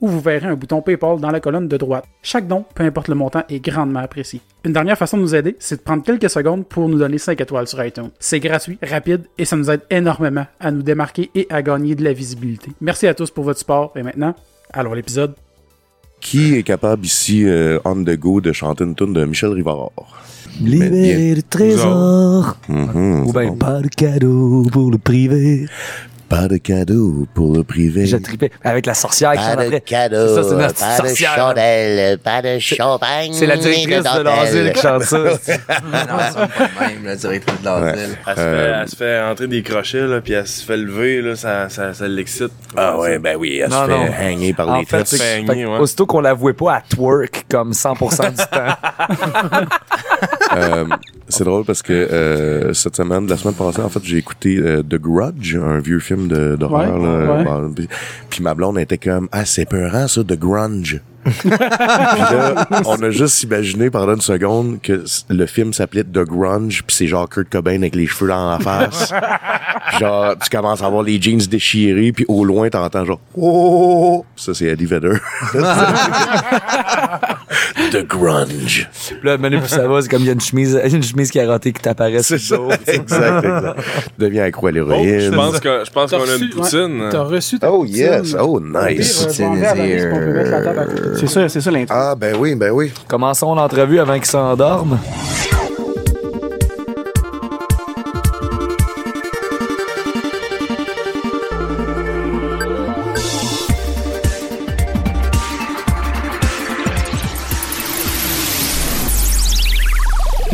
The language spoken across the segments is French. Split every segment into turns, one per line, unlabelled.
où vous verrez un bouton PayPal dans la colonne de droite. Chaque don, peu importe le montant, est grandement apprécié. Une dernière façon de nous aider, c'est de prendre quelques secondes pour nous donner 5 étoiles sur iTunes. C'est gratuit, rapide et ça nous aide énormément à nous démarquer et à gagner de la visibilité. Merci à tous pour votre support et maintenant, alors l'épisode.
Qui est capable ici, euh, on the go, de chanter une tune de Michel Rivard?
Libérer le trésor.
Mhm,
Ou
bon.
pas de cadeau pour le privé.
Pas de cadeau pour le privé.
J'ai trippé avec la sorcière qui
Pas de
après.
cadeau,
C'est ça, c'est notre
pas de chandelle, pas de champagne.
C'est la directrice de l'asile qui chante ça.
non, c'est pas même, la directrice de l'asile.
Elle se, fait, elle se fait entrer des crochets, là, puis elle se fait lever, là, ça, ça, ça l'excite.
Ah ouais, ben oui, elle
Non,
se
non.
fait hanger par
En
les
fait,
fesses.
c'est
fait
fait
hanger,
que
ouais.
aussitôt qu'on la vouait pas à twerk comme 100% du temps.
Euh, c'est drôle parce que euh, cette semaine, la semaine passée, en fait, j'ai écouté euh, The Grudge, un vieux film de- d'horreur.
Ouais,
Puis ma blonde était comme Ah, c'est peurant ça, The Grunge. Puis là, on a juste imaginé pendant une seconde que le film s'appelait The Grunge, puis c'est genre Kurt Cobain avec les cheveux dans la face. Genre, tu commences à voir les jeans déchirés, puis au loin, t'entends genre Oh! Ça, c'est Eddie Vedder. The Grunge.
Puis là, plus ça va, c'est comme il y a une chemise, une chemise carottée qui t'apparaît sur
C'est
le
ça.
dos.
exact, exact. Devient accro à
Oh,
l'héroïne.
je pense que- je pense qu'on a une
reçu-
poutine.
ouais, T'as reçu ta
Oh
poutine.
yes, oh nice.
euh, bon, regarde,
C'est ça, c'est ça l'intro.
Ah ben oui, ben oui.
Commençons l'entrevue avant qu'il s'endorme.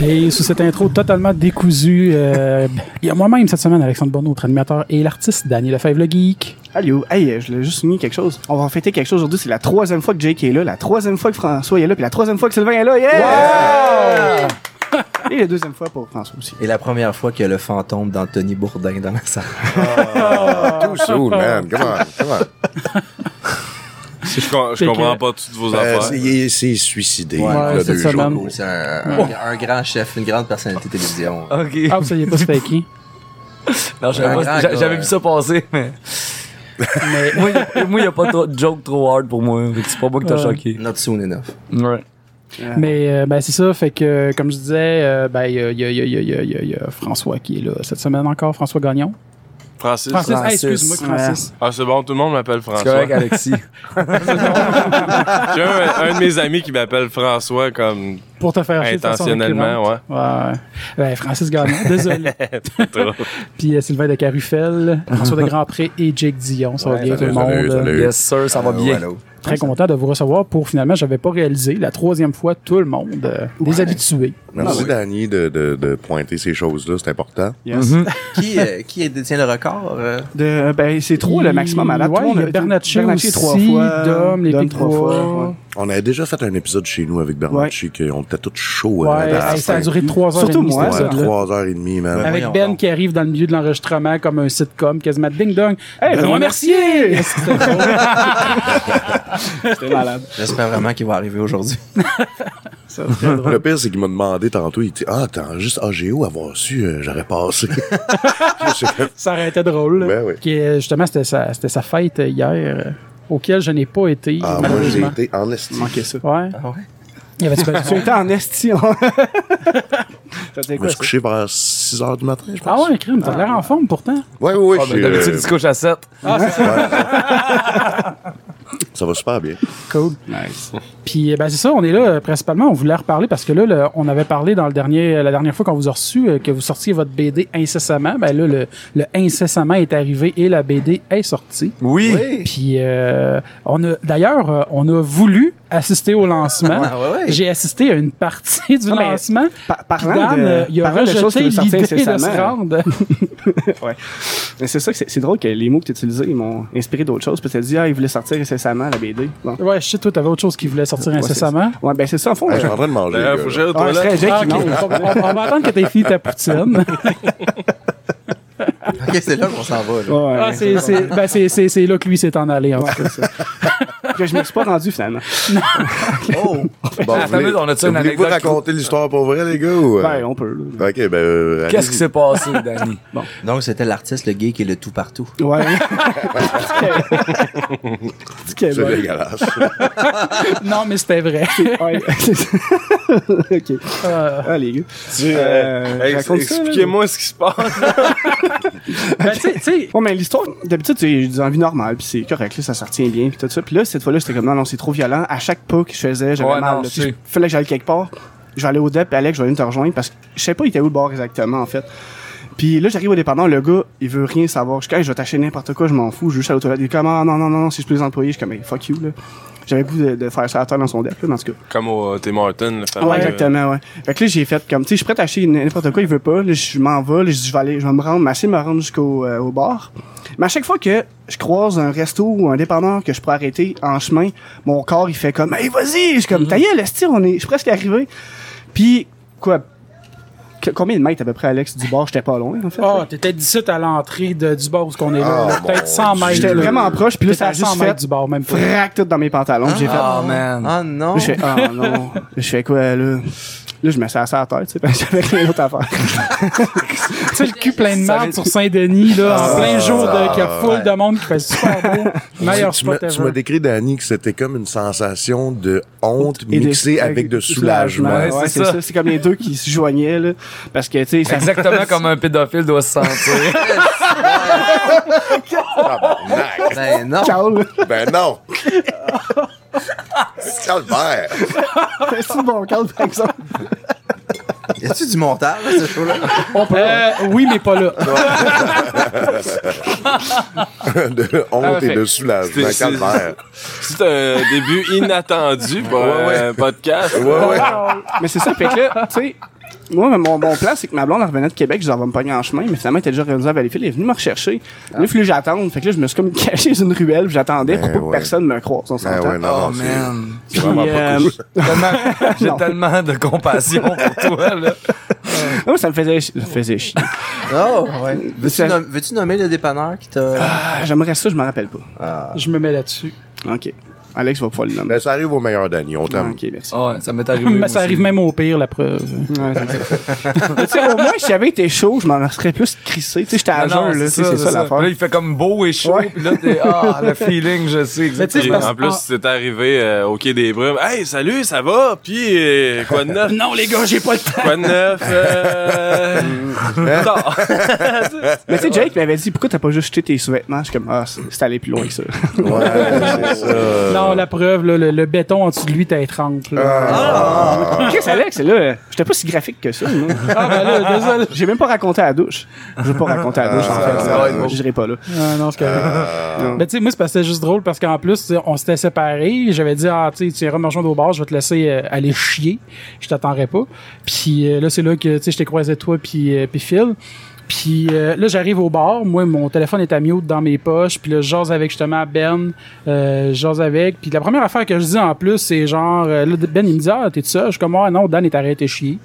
Et sous cette intro totalement décousue, euh, il y a moi-même cette semaine, Alexandre Bonneau, notre animateur, et l'artiste Daniel Lefebvre le Geek.
Allô, hey, je voulais juste souligner quelque chose. On va fêter quelque chose aujourd'hui. C'est la troisième fois que Jake est là, la troisième fois que François est là, puis la troisième fois que Sylvain est là. Yeah! Et la deuxième fois pour François aussi.
Et la première fois qu'il y a le fantôme d'Anthony Bourdin dans la salle.
Too soon, man. Come on, come on.
Je, comprends
que-
pas toutes vos
Euh,
affaires.
c'est- il est- c'est suicidé.
Ouais,
il jours.
Cool, C'est un, un- un grand chef, une grande personnalité de télévision.
OK.
Ah, vous saviez pas c'est qui?
Non, j'avais pas- vu ça passer, mais.
Mais
moi, il y a- moi, il n'y a pas trop de joke trop hard pour moi. C'est pas moi qui t'a
Ouais.
choqué.
Not soon enough.
Ouais.
Mais euh, ben, c'est ça, fait que comme je disais, euh, ben, il y a, il y, a, il il il il il y a François qui est là cette semaine encore, François Gagnon.
Francis.
Francis, hey,
Francis.
excuse-moi, Francis.
Ah, c'est bon, tout le monde m'appelle
C'est
François.
correct, Alexis.
J'ai un, un de mes amis qui m'appelle François comme
Pour te faire
intentionnellement, ouais.
Ouais. Ben, Francis Gagnon, désolé.
Trop.
Puis euh, Sylvain de Carufel, François de Grandpré et Jake Dion. Ça va bien tout le monde.
salut.
yes, sir, ça va bien.
Hello.
Très content de vous recevoir pour finalement, j'avais pas réalisé la troisième fois tout le monde, euh, des habitués.
Merci, Danny, de, de, de pointer ces choses-là. C'est important.
Yes.
Mhm.
qui, euh, qui détient le record? euh?
De, ben, c'est trois le maximum à date.
Ouais, y a Bernatchez
Bernatchez
aussi,
trois fois.
Dom, les
Dom trois fois. ouais.
On avait déjà fait un épisode chez nous avec Bernatchi, qu'on était tous chauds.
Ouais,
euh, à la
hey, ça a duré trois heures
Surtout
et demie,
moi,
Ouais, trois heures et demie.
Ouais.
Avec Ben qui arrive dans le milieu de l'enregistrement comme un sitcom, quasiment ding-dong.
Hey, Benoît
Mercier! C'était
malade.
J'espère vraiment qu'il va arriver aujourd'hui.
Le pire, c'est qu'il m'a demandé tantôt, il dit Ah, t'as juste AGO avoir su, euh, j'aurais passé.
Ça aurait été drôle. là.
Ben oui.
Qui, euh, justement, c'était sa, c'était sa fête hier, euh, auquel je n'ai pas été,
ah, moi, j'ai été en estime.
Manquait ça.
Ouais.
Ah ouais?
Il y avait
Tu étais en esti. hein?
Je me suis couché vers 6 heures du matin, je
Ah
pense.
ouais, crime, t'as l'air en forme pourtant.
Ouais, ouais, ouais.
Ah,
j'ai,
ben, D'habitude,
euh,
il se couche à 7.
ça va super bien.
Cool.
Nice.
Puis euh, ben, c'est ça, on est là euh, principalement, on voulait reparler parce que là, le- on avait parlé dans le dernier, la dernière fois qu'on vous a reçu euh, que vous sortiez votre BD incessamment. Ben là, le, le incessamment est arrivé et la BD est sortie.
Oui.
Puis euh, on a d'ailleurs, on a voulu assisté au lancement.
Ah, ouais, ouais.
J'ai assisté à une partie du
Non, mais
lancement.
Pa-
Puis
parlant
Dan,
de,
il a
parlant de choses qui
rejeté l'idée de se
incessamment.
rendre.
ouais. Mais c'est ça que c'est drôle que les mots que tu utilisais, ils m'ont inspiré d'autres choses. Parce que tu as dit, ah, il voulait sortir incessamment la BD. Bon.
Ouais, je sais, toi, t'avais autre chose qui voulait sortir
Ouais,
incessamment.
Ouais, ben c'est ça, en fond.
Ouais, je suis en train de manger. Là.
faut que j'aille aux
Ouais,
toilettes.
c'est Jake
Ah, on, on va attendre que t'aies fini ta poutine.
Ok, c'est là qu'on s'en va. Là.
Ouais,
Ah, c'est, c'est, ben, c'est, c'est, c'est là que lui s'est en allé. En tout cas.
que je me suis pas rendu finalement.
Oh!
Bon,
Attends,
vous voulez-
on a-tu une
voulez-vous
anecdote
raconter l'histoire pour vrai, les gars? Ou, euh?
Ben, on peut. là.
Ok, ben. euh,
Qu'est-ce qui s'est passé, Danny?
Donc, c'était l'artiste, le gay qui est le tout partout.
Ouais. C'est ouais.
dégueulasse.
non, mais c'était vrai.
Ouais, ça. ok.
Euh,
Ah, les gars.
Tu-
Euh,
Hey,
ça.
Expliquez-moi ce qui se passe.
Ben, tu sais- tu sais,
Ouais, mais l'histoire, d'habitude, c'est des envies normales, puis c'est correct, là, ça se retient bien, puis tout ça. Puis là, cette fois-là, c'était comme, non, non, c'est trop violent. À chaque pas que je faisais, j'avais
Ouais,
mal.
non,
fallait que j'aille quelque part. Je vais aller au DEP, Alex, je vais venir te rejoindre, parce que je sais pas, il était où le bar exactement, en fait. Puis là, j'arrive au dépendant, le gars, il veut rien savoir. Je suis comme, Hey, je vais t'acheter n'importe quoi, je m'en fous, je veux juste aux toilettes. Il est comme, ah, non, non, non, non, si je peux les employer, je suis comme, hey, fuck you, là. J'avais le goût de, de faire ça à terre dans son DEP, là, mais en tout cas.
Comme au Tim Horton, le fameux.
Ouais, exactement, ouais. Fait que là, j'ai fait comme, tu sais, je suis prêt à acheter n'importe quoi, il veut pas. Là, je m'en vais, là, je dis, je vais aller, je vais me rendre, de me rendre jusqu'au euh, au bar. Mais à chaque fois que je croise un resto ou un dépanneur que je pourrais arrêter en chemin, mon corps, il fait comme, hey, vas-y! Je suis comme, ta gueule, on est, je suis presque arrivé. Puis, quoi, que- combien de mètres à peu près, Alex, du bar? J'étais pas loin, en fait.
Ah,
là.
t'étais 17 à l'entrée de, du bar où on est là.
Ah,
là. Peut-être
mon
100 mètres.
J'étais vraiment proche, puis là, ça a
à 100
juste
mètres
fait
du bar, même
frac tout dans mes pantalons. J'ai fait,
Oh, man.
Ah non!
Je fais, ah non. Là, je fais quoi, là? Là, je me suis assis à la tête, tu sais, parce que j'avais rien d'autre à faire.
Tu sais, le cul plein de merde sur Saint-Denis, là, en plein jour, de, qu'il y a foule de monde qui fait super beau. Meilleur
tu m'as
spot
tu m'as décrit, Danny, que c'était comme une sensation de honte
Et de-
mixée avec de soulagement.
Ouais,
Ouais,
c'est ça.
ça. C'est comme les deux qui se joignaient, là. Parce que, tu sais.
Exactement comme un pédophile doit se sentir.
Ben non!
Ben non! Calvaire!
C'est bon, calme, par exemple.
Y a-tu du montage, là, ce show-là?
Euh, oui, mais pas là.
de honte
Ah,
et
fait-
de soulagement.
c'est-
Calvaire.
C'est un début inattendu pour
Ouais,
un podcast.
Ouais, ouais.
Mais c'est ça, fait que là, tu sais. Moi, mon, mon plan, c'est que ma blonde elle revenait de Québec, je disais, elle va me pogner en chemin, mais finalement, elle était déjà rendue à Valleyfield, elle est venue me rechercher. Là, il fallait que j'attende. Fait que là, je me suis comme caché dans une ruelle, puis j'attendais pour
Ben
pas que
ouais.
personne me croise, on
Ben
s'entend.
ouais, non,
Oh,
non,
man.
Puis, euh,
J'ai
Non.
tellement de compassion pour toi, là.
Moi, ça me faisait, ça me faisait chier.
Oh, ouais. Veux-tu
Ça-
nommer le dépanneur qui t'a.
Ah, J'aimerais ça, je me rappelle pas.
Je me mets là-dessus.
Ok. Alex va pouvoir le nommer.
Ben, ça arrive au meilleur, Danny. On
Ah,
t'aime.
ok, merci.
Ah ouais, ça m'est arrivé.
Mais
moi
ça arrive même au pire, la preuve.
Ouais, ça. Au moins, si j'avais été chaud, je m'en serais plus crissé. Tu sais, j'étais à jeun, là.
c'est
C'est ça l'affaire.
Là, il fait comme beau et chaud,
Ouais.
puis là, t'es, ah, le feeling, je sais
Mais tu sais,
exactement.
En plus,
ah.
c'est arrivé euh, au Quai des Brumes. Hey, salut, ça va? Puis, euh, quoi de neuf?
Non, les gars, j'ai pas le temps.
Quoi de neuf? Euh... non.
Mais tu sais, Jake m'avait dit, pourquoi t'as pas juste jeté tes sous-vêtements? Je suis comme, ah, c'est c'est allé plus loin que ça.
Ouais, c'est ça.
Non, la preuve, là, le, le béton en dessous de lui, t'es trempe. Là.
Qu'est-ce Alex, là, j'étais pas si graphique que ça, moi.
Ah, ben là, désolé.
J'ai même pas raconté à la douche. Je veux pas raconter à la douche, en fait.
Ah,
Ça,
ouais.
Je dirais pas là.
Ah, non, c'est correct.
Non.
Mais tu sais, moi, c'est parce que c'était juste drôle parce qu'en plus, tu sais, on s'était séparés. J'avais dit, ah, tu sais, tu iras me rejoindre au bar, je vais te laisser euh, aller chier. Je t'attendrai pas. Puis euh, là, c'est là que, tu sais, je t'ai croisé toi puis, euh, puis Phil. Puis euh, là, j'arrive au bar. Moi, mon téléphone est à mute dans mes poches. Puis là, je jase avec justement Ben. Euh, je jase avec. Puis la première affaire que je dis en plus, c'est genre, euh, là, Ben, il me dit, ah, t'es ça? Je suis comme, ah, non, Dan est arrêté chier.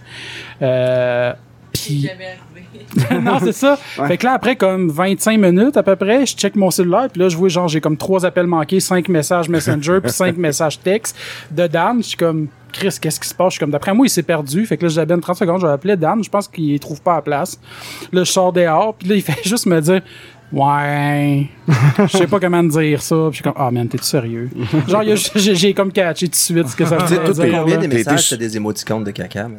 Euh, puis
jamais arrivé.
non, c'est ça.
Ouais.
Fait que là, après comme 25 minutes à peu près, je check mon cellulaire, puis là, je vois genre, j'ai comme trois appels manqués, cinq messages Messenger, puis cinq messages texte de Dan. Je suis comme, Chris, qu'est-ce qui se passe? Je suis comme, d'après moi, il s'est perdu. Fait que là, j'ai Ben 30 secondes, je vais appeler Dan. Je pense qu'il trouve pas la place. Là, je sors dehors, puis là, il fait juste me dire, Ouais, je sais pas comment te dire ça. Puis je suis comme, ah man, t'es sérieux? Genre, j'ai comme catché tout de suite ce que ça
Tu sais,
veut dire.
combien des messages, c'est des émoticônes de caca. mais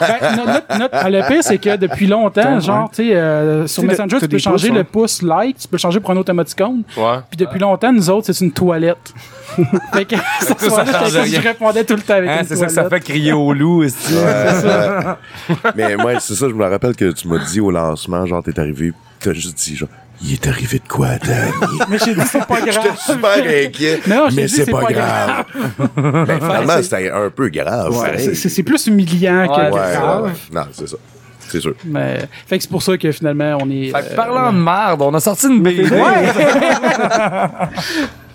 Ben, no- notre- notre- ah, le pire, c'est que depuis longtemps, genre, tu sais, euh, sur Messenger, tu peux changer
pouces,
le pouce like, tu peux le changer pour un autre émoticône.
Ouais.
Puis depuis longtemps, nous autres, c'est une toilette. fait que
ça
comme,
rien.
je répondais tout le temps avec
Hein,
une
c'est ça que ça fait crier au loup, est-ce
Mais moi, c'est ça, je me rappelle que tu m'as dit au lancement, genre, t'es arrivé, pis t'as juste dit, genre, Il est arrivé de quoi, Danny?
Mais j'ai dit, c'est pas
J'étais
grave.
super inquiet.
Non,
mais c'est
c'est
pas,
pas
grave. Ben, finalement, c'était un peu grave.
Ouais, c'est- c'est c'est plus humiliant que
Ouais,
que
Ouais, ouais,
grave.
ouais. Non, c'est ça. C'est sûr.
Mais, fait que c'est pour ça que finalement, on est.
Fait que
euh,
parlant de merde, on a sorti une BD.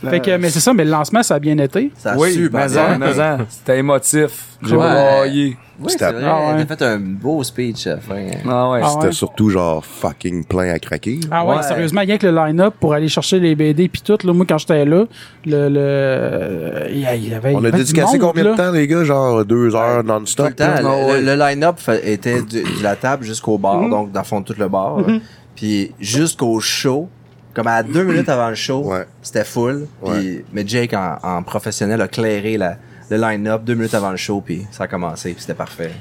fait que, mais c'est ça, mais le lancement, ça a bien été.
Ça a
Oui,
super bien.
C'était émotif. J'ai
Ouais.
braillé.
Oui,
C'était-
c'est vrai.
Ah ouais.
Fait un beau speech à la fin.
Ah ouais.
Ah
C'était
ouais.
surtout genre fucking plein à craquer.
Ah ouais,
Ouais.
sérieusement, rien que le line-up pour aller chercher les BD puis tout, là, moi quand j'étais là, le, le il y avait
On a dédicacé
monde,
combien
là.
de temps, les gars? Genre deux heures non-stop?
le line-up était de, de la table jusqu'au bar,
Mhm.
donc dans le fond tout le bar. Puis jusqu'au show, comme à deux minutes avant le show,
Ouais.
c'était full. Puis, mais Jake, en, en professionnel, a clairé la, le line-up deux minutes avant le show, puis ça a commencé, puis c'était parfait.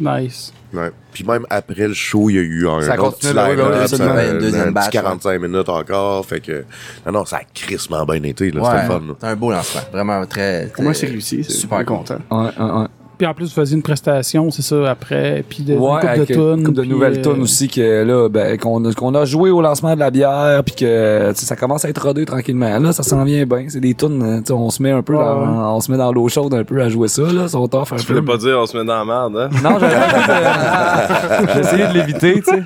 Nice.
Ouais. Puis même après le show, il y a eu un
Ça
autre
continue,
line-up,
oui, oui,
ça.
Une
un
deuxième
petit
batch,
45 minutes encore. Fait que, non, non, ça a crissement bien été, là. C'était le fun, là.
un beau lancement. Vraiment très.
Pour moi, c'est réussi. C'est
super
content.
Ouais, ouais, ouais.
Puis en plus, vous faisiez une prestation, c'est ça, après, puis de, une
Ouais, avec
de tunes.
couple de nouvelles
euh,
tunes aussi que là, ben, qu'on a, qu'on a joué au lancement de la bière, puis que ça commence à être rodé tranquillement. Là, ça s'en vient bien. C'est des tunes, euh, on se met un peu,
Ouais,
dans,
ouais.
on se met dans l'eau chaude un peu à jouer ça. Là, ça va tough un
Tu
peu.
voulais pas dire on se met dans la merde, hein?
Non, J'ai essayé de l'éviter, tu sais.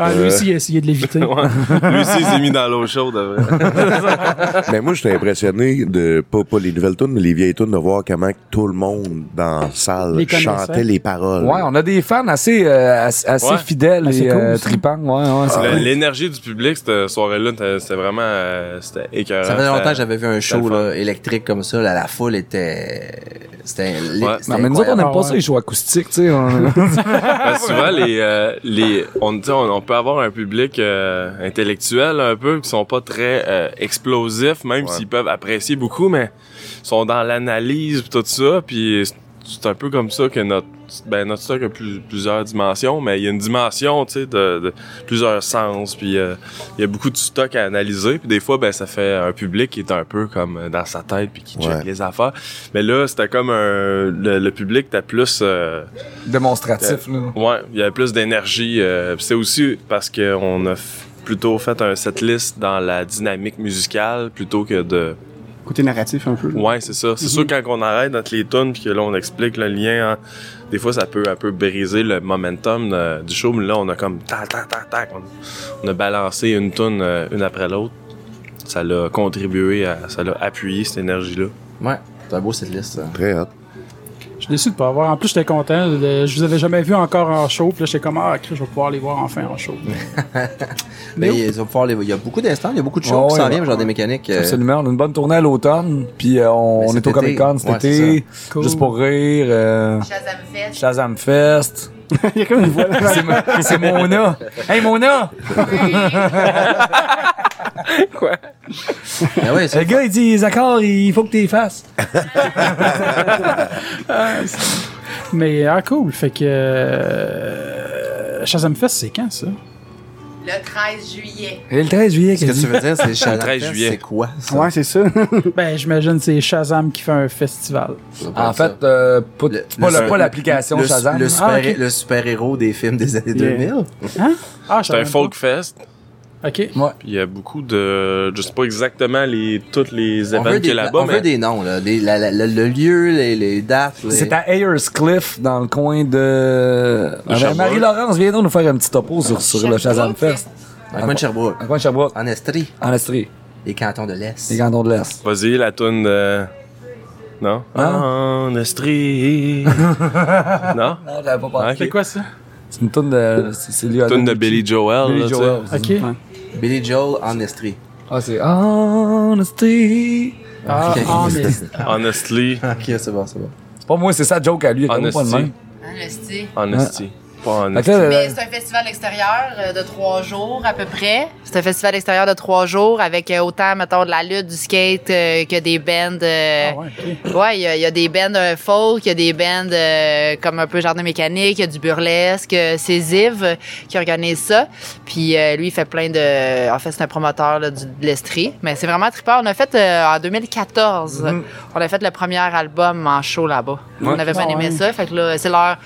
Ah, lui aussi, il a essayé de l'éviter.
Ouais. Lui aussi, il s'est mis dans l'eau chaude.
Mais moi, j'étais impressionné de, pas, pas les nouvelles tunes, mais les vieilles tunes, de voir comment tout le monde dans la salle
Les
chantait les paroles.
Ouais, on a des fans assez, euh, assez, assez
Ouais.
fidèles
Ah, c'est
et
cool,
euh, tripants. Ouais, ouais, cool.
L'énergie du public, cette soirée-là, c'était vraiment euh, c'était écœurant.
Ça faisait longtemps que j'avais vu un show là, électrique comme ça. Là, la foule était. C'était.
Non, mais nous autres, on n'aime pas
Ah,
ça, les shows acoustiques, tu sais.
que souvent, les, euh, les, on, on, on peut avoir un public euh, intellectuel un peu qui sont pas très euh, explosifs, même
Ouais.
s'ils peuvent apprécier beaucoup, mais sont dans l'analyse tout ça. Puis c'est un peu comme ça que notre ben notre stock a plus- plusieurs dimensions, mais il y a une dimension, tu sais, de, de plusieurs sens. Puis euh, il y a beaucoup de stock à analyser. Puis des fois, ben ça fait un public qui est un peu comme euh, dans sa tête puis qui check
Ouais.
les affaires. Mais là, c'était comme un le, le public était plus euh,
Démonstratif, là.
Ouais, il y avait plus d'énergie. euh, c'est aussi parce qu'on a plutôt fait un setlist dans la dynamique musicale plutôt que de.
Côté narratif un peu. là.
Ouais, c'est ça. C'est sûr quand on arrête entre les tunes puis que là on explique le lien, hein, des fois ça peut un peu briser le momentum euh, du show, mais là on a comme tac tac tac tac, on, on a balancé une tune euh, une après l'autre. Ça l'a contribué à, ça l'a appuyé cette énergie là.
Ouais, c'est un beau cette liste.
Très hot.
Je suis déçu de pas avoir. En plus, j'étais content. de- je vous avais jamais vu encore en show. Puis là, j'étais comme, ah, je vais pouvoir les voir enfin en show.
Mais il, va pouvoir les- il y a beaucoup d'instants, il y a beaucoup de shows qui s'en
ouais,
viennent,
ouais.
genre des mécaniques. euh,
Absolument. On a une bonne tournée à l'automne, puis euh, on, est au. Comic Con cet
Ouais,
été.
Cool.
Juste pour rire. euh,
Shazam Fest.
Shazam Fest.
Il y a comme une voix.
C'est Mona. Hey Mona!
Ben ouais, c'est
Le gars, il dit les accords, il faut que tu les fasses.
Mais, ah, cool. Fait que. Euh, Shazam Fest, c'est quand ça?
Le 13 juillet.
Et le 13 juillet,
Ce que
qu'est-ce
tu veux dire, c'est Shazam
13
Fest,
juillet.
C'est quoi ça?
Ouais, c'est ça.
Ben, j'imagine que c'est Shazam qui fait un festival.
En fait, euh, pas,
Le-
pas,
le-
le- pas l'application
le,
Shazam.
Le
Ah,
super, le super-héros des films des années
Yeah.
2000.
Ah,
C'est un folk fest.
OK.
Puis il y a beaucoup de. Je sais pas exactement les, tous les événements qu'il y a là-bas,
on
mais.
veut des noms, là. Des- la- la- le, le lieu, les, les dates. les-
C'est à Ayers Cliff, dans le coin de... Ah. Marie-Laurence, viens donc nous faire un petit topo sur, sur le Shazam Fest.
Dans le coin de Sherbrooke.
Dans le coin de Sherbrooke,
En Estrie,
en Estrie,
les cantons de l'Est.
les cantons de l'Est.
Vas-y, la toune de. Non?
Hein?
En Estrie. non?
Non, j'avais pas
Ah,
C'est quoi ça?
C'est une toune de... C'est Lionel
Toune de. Billy Joel.
Billy
là.
Joel.
OK.
Billy Joel en Estrie.
Ah, c'est Honesty.
Ah, ah, mais.
Honestly.
Ok, c'est bon, c'est bon.
C'est pas moi, c'est ça joke à lui.
Honesty. Honesty. Honesty.
Mais c'est un festival extérieur euh, de trois jours à peu près. C'est un festival extérieur de trois jours avec euh, autant, mettons, de la lutte, du skate euh, que des bands. euh,
Ah, ouais,
il y, a- il y a des bands euh, folk, il y a des bands euh, comme un peu jardin mécanique, il y a du burlesque. C'est Ziv qui organise ça. Puis euh, lui, il fait plein de... En fait, c'est un promoteur là, du, de l'Estrie. Mais c'est vraiment trippant. On a fait euh, en 2014, on a fait le premier album en show là-bas. On avait bien
Ah
aimé
ouais.
ça. Fait que là, c'est leur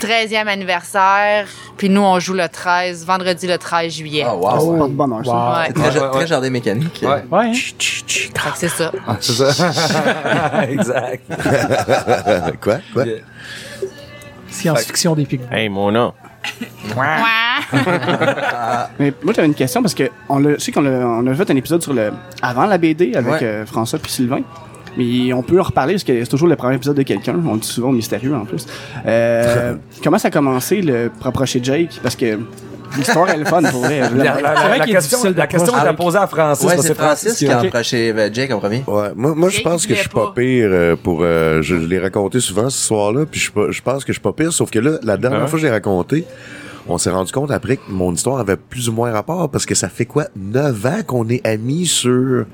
13e anniversaire. puis nous, on joue le 13, vendredi le 13 juillet.
Oh, wow.
Pas de bonheur, ça.
Wow.
Ouais.
C'est très, très
ouais.
jardin mécanique.
Ouais.
Ouais, hein?
C'est ça.
Ah, c'est ça. exact.
Quoi? Quoi?
Yeah.
Science-fiction des pigments.
Hey, mon nom.
Mais moi, j'avais une question parce que on je sais qu'on a, on a fait un épisode sur le avant la BD avec
Ouais.
euh, François puis Sylvain. Mais on peut en reparler parce que c'est toujours le premier épisode de quelqu'un. On le dit souvent mystérieux en plus. Euh, comment ça a commencé le pour approcher Jake? Parce que l'histoire est le fun pour vrai.
La, la-
C'est vrai
la
qu'il est
question, la question
d'approcher.
était posée à Francis.
Ouais, c'est
que
Francis qui a approché euh, Jake en premier.
Ouais, moi, moi je pense que je suis pas pire euh, pour. euh, je l'ai raconté souvent ce soir-là, puis je, pas- je pense que je suis pas pire, sauf que là, la dernière
Ah.
fois que je l'ai raconté, on s'est rendu compte après que mon histoire avait plus ou moins rapport, parce que ça fait quoi, 9 ans qu'on est amis sur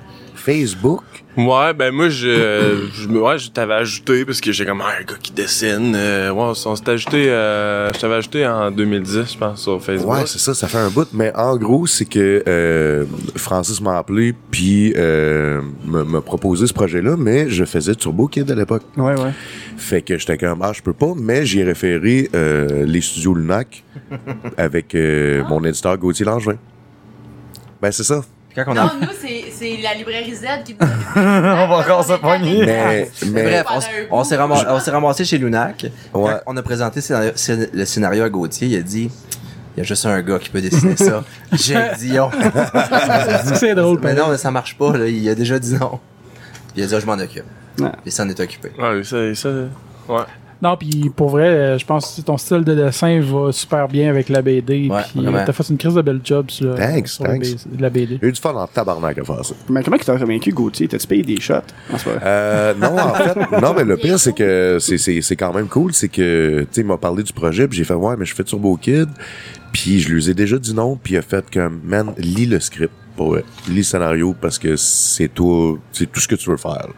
Facebook?
Ouais, ben moi, je, ouais, je t'avais ajouté parce que j'ai comme ah, un gars qui dessine. Euh, ouais, on s'est ajouté, euh, je t'avais ajouté en 2010, je pense, sur Facebook.
Ouais, c'est ça, ça fait un bout. Mais en gros, c'est que euh, Francis m'a appelé puis euh, m'a proposé ce projet-là, mais je faisais Turbo Kid à l'époque.
Ouais, ouais.
Fait que j'étais comme, ah, je peux pas, mais j'ai référé euh, les studios Lunac avec euh, mon éditeur Gauthier Langevin. Ben, c'est ça.
Quand on a...
Non, nous, c'est c'est la librairie Z qui nous
On va encore se pogner.
Mais, mais
Bref, on on s'est ramassé, on s'est ramassé chez Lunac.
Ouais.
Quand on a présenté le scénario- à Gauthier, il a dit il y a juste un gars qui peut dessiner ça. Jake Dion.
C'est drôle,
Mais non, mais ça marche pas. Là. Il a déjà dit non. Il a dit ah, je m'en occupe.
Ouais.
Il s'en est occupé.
Ouais, ça, ça, ouais.
Non, puis pour vrai, euh, je pense que ton style de dessin va super bien avec la BD.
Ouais,
puis euh, t'as fait une crise de belle job sur,
Thanks,
sur la
thanks.
La BD.
j'ai eu du fun en tabarnak à faire ça.
Mais comment tu t'as convaincu, Gauthier? T'as-tu payé des shots? En ce moment?
Euh, non, en fait, non, mais le pire, c'est que c'est, c'est, c'est quand même cool. C'est que, tu sais, il m'a parlé du projet, puis j'ai fait, ouais, mais je fais Turbo Kid. Puis je lui ai déjà dit non, puis il a fait comme, man, lis le script. Pour vrai. Lis le scénario parce que c'est tout, c'est tout ce que tu veux faire.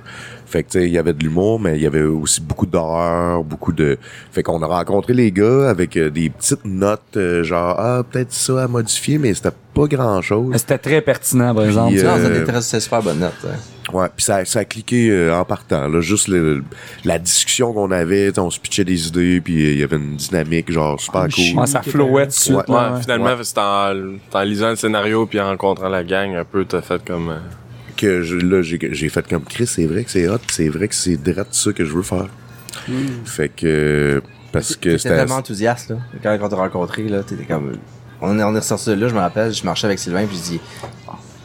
Fait que, tu sais, il y avait de l'humour, mais il y avait aussi beaucoup d'horreur, beaucoup de... Fait qu'on a rencontré les gars avec euh, des petites notes, euh, genre, ah, peut-être ça à modifier, mais c'était pas grand-chose.
C'était très pertinent, par exemple.
Puis,
Non, ça
euh,
a été c'est super bonne note. hein.
Ouais, puis ça, ça a cliqué euh, en partant. Là, juste le- la discussion qu'on avait, on se pitchait des idées, puis euh, il y avait une dynamique genre super cool.
Ouais, ça flowait tout de suite.
Ouais.
là,
Ouais,
ouais.
finalement, c'est en, en lisant le scénario puis en rencontrant la gang un peu, t'as fait comme. euh,
Que je- là, j'ai j'ai fait comme Chris, c'est vrai que c'est hot, c'est vrai que c'est direct ça que je veux faire. Fait que parce que c'était
tellement enthousiaste, là. Quand, quand on t'a rencontré, là, t'étais comme. On est, on est ressorti de là, je me rappelle, je marchais avec Sylvain, puis je dis.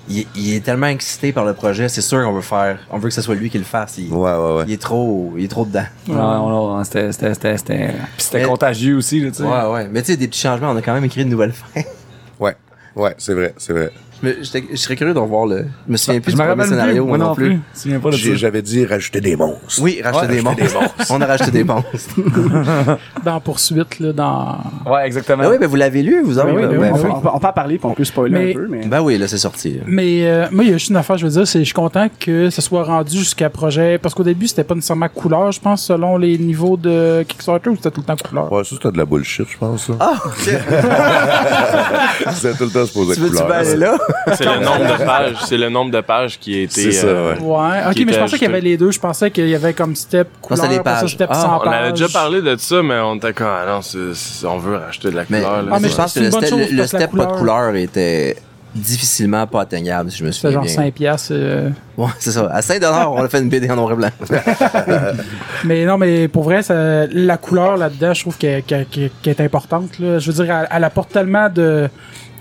Il, il est tellement excité par le projet, c'est sûr qu'on veut faire. On veut que ce soit lui qui le fasse. Il,
Ouais, ouais, ouais.
il est trop. Il est trop dedans.
Ouais, on- on- c'était, c'était, c'était, c'était, puis c'était
Mais-
contagieux aussi, là, tu sais.
Ouais, ouais. Mais tu sais, des petits changements, on a quand même écrit une nouvelle fin.
Ouais, ouais, c'est vrai, c'est vrai.
Mais je serais curieux de revoir le. Je me souviens plus
Je
du premier scénario,
plus, moi non plus. Je me souviens pas de
J'ai-
ça.
J'avais dit rajouter des monstres.
Oui, racheter des monstres. on a racheté des monstres.
Dans Poursuite, là, dans...
Ouais, exactement.
ben oui, mais vous l'avez lu, vous avez
oui, ben oui,
on,
ben
peut,
oui.
on peut- on peut en parler, puis on peut spoiler
Mais-
un peu, mais...
Ben oui, là, c'est sorti.
Mais euh, moi, il y a juste une affaire, je veux dire, c'est je suis content que ce soit rendu jusqu'à projet. Parce qu'au début, c'était pas nécessairement couleur, je pense, selon les niveaux de Kickstarter, ou c'était tout le temps couleur?
Ouais, ça, c'était de la bullshit, je pense. Ça.
Ah, ok.
C'était tout le temps supposé
tu veux-tu
couleur.
bien aller là?
C'est le nombre de pages. C'est le nombre de pages qui a été.
C'est ça,
euh,
ouais.
Ouais, ok, mais je pensais qu'il y avait les deux. Je pensais qu'il y avait comme step couleur,
c'était les
après ça,
pages.
step
Ah,
sans
On avait
page.
déjà parlé de ça, mais on était comme, ah non, on veut racheter de la
Mais,
couleur. là.
Ah, mais
je pense que le step,
chose,
le pas de
couleur-
couleur était difficilement pas atteignable, si je me souviens
genre
bien.
5 piastres. euh.
Ouais, c'est ça. À 5 on a fait une BD en noir et blanc.
Mais non, mais pour vrai, ça- la couleur là-dedans, je trouve qu'elle est importante. Là. Je veux dire, elle, elle apporte tellement de,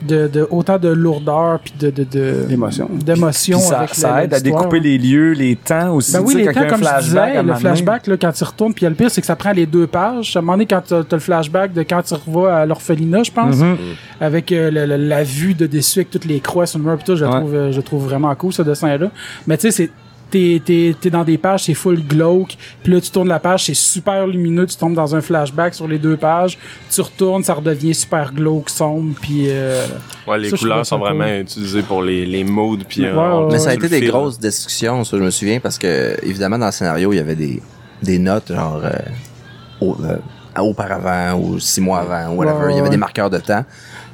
de, de- autant de lourdeur puis de, de, de-
D'émotion.
d'émotion
ça, ça aide à découper les lieux, les temps aussi.
Ben oui, les
il
temps, comme je
flashback
disais,
à un
le flashback, là, quand tu retournes, puis le pire, c'est que ça prend les deux pages. À un moment donné, quand tu as, le flashback de quand tu revois à l'orphelinat, je pense,
Mhm.
avec euh, le- le- la vue de dessus, avec toutes les croix sur le mur, pis tout, je,
Ouais.
trouve, euh, je le trouve vraiment cool, ce dessin-là. Mais tu sais, c'est t'es, t'es, t'es dans des pages, c'est full glauque. Puis là, tu tournes la page, c'est super lumineux. Tu tombes dans un flashback sur les deux pages. Tu retournes, ça redevient super glauque, sombre. Puis euh,
Ouais, les
Ça,
couleurs sont vraiment
cool.
utilisées pour les, les moods. Puis, euh,
Ouais,
on-
ouais,
Mais ça a été des grosses discussions, ça, je me souviens, parce que, évidemment, dans le scénario, il y avait des, des notes, genre, euh, au- euh, auparavant ou six mois avant, ou whatever.
Ouais,
il y avait des marqueurs de temps.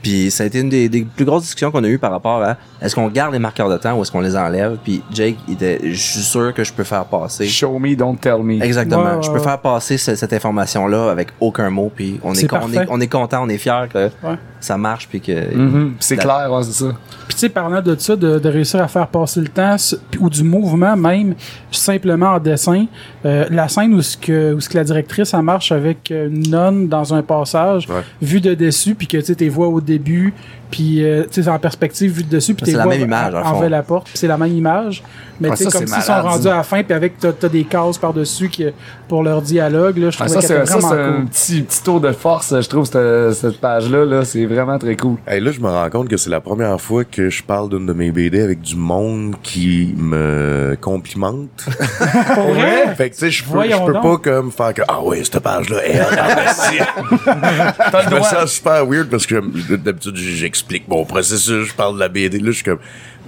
Puis ça a été une des, des plus grosses discussions qu'on a eues par rapport à est-ce qu'on garde les marqueurs de temps ou est-ce qu'on les enlève? Puis Jake, il était, je suis sûr que je peux faire passer.
Show me, don't tell me.
Exactement. Je peux faire passer ce- cette information-là avec aucun mot. Puis on est,
C'est
con- on est,
parfait.
on est content, on est fier que
Ouais.
Ça marche. Puis que.
Mhm. C'est
La-
clair, ouais, c'est ça.
Puis tu sais, parlant de ça, de, de réussir à faire passer le temps, ou du mouvement même, simplement en dessin, euh, la scène où ce que, où ce que la directrice, elle marche avec une nonne dans un passage,
Ouais.
vue de dessus, puis que tu sais, tes voix au début, puis euh, tu sais, en perspective, vue de dessus, puis
C'est
tes
la même image,
la porte, puis c'est la même image. Mais
Ouais,
tu sais, comme s'ils sont rendus à la fin, puis avec, t'as as des cases par-dessus qui, pour leur dialogue, là, je
Ah,
trouvais
ça, c'est
était
ça,
vraiment
c'est un
cool.
petit, petit tour de force, je trouve, cette, cette page-là. Là, c'est vraiment très cool.
Hey, là, je me rends compte que c'est la première fois que je parle d'une de mes BD avec du monde qui me complimente.
Pour vrai?
fait que, tu sais, je peux, je peux
donc.
pas comme faire que, ah ouais, cette page-là, elle, ah, merci. je me sens super weird parce que d'habitude, j'explique mon processus, je parle de la BD. Là, je suis comme,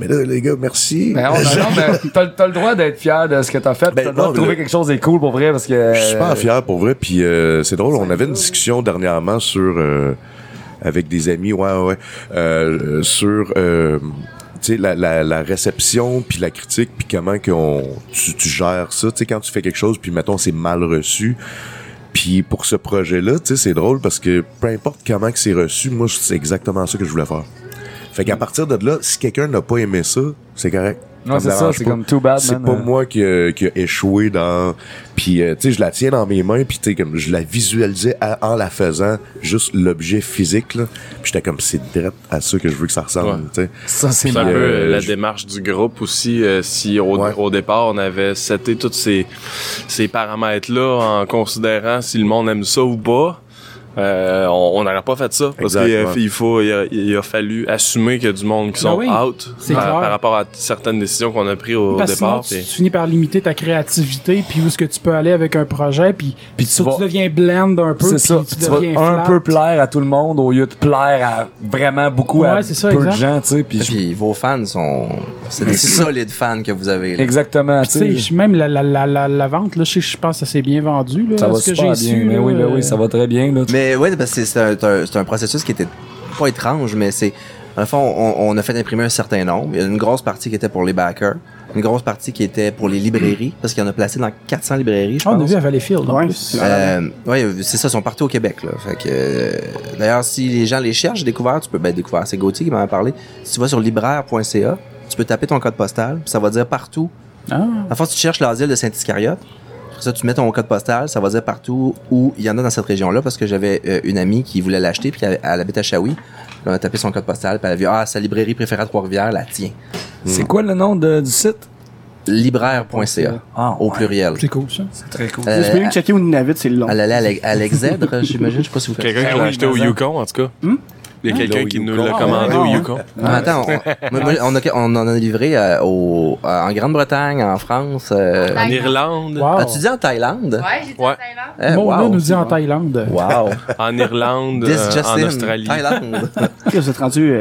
mais là, les gars, merci.
Mais on, non, mais t'as, t'as le droit d'être fier de ce que t'as fait.
Ben,
t'as le droit
non,
de trouver quelque chose de cool pour vrai parce que.
Je suis super fier pour vrai. Puis euh, c'est drôle, on avait une discussion dernièrement sur euh, avec des amis, ouais, ouais, euh, sur euh, tu sais la, la, la réception puis la critique puis comment qu'on tu, tu gères ça. Tu sais quand tu fais quelque chose puis mettons c'est mal reçu. Puis pour ce projet-là, tu sais, c'est drôle parce que peu importe comment que c'est reçu, moi c'est exactement ça que je voulais faire. Fait qu'à partir de là, si quelqu'un n'a pas aimé ça, c'est correct.
Non,
me
c'est ça, c'est
pas.
comme too bad,
C'est pas
Euh,
moi qui a, qui a échoué dans. Puis, euh, tu sais, je la tiens dans mes mains, puis tu sais, comme je la visualisais à- en la faisant, juste l'objet physique, là. Puis j'étais comme, c'est direct à ça que je veux que ça ressemble,
Ouais.
tu sais.
Ça, c'est
C'est un peu
euh,
la
je-
démarche du groupe aussi. euh, si au,
Ouais.
au départ, on avait seté tous ces, ces paramètres-là en considérant si le monde aime ça ou pas, euh, on n'aurait pas fait ça. Parce qu'il faut, il, a, il a fallu assumer qu'il y a du monde qui
Ben
sont
oui,
out par, rapport à certaines décisions qu'on a prises au
Parce que sinon,
départ.
tu, finis par limiter ta créativité, puis où est-ce que tu peux aller avec un projet, puis,
Puis tu vas-
tu deviens blend un peu, puis
ça.
tu
Tu vas
deviens
un peu plaire à tout le monde au lieu de plaire à vraiment beaucoup à
Ouais, c'est ça,
peu
exact.
de gens, tu sais. Puis je-
vos fans sont. C'est des solides fans que vous avez. là.
Exactement, tu
sais, même la, la, la, la, la vente, là, je, sais que je pense que ça s'est bien vendu, là,
Ça va
ce que
super
j'ai
bien.
su.
mais
là,
oui, oui, ça va très bien. Là.
Mais ouais, parce que c'est un, processus qui était pas étrange, mais c'est. Le fond, on, on a fait imprimer un certain nombre. Il y a une grosse partie qui était pour les backers, une grosse partie qui était pour les librairies, parce qu'il y en a placé dans 400 librairies, je
Ah, on a
pense.
vu à Valleyfield, en
Ouais.
Euh, ouais, c'est ça, ils sont partis au Québec, là. Fait que, euh, d'ailleurs, si les gens les cherchent, découvert, tu peux, ben, découvert, c'est Gauthier qui m'en a parlé. Si tu vas sur libraire.ca, tu peux taper ton code postal, puis ça va dire partout.
Ah,
En fait, si tu cherches l'asile de Saint-Iscariote, après ça, tu mets ton code postal, ça va dire partout où il y en a dans cette région-là, parce que j'avais euh, une amie qui voulait l'acheter, puis elle, elle habite à Shawi. Elle a tapé son code postal, puis elle a vu, ah, sa librairie préférée à Trois-Rivières, la tient.
C'est quoi le nom de- du site?
Libraire.ca,
Ah,
au
ouais.
pluriel.
c'est cool, ça.
C'est très cool.
Euh,
Je peux même checker au Nunavut, c'est long.
Elle allait à l'E- à l'Exèdre, j'imagine, je sais pas si vous faites
Quelqu'un qui l'a acheté au. Yukon, en tout cas. Il y a quelqu'un
Au
qui nous l'a
Ah,
commandé au. Yukon.
Mais attends, on, on, a- on en a livré euh, au, euh, en Grande-Bretagne, en France. euh,
En Irlande.
Wow.
As-tu dit en Thaïlande?
Ouais, j'étais
Ouais.
en Thaïlande.
Eh,
Mona
wow.
nous dit en Thaïlande.
Wow.
En Irlande, euh, en Australie.
Thaïlande.
Vous êtes rendu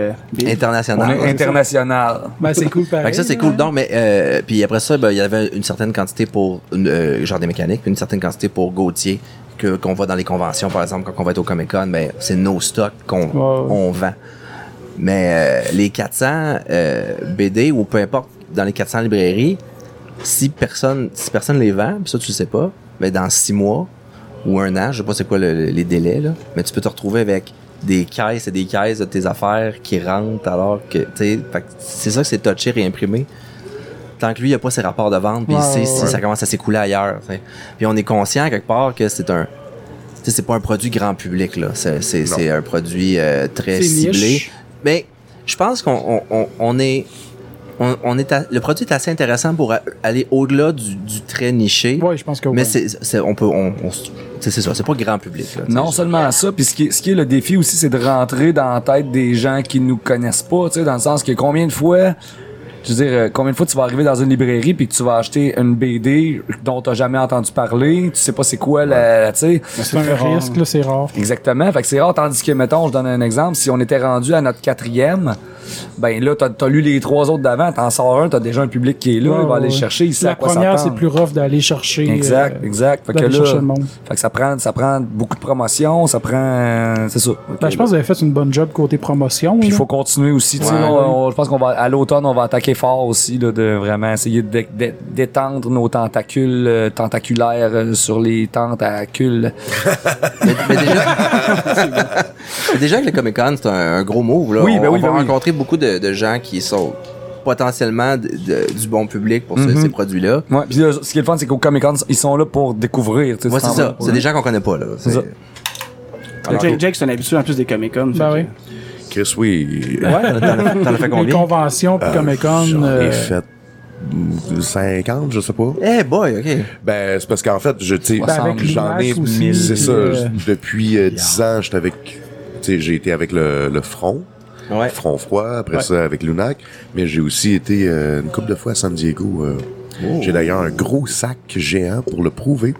International.
international.
Ben, c'est cool, pareil.
Fait que ça, c'est cool. Non, mais euh, puis après ça, ben, il y avait une certaine quantité pour euh, genre des mécaniques, puis une certaine quantité pour Gauthier que qu'on va dans les conventions, par exemple, quand on va être au Comic Con, ben c'est nos stocks qu'on on vend. Mais euh, les 400 euh, BD ou peu importe dans les 400 librairies, si personne si personne les vend, ça tu le sais pas, ben dans six mois ou un an, je sais pas c'est quoi le- les délais là, mais tu peux te retrouver avec des caisses et des caisses de tes affaires qui rentrent alors que tu sais, c'est ça que c'est touché réimprimé. Tant que lui, il a pas ses rapports de vente, puis il
Ouais,
sait
ouais,
si ça commence à s'écouler ailleurs. Puis on est conscient quelque part que c'est un, tu sais, c'est pas un produit grand public là. C'est, un produit euh, très ciblé.
niche.
Mais je pense qu'on on, on, on est on, on est à- le produit est assez intéressant pour a- aller au-delà du, du très niché.
Ouais, je pense que
Mais
ouais.
c'est, c'est- on peut on, on c'est, c'est ça, c'est pas grand public là.
Non seulement ça, puis ce qui, est, ce qui est le défi aussi, c'est de rentrer dans la tête des gens qui nous connaissent pas, tu sais, dans le sens que combien de fois, Je veux dire, euh, combien de fois tu vas arriver dans une librairie puis que tu vas acheter une BD dont t'as jamais entendu parler, tu sais pas c'est quoi la, la- tu sais.
C'est un risque, là, c'est rare.
Exactement. Fait que c'est rare, tandis que, mettons, je donne un exemple, si on était rendu à notre quatrième, ben là, t'as as lu les trois autres d'avant, t'en sors un, t'as déjà un public qui est là,
Ouais,
il va aller chercher, il sait
La
à quoi
première, c'est plus rough d'aller chercher.
Exact,
euh,
exact. Fait que là,
chercher le monde.
fait que ça prend, ça prend beaucoup de promotion, ça prend, c'est ça.
Ben, je pense que vous avez fait une bonne job côté promotion.
Puis il faut continuer aussi. tu sais, je pense qu'on va à l'automne, on va attaquer fort aussi là, de vraiment essayer d'étendre nos tentacules euh, tentaculaires euh, sur les tentacules.
Mais, mais déjà, déjà avec le Comic Con, c'est un, un gros move. Là.
Oui,
on,
ben oui,
on va
ben oui.
rencontrer beaucoup de, de gens qui sont potentiellement de- de- du bon public pour ce-
Mhm.
ces produits-là.
Ouais, puis là, ce qui est le fun, c'est qu'au Comic Con, ils sont là pour découvrir. tu sais,
Ouais, c'est ça. C'est des gens qu'on connaît pas. là.
C'est ça.
Alors,
Jake, Jake, c'est un habitué en plus des Comic-Con.
Ben oui.
Chris, oui.
Ouais, t'en as- fait
Les
combien?
conventions puis
Euh,
Comic Con.
J'en ai
euh,
fait mm, 50, je sais pas.
Eh boy, ok.
Ben, c'est parce qu'en fait, je, tu sais,
Ben,
j'en ai, c'est ça,
euh,
depuis euh, 10 ans, j'étais avec, tu sais, j'ai été avec le, le front,
Ouais.
front froid, après
Ouais.
ça avec Lunac, mais j'ai aussi été euh, une couple de fois à San Diego. euh,
Oh.
J'ai d'ailleurs un gros sac géant pour le prouver.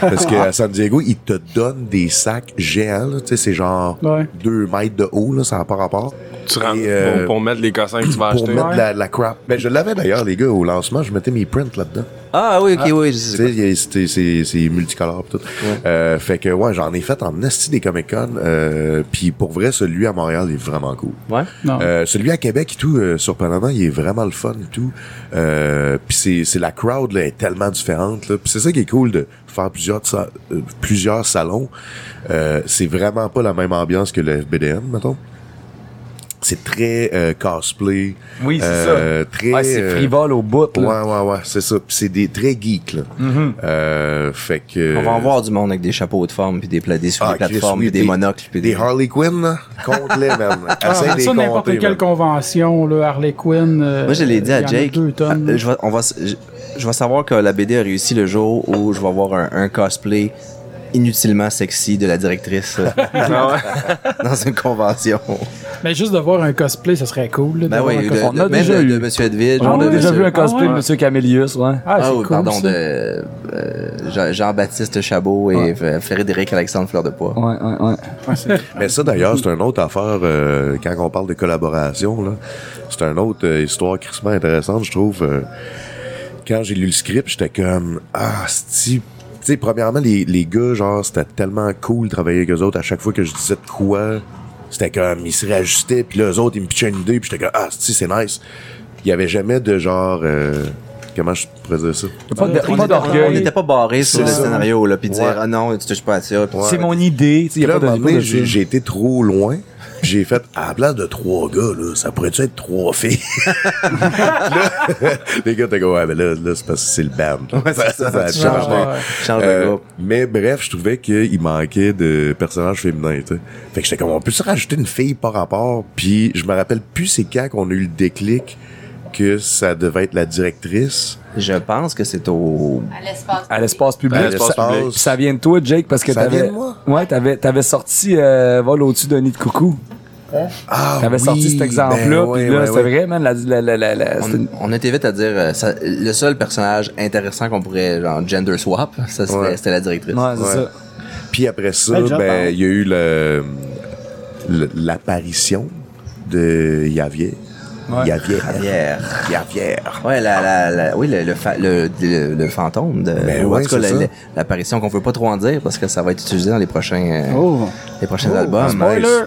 Parce qu'à San Diego, ils te donnent des sacs géants, tu sais, c'est genre
Ouais.
2 mètres de haut, là, ça n'a pas rapport.
Tu rentres
euh,
pour, pour mettre les cossins que tu vas
Pour
acheter.
mettre
Ouais.
la, de la crap. Ben, je l'avais d'ailleurs, les gars, au lancement, je mettais mes prints là-dedans.
Ah oui, ok, oui. je sais
c'est c'est multicolore pis tout. Euh, fait que ouais, j'en ai fait en esti des Comic Con. Euh, puis pour vrai, celui à Montréal est vraiment cool.
Ouais?
non.
Euh, celui à Québec et tout, euh, surprenamment, il est vraiment le fun et tout. Euh, puis c'est c'est la crowd là est tellement différente là. Puis c'est ça qui est cool de faire plusieurs sa- euh, plusieurs salons. Euh, c'est vraiment pas la même ambiance que le FBDM, mettons. C'est très euh, cosplay.
Oui, c'est
euh, Très.
Ouais, c'est
euh,
frivole au bout.
Ouais,
Là.
ouais, ouais, c'est ça. Puis c'est des très geeks, là. Euh, fait que...
On va en voir du monde avec des chapeaux de forme puis des, pla- des, sur
Ah,
des
Chris,
plateformes puis des,
des-
monocles puis
Des Harley Quinn, là, compte-les, man.
Ah,
Essaye de les
ça, n'importe quelle convention, là, Harley Quinn. euh,
Moi, je l'ai dit à Jake.
deux tonnes.
Ah, je, vais, on va, je, je vais savoir que la BD a réussi le jour où je vais avoir un, un cosplay inutilement sexy de la directrice euh, dans une convention.
Mais juste de voir un cosplay, ça serait cool. là,
Ben oui, de.
On a
de-
déjà
de,
eu.
de Monsieur Edwidge.
On
de
a déjà
Monsieur-
vu un cosplay
Ah,
de. Monsieur Camélius, ouais.
Ah,
Ah
c'est
oui,
cool,
pardon,
ça.
de euh, Jean- Jean-Baptiste Chabot et F- Frédéric Alexandre Fleur de Poix.
Ouais, ouais, ouais.
Mais ça, d'ailleurs, c'est une autre affaire, euh, quand on parle de collaboration, là. C'est une autre euh, histoire crissement intéressante, je trouve. euh, quand j'ai lu le script, j'étais comme, ah, c'est tu sais, premièrement, les, les gars, genre, c'était tellement cool de travailler avec eux autres. À chaque fois que je disais de quoi, c'était comme, ils se réajustaient, puis là, eux autres, ils me pitchaient une idée, puis j'étais comme, ah, c'est c'est nice. Il y avait jamais de genre, euh, comment je pourrais dire ça?
Pas de-
On n'était pas barré sur le
ça.
scénario, là, puis dire, ah non, tu touches pas à ça.
C'est mon idée. tu sais, y
Puis
a
là,
pas de-
moment donné, j'ai été trop loin. J'ai fait, à la place de trois gars, là, ça pourrait-tu être trois filles? là, les gars, t'es comme, ouais, mais là, là c'est parce que c'est le band.
Ouais, c'est ça,
ça a changé. Euh, mais bref, je trouvais qu'il manquait de personnages féminins, tu sais. Fait que j'étais comme, on peut se rajouter une fille par rapport? Puis je me rappelle plus c'est quand qu'on a eu le déclic que ça devait être la directrice.
Je pense que c'est au.
À l'espace.
Public.
À l'espace
ça,
public.
ça vient de toi, Jake, parce que
Ça
t'avais. Ouais, t'avais, t'avais sorti euh, Vol au-dessus d'un nid de coucou.
Ah,
T'avais
oui,
sorti cet exemple-là,
ben
puis
ouais,
là,
ouais,
c'était
ouais.
vrai, man. La, la, la, la, la- c'était
On, était vite à dire, euh, ça- le seul personnage intéressant qu'on pourrait, genre, gender swap, ça, c'était
Ouais.
la directrice.
Ouais, c'est
Ouais.
ça.
Puis après ça, ben,
hein.
il y a eu le, l'apparition de Yavier.
Ouais.
Yavier.
Javier.
Yavier.
Ouais, la, la, la- oui, le, le, fa- le, le, le fantôme de,
Ben
ou en tout cas, l'apparition qu'on veut pas trop en dire parce que ça va être utilisé dans les prochains,
Oh.
les prochains
Oh,
albums.
spoiler!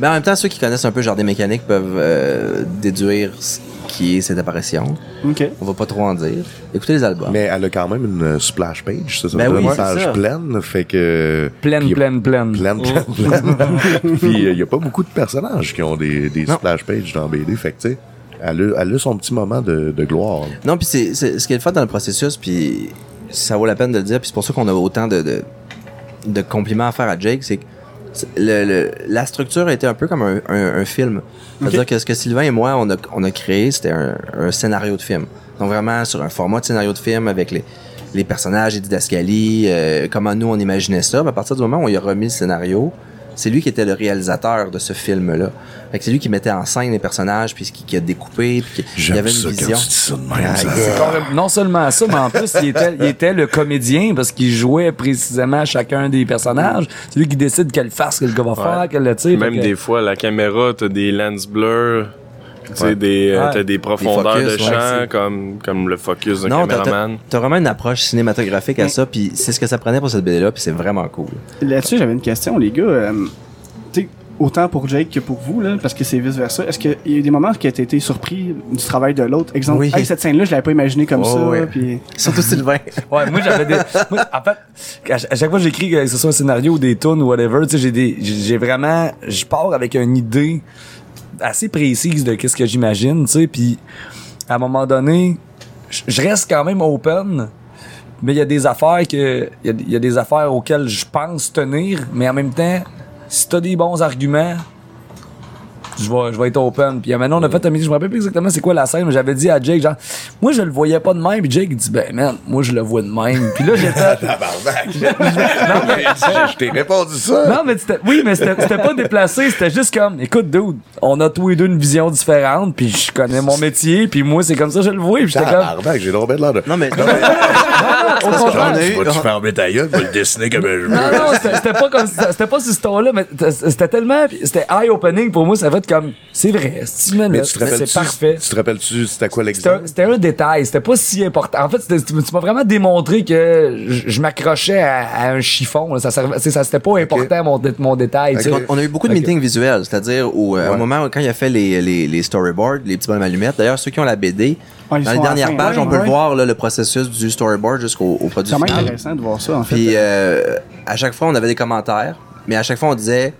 Mais en même temps, ceux qui connaissent un peu Jardin mécanique peuvent euh, déduire ce qui est cette apparition.
OK.
On va pas trop en dire. Écoutez les albums.
Mais elle a quand même une euh, splash page, ça, ça
Ben oui,
une
c'est
page
ça.
pleine, fait que...
Pleine,
a-
pleine, pleine.
Pleine, pleine, pleine. Puis il y a pas beaucoup de personnages qui ont des, splash pages dans BD, fait que tu sais, elle a, elle a son petit moment de, de gloire.
Non, puis c'est, c'est- ce qui est le fun dans le processus, puis ça vaut la peine de le dire, puis c'est pour ça qu'on a autant de, de, de compliments à faire à Jake, c'est que c'est- le, le- la structure a été un peu comme un, un- un film. C'est-à-dire que ce que Sylvain et moi, on a, on a créé, c'était un, un scénario de film. Donc vraiment sur un format de scénario de film avec les, les personnages, les didascalies, euh, comment nous on imaginait ça. Puis à partir du moment où on y a remis le scénario, c'est lui qui était le réalisateur de ce film-là. Fait que c'est lui qui mettait en scène les personnages, puis qui, qui a découpé, puis qui il y avait
ça
une
quand
vision.
tu dis ça de même.
Ah,
ça.
Non seulement ça, mais en plus, il était, il était le comédien parce qu'il jouait précisément chacun des personnages. C'est lui qui décide quelle face que le gars va faire, quelle le tire.
Même
que-
des fois, la caméra, t'as des lens blurs, tu
Ouais.
des, euh,
Ouais.
t'as des profondeurs
focus,
de champ, comme, comme le focus d'un
Non, t'as- t'as
caméraman.
t'as vraiment une approche cinématographique à ça, puis c'est ce que ça prenait pour cette BD-là, puis c'est vraiment cool.
Là-dessus, j'avais une question, les gars. Euh, tu autant pour Jake que pour vous, là, parce que c'est vice-versa. Est-ce qu'il y a eu des moments qui ont été surpris du travail de l'autre? Exemple,
Oui.
Hey, cette scène-là, je l'avais pas imaginé comme
Oh,
ça.
ouais.
Puis...
Surtout Sylvain.
Ouais, moi j'avais des. moi, en fait, à, ch- à chaque fois que j'écris, que ce soit un scénario ou des tunes ou whatever, tu sais, j'ai des. J'ai vraiment. Je pars avec une idée assez précise de qu'est-ce que j'imagine, tu sais, puis à un moment donné, je reste quand même open. Mais il y a des affaires que. Il y, a des affaires auxquelles je pense tenir, mais en même temps, si t'as des bons arguments, je vais, je vais être open. Puis maintenant, on a fait un meeting, je me rappelle plus exactement c'est quoi la scène, mais j'avais dit à Jake, genre, moi, je le voyais pas de même. Puis Jake, il dit, ben, man, moi, je le vois de même. Puis là, j'étais.
Tabarnak. Je t'ai répondu ça.
non, mais c'était, oui, mais c'était, c'était pas déplacé, c'était juste comme, écoute, dude, on a tous les deux une vision différente, puis je connais mon métier, puis moi, c'est comme ça, que je le vois, puis j'étais comme,
j'ai bien l'air de.
Non, mais,
au
Genre,
contraire.
tu vas-tu fermer ta gueule, tu vas le dessiner comme je veux.
Non, non, c'était pas comme ça- c'était pas ce ton-là, mais c'était tellement, c'était eye-opening pour moi, ça fait comme, c'est vrai, c'est c'est parfait.
tu te rappelles-tu, c'était quoi l'exemple?
c'était un détail, c'était pas si important. En fait, tu m'as vraiment démontré que je, je m'accrochais à, à un chiffon. là. Ça c'est- ça c'était pas important mon, dé- mon détail.
on, on a eu beaucoup de meetings visuels, c'est-à-dire au, euh, au
Ouais.
moment où quand il a fait les, les, les storyboards, les petits bonhommes allumettes, d'ailleurs ceux qui ont la BD, dans les dernières
fin,
pages,
ouais,
on peut
ouais.
le voir là, le processus du storyboard jusqu'au au produit
C'est quand même
final.
intéressant de voir ça, en fait.
Puis euh, à chaque fois, on avait des commentaires, mais à chaque fois, on disait.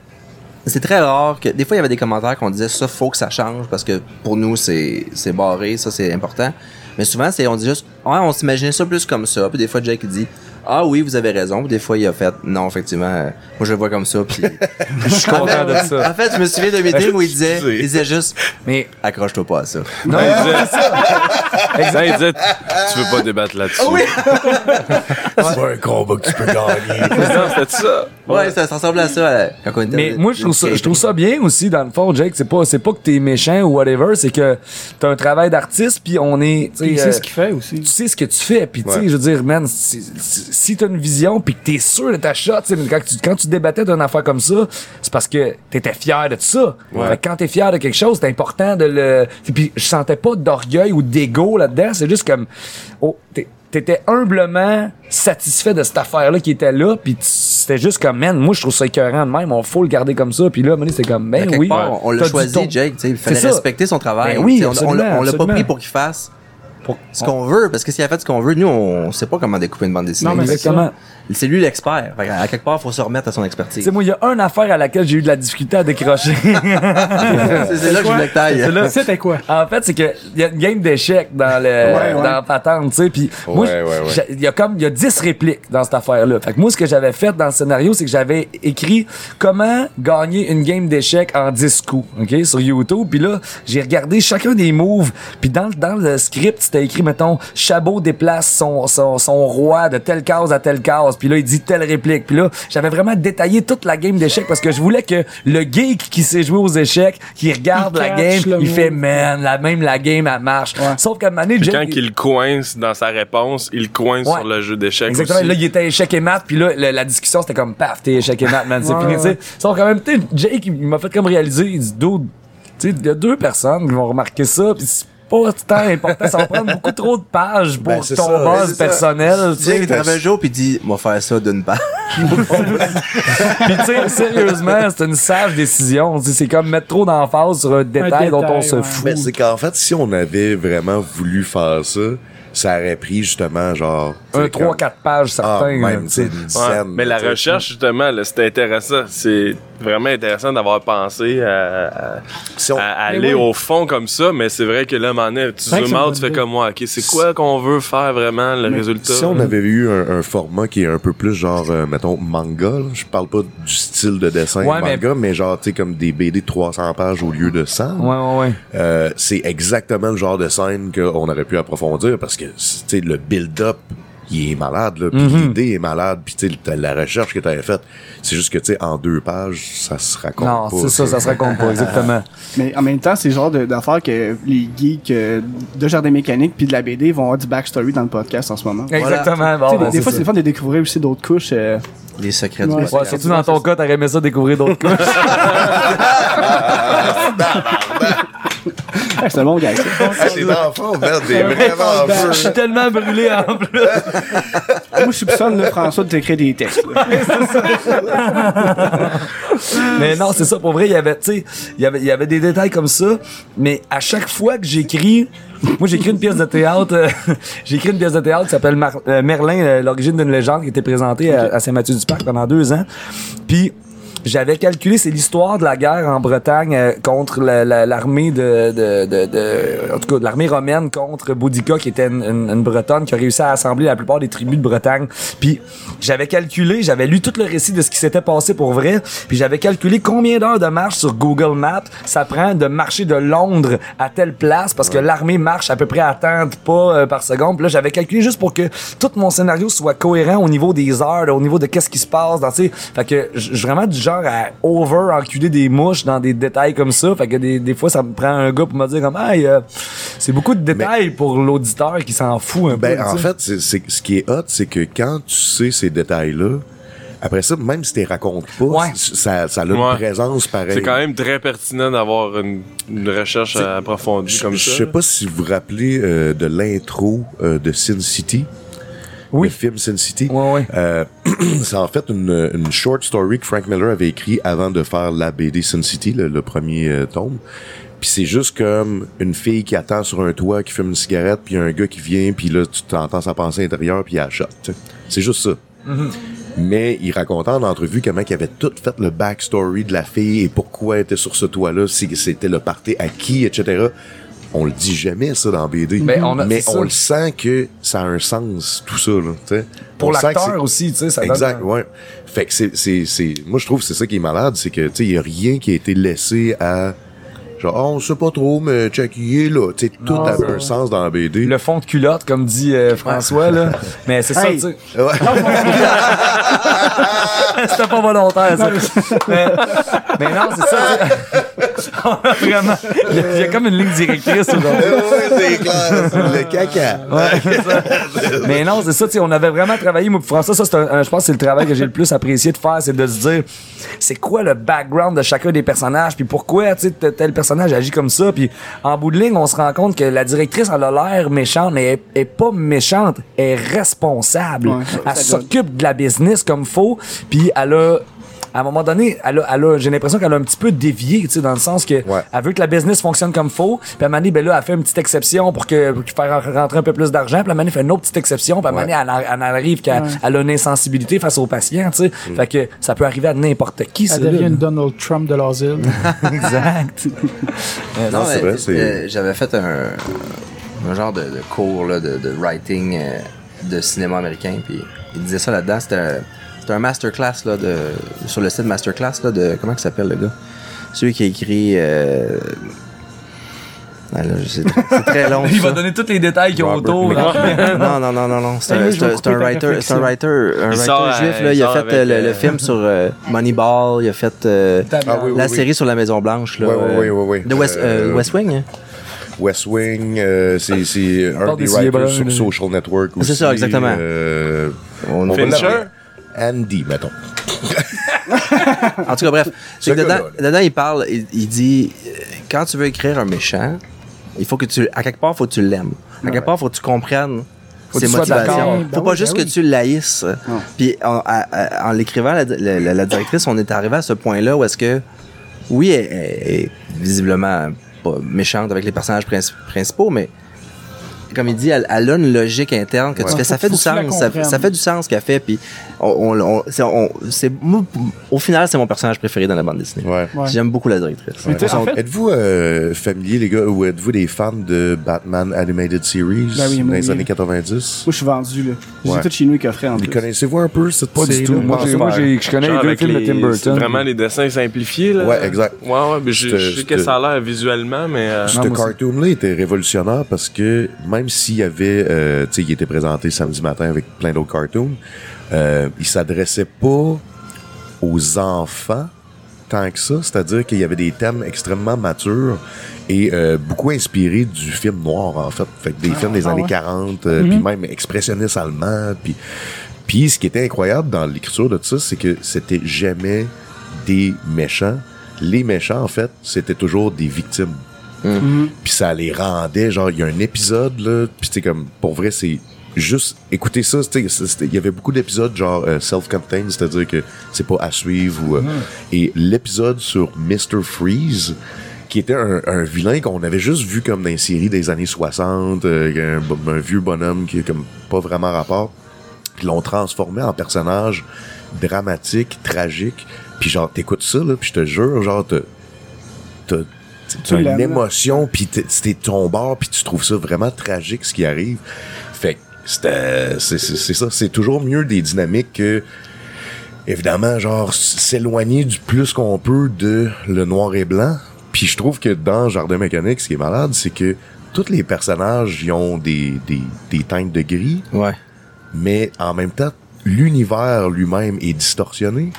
C'est très rare que. Des fois, il y avait des commentaires qu'on disait ça, faut que ça change parce que pour nous, c'est c'est barré, ça, c'est important. Mais souvent, c'est on dit juste, ouais, on s'imaginait ça plus comme ça. Puis des fois, il dit, ah oui, vous avez raison. Puis des fois, il a fait, non, effectivement, euh, moi, je le vois comme ça. Puis
je suis content de ça.
en fait, je me souviens d'un meeting où il disait, il disait juste,
Mais
accroche-toi pas à ça.
non,
Il disait, Non, il disait, tu veux pas débattre là-dessus.
C'est pas un combat que tu peux gagner.
Non, c'était ça.
Ouais, ça, ça ressemble à ça euh, quand on était.
mais moi, je trouve ça, je trouve ça bien aussi, dans le fond, Jake. C'est pas, c'est pas que t'es méchant ou whatever, c'est que t'as un travail d'artiste, puis on est, tu sais,
Il
euh,
sait ce qu'il fait aussi.
tu sais ce que tu fais puis tu sais je veux dire man si, si t'as une vision puis que t'es sûr de ta shot mais quand tu quand tu débattais d'une affaire comme ça c'est parce que t'étais fier de ça Fait que quand t'es fier de quelque chose c'est important de le puis je sentais pas d'orgueil ou d'ego là-dedans c'est juste comme oh T'étais humblement satisfait de cette affaire-là qui était là, puis c'était juste comme, man, moi je trouve ça écœurant de même, on faut le garder comme ça, puis là, c'était comme, ben oui.
part, on l'a choisi,
ton.
Jake. Il fallait respecter son travail.
Ben oui,
on- on, l'a- pas pris pour qu'il fasse
Pour-
ce qu'on veut, parce que s'il a fait ce qu'on veut, nous, on sait pas comment découper une bande dessinée.
Non, mais c'est
Exactement.
C'est lui l'expert. À quelque part, il faut se remettre à son
Tu
expertise.
sais, moi, il y a une affaire à laquelle j'ai eu de la difficulté à décrocher.
C'est c'est là que je que t'ailles.
C'était quoi?
En fait, c'est que il y a une game d'échecs dans le
Ouais, ouais.
dans patente, tu sais, puis moi
Ouais,
il y a comme il y a 10 répliques dans cette affaire-là. Fait que moi ce que j'avais fait dans le scénario, c'est que j'avais écrit comment gagner une game d'échecs en 10 coups, OK, sur YouTube. Puis là, j'ai regardé chacun des moves, puis dans dans le script, c'était écrit mettons Chabot déplace son, son son roi de telle case à telle case, puis là il dit telle réplique. Puis là, j'avais vraiment détaillé toute la game d'échecs parce que je voulais que le geek qui sait jouer aux échecs, qui regarde
Il
la game, il fait man, la même la game elle marche. Sauf qu'à un moment donné,
quand il coince dans sa réponse, il coince
Ouais.
sur le jeu d'échecs
Exactement.
aussi.
Là, il était échec et maths, puis là, le- la discussion, c'était comme paf, t'es échec et maths, man, c'est
Ouais.
Sauf quand même, tu sais, Jake, il m'a fait comme réaliser, il dit, dude, tu sais, il y a deux personnes qui vont remarquer ça, puis c'est pas tant important, ça va prendre beaucoup trop de pages pour
Ben,
ton
ça,
buzz personnel, tu sais.
il travaille un jour puis il dit, on va faire ça d'une part.
Puis tu sais, sérieusement, c'est une sage décision. C'est comme mettre trop d'emphase sur un détail, dont on se fout.
Mais c'est qu'en fait, si on avait vraiment voulu faire ça, ça aurait pris justement genre.
Un
comme-
3-4 pages,
Ah,
certains. là,
même,
tu sais.
tu sais, une
Ouais,
dizaine.
mais la recherche, justement, là, c'était intéressant. C'est vraiment intéressant d'avoir pensé à, à-
Si on-
à aller
oui.
au fond comme ça, mais c'est vrai que là, moment donné, tu zoomes
c'est
out, tu fais comme moi, ok, c'est quoi qu'on veut faire vraiment, le résultat?
Si on avait eu un, un format qui est un peu plus genre, euh, mettons, manga, là, je parle pas du style de dessin
Ouais, mais-
manga, mais, genre, tu sais, comme des BD de 300 pages au lieu de 100,
Ouais, ouais, ouais.
euh, c'est exactement le genre de scène qu'on aurait pu approfondir parce que, le build-up il est malade, là. Puis
Mhm.
l'idée est malade. Puis la recherche que tu avais faite, c'est juste que, tu sais, en deux pages, ça se raconte
Non,
pas.
c'est ça, ça se raconte pas, exactement.
Mais en même temps, c'est le genre d'affaires que les geeks euh, de jardin mécanique puis de la BD vont avoir du backstory dans le podcast en ce moment.
Exactement. Bon, ben,
des, des
c'est
fois, c'est le fun de découvrir aussi d'autres couches. euh,
Les secrets du
Ouais.
podcast.
Ouais, surtout dans ton cas, t'aurais aimé ça découvrir d'autres couches.
ah, c'est un bon gars. ça.
Ah, les enfants, merde, des vraiment
Je
feux.
suis tellement brûlé en plus.
Moi, je soupçonne là, François de t'écrire des textes.
Mais non, c'est ça. Pour vrai, il y avait, tu sais, il y avait, il y avait des détails comme ça. Mais à chaque fois que j'écris, moi, j'écris une pièce de théâtre. euh, j'écris une pièce de théâtre qui s'appelle Mar- euh, Merlin, euh, l'origine d'une légende, qui était présentée à, à Saint-Mathieu-du-Parc pendant deux ans. Puis j'avais calculé, c'est l'histoire de la guerre en Bretagne euh, contre la- la- l'armée de, de, de, de- en tout cas, de l'armée romaine contre Boudica, qui était une, une- une bretonne qui a réussi à assembler la plupart des tribus de Bretagne. Puis j'avais calculé, j'avais lu tout le récit de ce qui s'était passé pour vrai, puis j'avais calculé combien d'heures de marche sur Google Maps ça prend de marcher de Londres à telle place parce que l'armée marche à peu près à tant de pas euh, par seconde. Puis là, j'avais calculé juste pour que tout mon scénario soit cohérent au niveau des heures, là, au niveau de qu'est-ce qui se passe dans, tu sais, fait que je je suis vraiment du genre à over enculer des mouches dans des détails comme ça. Fait que des, des fois, ça me prend un gars pour me dire comme, hey, euh, c'est beaucoup de détails pour l'auditeur qui s'en fout un
Ben,
peu.
en fait, c'est, c'est- ce qui est hot, c'est que quand tu sais ces détails-là, après ça, même si tu les racontes pas,
Ouais.
ça, ça a une
Ouais.
présence pareille.
C'est quand même très pertinent d'avoir une, une recherche approfondie
Je
comme
je
ça.
sais pas si vous vous rappelez euh, de l'intro euh, de Sin City.
Oui.
Le film Sin City.
Ouais, ouais.
Euh, c'est en fait une, une short story que Frank Miller avait écrit avant de faire la BD Sin City, le, le premier euh, tome. Puis c'est juste comme une fille qui attend sur un toit, qui fume une cigarette, puis un gars qui vient, puis là, tu t'entends sa pensée intérieure, puis tu sais. C'est juste ça. Mais il racontait en entrevue comment il avait tout fait le backstory de la fille et pourquoi elle était sur ce toit-là, si c'était le party à qui, etc. On le dit jamais, ça, dans BD.
Ben, on a-
Mais on le sent que ça a un sens, tout ça, là, tu sais.
Pour l'acteur
c'est-
aussi, tu sais, ça donne
Exact,
un-
ouais. Fait que c'est, c'est, c'est, moi je trouve que c'est ça qui est malade, c'est que, tu sais, il y a rien qui a été laissé à, genre, oh, on sait pas trop, mais check, il est là. Tu sais, tout
Non,
avait un sens dans la BD.
le fond de culotte, comme dit euh, François, là. Mais c'est ça, tu.
Ouais.
C'était pas volontaire, ça. mais, mais non, c'est ça. Vraiment. Il y, a, il y a comme une ligne directrice aujourd'hui.
ouais, c'est clair. Le caca.
Ouais, c'est ça. Mais non, c'est ça, tu sais, on avait vraiment travaillé, moi, François, ça, c'est un, un- je pense que c'est le travail que j'ai le plus apprécié de faire, c'est de se dire, c'est quoi le background de chacun des personnages, puis pourquoi, tu sais, tel- personnage agit comme ça, puis en bout de ligne, on se rend compte que la directrice, elle a l'air méchante, mais elle est pas méchante, elle est responsable.
Ouais,
elle
ça
s'occupe de la business comme faut, puis elle a à un moment donné, elle a, elle a- j'ai l'impression qu'elle a un petit peu dévié, tu sais, dans le sens que
Ouais.
elle veut que la business fonctionne comme faut. Puis à un moment donné, ben là, elle fait une petite exception pour que pour faire rentrer un peu plus d'argent. Puis à un moment donné, elle fait une autre petite exception. Puis à un moment donné, elle, arrive qu'elle elle a une insensibilité face aux patients, tu sais. Fait que ça peut arriver à n'importe qui, ça.
Elle devient une Donald Trump de l'asile.
exact. Euh,
Non,
Non, c'est vrai, c'est-
euh, j'avais fait un, un genre de, de cours là, de, de writing euh, de cinéma américain, puis il disait ça là-dedans. C'était un, c'était un masterclass là, de, sur le site masterclass là, de comment il s'appelle le gars? Celui qui a écrit. Euh, ah, là, c'est très, c'est très long.
Il va donner tous les détails qu'il y a autour.
Non, non, non, non, non. C'est un, c'est un- c'est writer, c'est un writer, un
Il
writer
sort,
juif.
euh,
Là,
il
il a fait euh, le,
euh,
le film sur euh, Moneyball, il a fait euh,
Ah oui, oui,
la
oui.
série sur la Maison Blanche. Là,
ouais, ouais, ouais.
De West, euh,
Euh,
West Wing. hein?
West Wing, euh, c'est, c'est un des writers sur. Social Network aussi.
C'est ça, exactement.
Euh,
On
Fincher?
Andy, mettons.
En tout cas, bref,
Ce
que dedans,
gars-là, là.
dedans, il parle, il, il dit, euh, quand tu veux écrire un méchant, il faut que tu, à quelque part, faut que tu l'aimes. À quelque part, faut que tu comprennes
Faut que
ses motivations.
Ben
Faut pas
oui,
juste
ben
que
oui.
tu le laïsses. Puis en, l'écrivant, la, la- la- la directrice, on est arrivé à ce point-là où est-ce que, oui, elle, elle est visiblement pas méchante avec les personnages princi- principaux, mais comme il dit, elle, elle a une logique interne que tu fais. Ça fait du sens. Ça, fait du sens ce qu'elle fait. Puis on, on- on- c'est, on- c'est- moi, au final, c'est mon personnage préféré dans la bande dessinée.
Ouais.
Ouais.
J'aime beaucoup la directrice.
Sais, en fait,
Êtes-vous euh, familier, les gars, ou êtes-vous des fans de Batman Animated Series
Ben oui,
dans
moi,
les
oui.
années 90?
moi, je suis vendu, là. J'ai
Ouais.
tout chez nous, les coffrets en
Les connaissez-vous un peu, cette
Pas du
série-là?
tout. Moi, j'ai- moi, j'ai- je connais les
Genre
deux
avec
films de
les-
Tim
c'est
Burton.
Vraiment les dessins simplifiés, là.
Ouais, exact.
Ouais, ouais, mais je, je sais que ça a l'air visuellement, mais. euh,
Ce cartoon-là était révolutionnaire parce que même s'il y avait, euh, tu sais, il était présenté samedi matin avec plein d'autres cartoons, euh, il s'adressait pas aux enfants tant que ça, c'est-à-dire qu'il y avait des thèmes extrêmement matures et euh, beaucoup inspirés du film noir en fait, fait que des films des
ah
années
ouais.
40, euh, puis même expressionnistes allemands, puis puis ce qui était incroyable dans l'écriture de tout ça, c'est que c'était jamais des méchants. Les méchants en fait, c'était toujours des victimes puis ça les rendait genre il y a un épisode là puis c'est comme pour vrai c'est juste écoutez ça il y avait beaucoup d'épisodes genre euh, self-contained c'est-à-dire que c'est pas à suivre ou euh, et l'épisode sur Mr Freeze qui était un, un vilain qu'on avait juste vu comme dans une série des années 60 euh, un, un vieux bonhomme qui est comme pas vraiment rapport puis l'ont transformé en personnage dramatique tragique puis genre t'écoutes ça là puis je te jure genre t'as t'as t'as une émotion puis t'es ton bord puis tu trouves ça vraiment tragique ce qui arrive c'était c'est c'est c'est ça c'est toujours mieux des dynamiques que évidemment genre s'éloigner du plus qu'on peut de le noir et blanc puis je trouve que dans Jardin mécanique ce qui est malade c'est que tous les personnages ils ont des, des, des teintes de gris
Ouais.
mais en même temps l'univers lui-même est distorsionné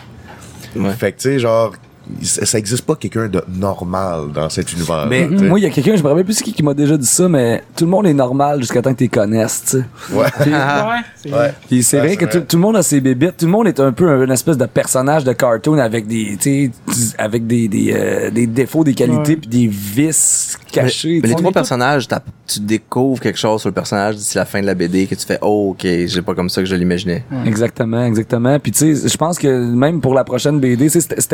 Ouais.
fait que tu sais genre ça ça existe pas quelqu'un de normal dans cet univers
Mais moi, il y a quelqu'un, je me rappelle plus qui qui m'a déjà dit ça, mais tout le monde est normal jusqu'à temps que tu les connaisses, tu sais.
ouais
Puis-
ouais, c'est
ouais
Puis c'est
Ouais,
vrai que
vrai.
tout, le monde a ses bébites. Tout le monde est un peu un- une espèce de personnage de cartoon avec des, tu sais, avec des, des, euh, des défauts, des qualités, puis des vices cachés.
Mais les trois personnages, tu découvres quelque chose sur le personnage d'ici la fin de la BD que tu fais oh, ok, j'ai pas comme ça que je l'imaginais.
Exactement, exactement. Puis tu sais, je pense que même pour la prochaine BD, c'est c'est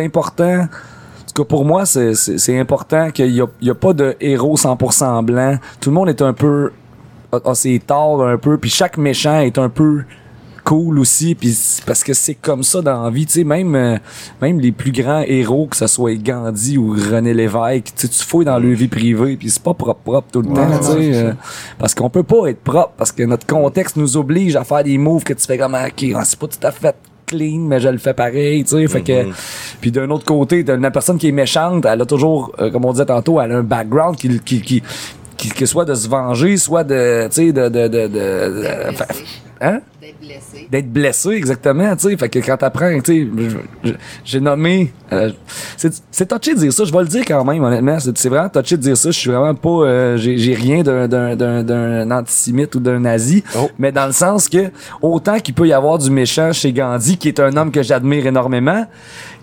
important. En tout cas, pour moi, c'est- important qu'il y a, y a pas de héros 100% blanc. Tout le monde est un peu a, ses torts un peu, puis chaque méchant est un peu cool aussi, puis parce que c'est comme ça dans la vie, tu sais, même euh, même les plus grands héros, que ce soit Gandhi ou René Lévesque, tu fouilles dans leur vie privée, puis c'est pas propre propre tout le temps, tu sais, euh, parce qu'on peut pas être propre, parce que notre contexte nous oblige à faire des moves que tu fais comme, ah, ok, ah, c'est pas tout à fait clean, mais je le fais pareil, tu sais, fait que, puis d'un autre côté, t'as une personne qui est méchante, elle a toujours, euh, comme on disait tantôt, elle a un background qui, qui, qui, soit de se venger, soit de, tu sais, de, de, de, de, de- fa- hein?
D'être blessé.
d'être blessé exactement tu sais fait que quand t'apprends tu sais j'ai nommé euh, c'est c'est touché de dire ça je vais le dire quand même honnêtement c'est c'est vraiment touché de dire ça je suis vraiment pas euh, j'ai j'ai rien d'un d'un d'un d'un antisémite ou d'un nazi
Oh.
mais dans le sens que autant qu'il peut y avoir du méchant chez Gandhi qui est un homme que j'admire énormément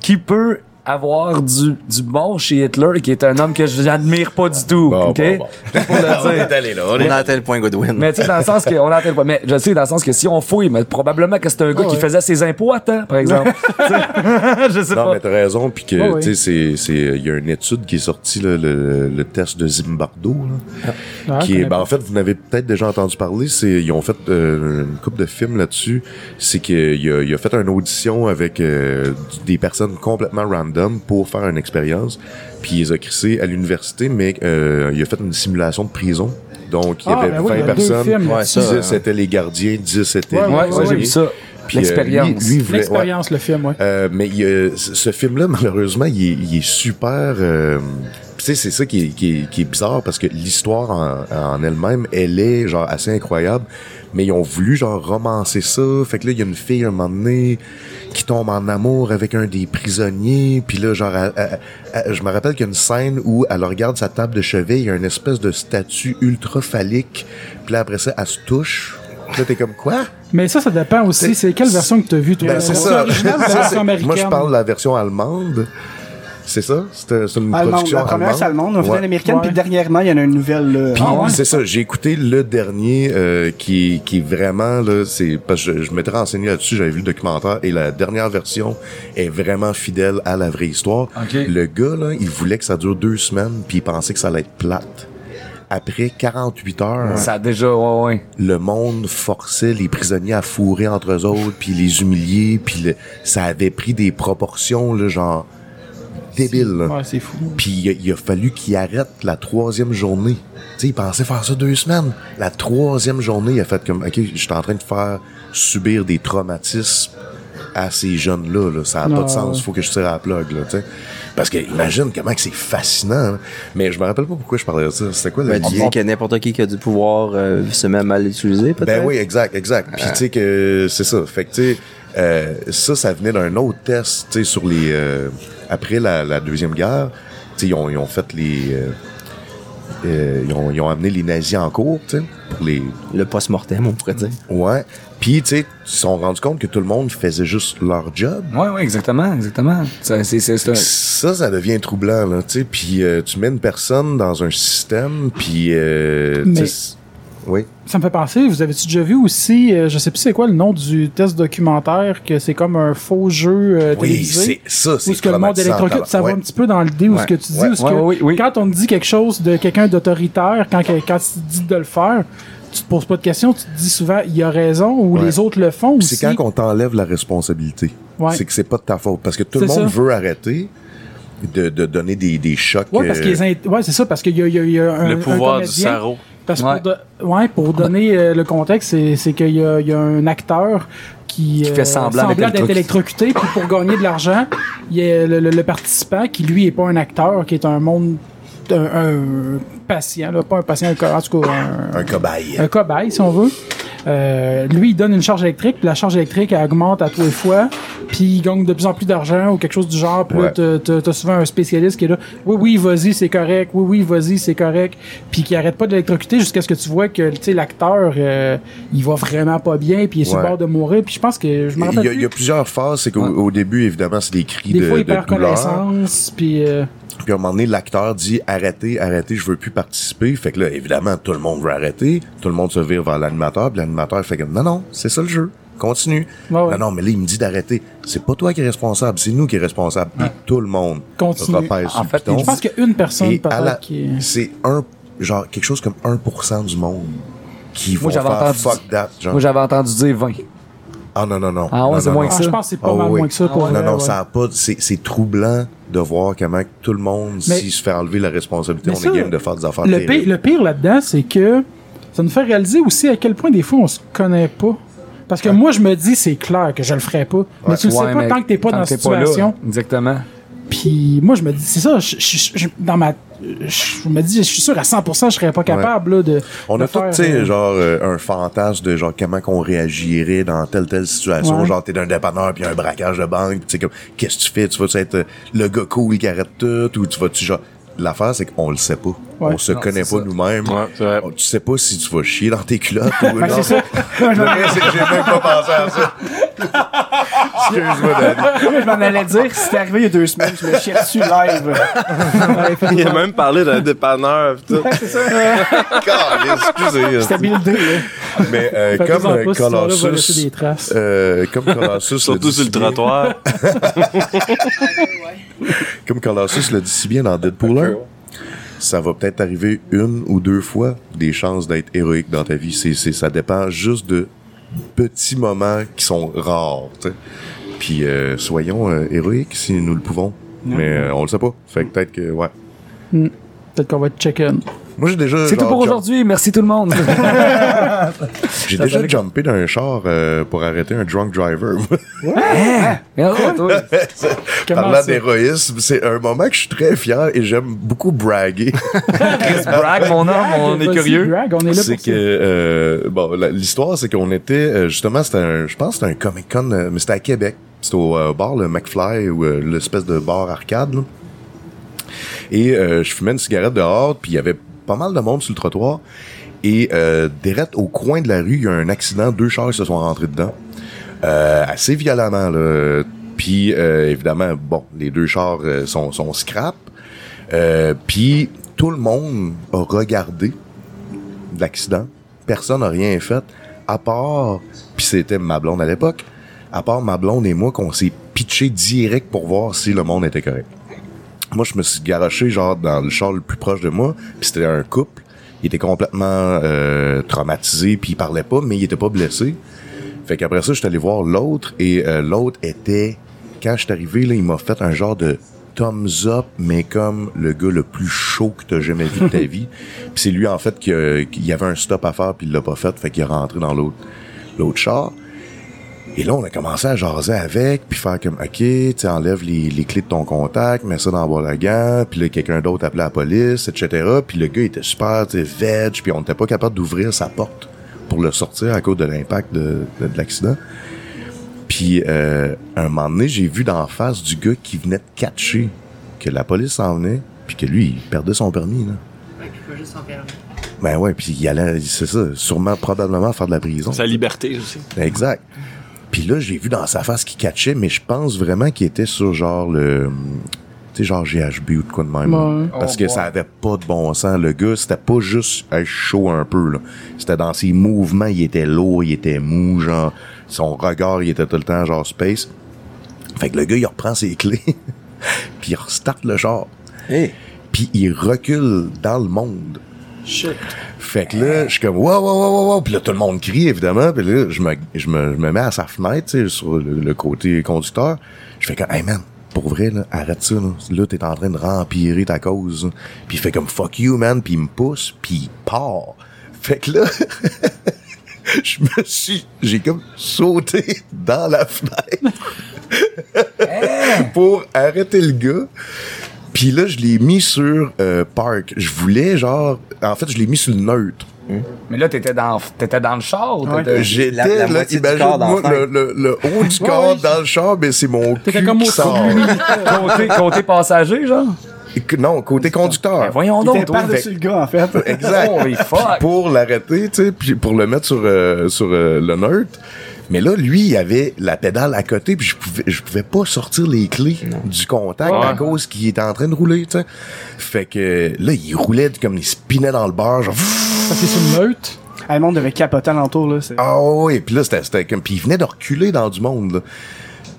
qui peut avoir du, du bon chez Hitler qui est un homme que j'admire pas du tout
Bon,
ok?
bon, bon.
Juste pour le
on est allé là on
On
est
a atteint le point Godwin.
mais tu sais, dans le sens que, on a pas. Mais je sais, dans le sens que si on fouille, mais probablement que c'est un gars qui faisait ses impôts à temps, par exemple. Je sais
Non,
pas.
mais t'as raison, puis que,
ouais.
tu sais, c'est, c'est, il y a une étude qui est sortie, là, le, le test de Zimbardo, là,
Ouais,
qui
je
est, ben, en fait, vous n'avez peut-être déjà entendu parler, c'est, ils ont fait euh, une couple de films là-dessus, c'est qu'il a, il a fait une audition avec euh, des personnes complètement random pour faire une expérience, puis il les a crissés à l'université, mais euh, il a fait une simulation de prison, donc il y
Ah,
avait
ben
20
oui, il y a deux
personnes,
films
Ouais,
là-dessus.
ça,
10 c'était les gardiens, 10 c'était
Ouais,
les
Ouais, ouais,
prisonniers.
j'ai vu ça.
Puis, euh,
L'expérience.
lui- lui voulait- ouais.
L'expérience, le film.
Euh, mais a- ce film-là, malheureusement, il est, il est super. euh, tu sais, c'est ça qui est, qui, est, qui est bizarre parce que l'histoire en, en elle-même, elle est genre assez incroyable. Mais ils ont voulu genre romancer ça. Fait que là, il y a une fille un moment donné qui tombe en amour avec un des prisonniers. Puis là, genre, elle- elle- elle- je me rappelle qu'il y a une scène où elle regarde sa table de chevet, il y a une espèce de statue ultra phallique. Puis là, après ça, elle se touche. Puis là, t'es comme quoi?
Mais ça, ça dépend aussi. C'est quelle version que tu as vue, toi?
Ben, c'est ça.
originale
Ça,
version américaine?
Moi, je parle de la version allemande. C'est ça? C'est c'est une
Allemande,
production
la première c'est allemande, on
Ouais.
l'américaine,
Ouais.
puis dernièrement, il y en a une nouvelle. Là.
Puis
Ah ouais?
c'est ça, j'ai écouté le dernier euh, qui, qui est vraiment là, c'est parce que je, je m'étais renseigné là-dessus, j'avais vu le documentaire et la dernière version est vraiment fidèle à la vraie histoire.
Ok.
Le gars là, il voulait que ça dure deux semaines puis il pensait que ça allait être plate. après 48 heures,
Ça a déjà, ouais, ouais.
le monde forçait les prisonniers à fourrer entre eux autres, puis les humilier, puis le- ça avait pris des proportions, là, genre, débiles. là.
Ouais, c'est fou.
Puis il a, il a fallu qu'il arrête la troisième journée. Tu sais, il pensait faire ça deux semaines. La troisième journée, il a fait comme, OK, je suis en train de faire subir des traumatismes à ces jeunes-là. Là. Ça n'a pas de sens.
ouais.
faut que je tire à la plug. Là, tu sais. Parce que imagine comment que c'est fascinant. hein. Mais je me rappelle pas pourquoi je parlais de ça. C'était quoi le
Ben, que n'importe qui qui a du pouvoir euh, se met à mal l'utiliser, peut-être?
Ben oui, exact, exact. Puis tu sais que c'est ça. Fait que tu sais, euh, ça, ça venait d'un autre test, tu sais, sur les euh, après la, la deuxième guerre. Tu sais, ils ont, ils ont fait les, euh, euh, ils, ont, ils ont amené les nazis en cours, tu sais, pour les,
Le post-mortem, on pourrait dire.
ouais. Puis tu sais, ils se sont rendus compte que tout le monde faisait juste leur job.
Ouais, ouais, exactement, exactement. Ça, C'est, c'est, c'est un-
Ça, ça devient troublant, là, tu sais. Puis euh, tu mets une personne dans un système, puis euh,
Mais-
oui.
Ça me fait penser, vous avez-tu déjà vu aussi, euh, je sais plus c'est quoi le nom du test documentaire, que c'est comme un faux jeu euh,
Oui,
télévisé?
c'est ça, c'est
Où ce que le monde électrocute, ça va un petit peu dans l'idée où
Ouais.
ce que tu dis,
Ouais.
où ce
Ouais,
que-
ouais, oui, oui.
quand on dit quelque chose de quelqu'un d'autoritaire, quand, quand tu te dis de le faire, tu te poses pas de questions, tu te dis souvent il a raison ou
Ouais.
les autres le font
c'est quand on t'enlève la responsabilité.
Ouais.
C'est que c'est pas de ta faute. Parce que tout le monde
ça.
veut arrêter de, de donner des, des chocs.
Ouais, parce
euh,
que les int- ouais, c'est ça, parce qu'il y a, il y a- il y a un,
Le
un
pouvoir du sarreau.
Parce que
Ouais.
pour, de- ouais, pour donner euh, le contexte, c'est, c'est qu'il y a, il y a un acteur qui,
Qui fait semblant d'être
d'être électrocuté, puis pour gagner de l'argent, il y a le, le- le participant qui, lui, est pas un acteur, qui est un monde. Un, un patient, là, pas un patient, un, en tout cas, un,
un cobaye.
un cobaye, si on veut. Euh, lui, il donne une charge électrique, puis la charge électrique elle augmente à tous les fois, puis il gagne de plus en plus d'argent ou quelque chose du genre. Puis
Ouais.
t'as- t'as t'as souvent un spécialiste qui est là. Oui, oui, vas-y, c'est correct. Oui, oui, vas-y, c'est correct. Puis qui arrête pas d'électrocuter jusqu'à ce que tu vois que tu sais, l'acteur, euh, il va vraiment pas bien, puis il est sur le bord de mourir. Puis je pense que je me
Il
rappelle
il y a
plus.
plusieurs phases. C'est qu'au au début, évidemment, c'est des cris
Des
de,
fois, il
de
perd
douleur.
connaissance, puis... euh,
Puis à un moment donné, l'acteur dit arrêtez, arrêtez, je veux plus participer. Fait que là, évidemment, tout le monde veut arrêter. Tout le monde se vire vers l'animateur. Puis l'animateur fait comme non, non, c'est ça le jeu. Continue.
Ouais, ouais.
Non, non, mais là, il me dit d'arrêter. C'est pas toi qui es responsable, c'est nous qui est responsable. Puis tout le monde
Continue.
En fait,
piton.
je pense qu'il y a une personne,
la-
qui...
c'est un, genre, quelque chose comme 1% du monde qui vont
Moi, j'avais
faire
entendu-
fuck that, genre.
Moi, j'avais entendu dire 20.
Ah non, non, non.
Ah ouais, c'est moins
non.
que
Ah,
ça.
je pense que c'est pas
Ah
mal
oui.
moins que ça pour
Non,
vrai,
non,
ouais.
ça a pas, c'est, c'est troublant de voir comment tout le monde, s'il se fait enlever la responsabilité, on
ça,
est game de faire des affaires
Le pire, le pire là-dedans, c'est que ça nous fait réaliser aussi à quel point des fois on se connaît pas. Parce que moi, je me dis, c'est clair que je le ferais pas. Mais tu le sais
Ouais,
pas tant que t'es pas dans la
pas là,
situation.
exactement.
Puis moi, je me dis, c'est ça, je, je- je- dans ma. Je me dis, je suis sûr à 100%, je serais pas capable là, de.
On
de
a tout, tu sais,
euh,
genre, euh, un fantasme de genre comment qu'on réagirait dans telle telle situation.
Ouais.
Genre, t'es d'un dépanneur puis un braquage de banque, tu sais, comme, qu'est-ce que tu fais? Tu vas-tu être euh, le gars cool qui arrête tout ou tu vas-tu genre? L'affaire, c'est qu'on le sait pas.
Ouais.
On se
Non,
connaît
c'est
pas
ça.
nous-mêmes.
Ouais, c'est
Tu sais pas si tu vas chier dans tes culottes ou
Ben,
non.
c'est ça.
Le vrai, c'est que j'ai même pas pensé à ça. Excuse-moi, Danny.
je m'en allais dire, c'était arrivé il y a deux semaines, je me chiais dessus live.
Il a même parlé d'un dépanneur. tout.
Caliste, excusez.
C'était buildé, là.
Mais euh, comme euh, Colossus,
des traces.
euh, comme Colossus
Surtout sur le trottoir.
Comme Colossus le dit si bien dans Deadpool 1, ça va peut-être arriver une ou deux fois des chances d'être héroïque dans ta vie. C'est, c'est, ça dépend juste de petits moments qui sont rares. tu sais. Puis euh, soyons euh, héroïques si nous le pouvons. Mais euh, on le sait pas. Fait que peut-être que ouais.
Peut-être qu'on va être check-in.
Moi j'ai déjà
C'est tout pour aujourd'hui. Merci tout le monde.
J'ai déjà jumpé dans un char euh, pour arrêter un drunk driver.
Toi.
Comment
Parlant
ça?
d'héroïsme, c'est un moment que je suis très fier et j'aime beaucoup braguer.
Chris Bragg, mon homme, on est curieux.
On est là
c'est
pour
que euh, bon l'histoire c'est qu'on était euh, justement c'était un je pense que c'était un Comic Con euh, mais c'était à Québec c'était au euh, bar le McFly ou euh, l'espèce de bar arcade là. et euh, je fumais une cigarette dehors puis il y avait pas mal de monde sur le trottoir et euh, direct au coin de la rue il y a un accident deux chars se sont rentrés dedans euh, assez violemment là puis euh, évidemment bon les deux chars euh, sont sont scrap puis tout le monde a regardé l'accident. Personne n'a rien fait, à part, puis c'était ma blonde à l'époque, à part ma blonde et moi qu'on s'est pitché direct pour voir si le monde était correct. Moi, je me suis garoché genre dans le char le plus proche de moi, puis c'était un couple il était complètement euh, traumatisé, puis il parlait pas, mais il était pas blessé. Fait qu'après ça, je suis allé voir l'autre, et euh, l'autre était... Quand je suis arrivé, là, il m'a fait un genre de thumbs up, mais comme le gars le plus chaud que t'as jamais vu de ta vie. Puis c'est lui, en fait, qui qu'il y avait un stop à faire, puis il l'a pas fait, fait qu'il est rentré dans l'autre l'autre char. Et là, on a commencé à jaser avec, puis faire comme, OK, tu sais, enlève les, les clés de ton contact, mets ça dans le gant, puis là, quelqu'un d'autre appelait la police, etc. Puis le gars était super, tu sais, veg, puis on n'était pas capable d'ouvrir sa porte pour le sortir à cause de l'impact de, de, de l'accident. Puis, euh, un moment donné, j'ai vu d'en face du gars qui venait de catcher que la police s'en venait, puis que lui, il perdait son permis, là. Ben ouais, puis il allait, c'est ça, sûrement, probablement faire de la prison.
Sa liberté aussi.
Exact. Puis là, j'ai vu dans sa face qu'il catchait, mais je pense vraiment qu'il était sur genre le. Tu sais, genre GHB ou de quoi de même.
Ouais.
Parce
Oh,
que ça avait pas de bon sens. Le gars, c'était pas juste être chaud un peu, là. C'était dans ses mouvements, il était lourd, il était mou, genre. Son regard, il était tout le temps genre space. Fait que le gars, il reprend ses clés, puis il restart le char.
Hey.
Puis il recule dans le monde.
Shit.
Fait que là, je suis comme, wow, wow, wow, wow, wow. Puis là, tout le monde crie, évidemment. Puis là, je me, je me, je me mets à sa fenêtre, tu sais, sur le, le côté conducteur. Je fais comme, hey man, pour vrai, là, arrête ça, là. Là, t'es en train de rempirer ta cause. Puis il fait comme, fuck you, man. Puis il me pousse, puis il part. Fait que là, je me suis, j'ai comme sauté dans la fenêtre pour arrêter le gars. Puis là, je l'ai mis sur euh, Park. Je voulais, genre... En fait, je l'ai mis sur le neutre.
Mais là, t'étais dans, t'étais dans le char ou t'étais-
J'étais, là, imagine-moi,
la
le, le, le haut du corps dans le char, mais c'est mon cul
comme
qui
au
sort.
côté, côté passager, genre?
Non, côté conducteur.
Ben, voyons
Il
donc,
était
toi.
par-dessus le gars, en fait.
Exact. Pour l'arrêter, tu sais, puis pour le mettre sur, euh, sur euh, le neutre. Mais là, lui, il avait la pédale à côté, puis je pouvais, je pouvais pas sortir les clés du contact à cause qu'il était en train de rouler, tu sais. Fait que là, il roulait comme il spinait dans le bar, genre.
Que c'est une meute?
Ah, le monde devait capoter alentour, là. c'est-
Ah oui, puis là, c'était, c'était comme... Puis il venait de reculer dans du monde, là.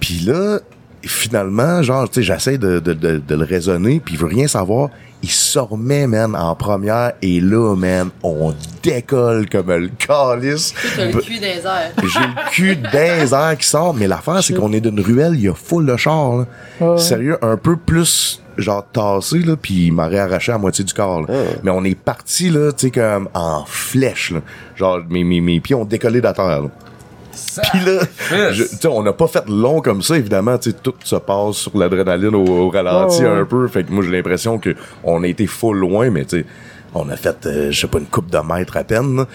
Puis là, finalement, genre, tu sais, j'essaie de, de, de, de le raisonner, puis il veut rien savoir. Il se remet, man, en première, et là, man, on décolle comme le calice.
T'as le cul des airs.
J'ai le cul air qui sort, mais l'affaire, c'est qu'on est d'une ruelle, il y a full de char, là.
Ouais.
Sérieux, un peu plus, genre, tassé, là, puis il m'aurait arraché à moitié du corps, là. Mais on est parti, là, tu sais, comme en flèche, là. Genre, mes, mes, mes pieds ont décollé de la terre, là. Puis là, je- tu sais, on n'a pas fait long comme ça, évidemment. Tu sais, tout se passe sur l'adrénaline au, au ralenti
Oh, ouais.
un peu. Fait que moi, j'ai l'impression que on a été full loin, mais tu sais, on a fait, euh, je sais pas, une coupe de mètres à peine.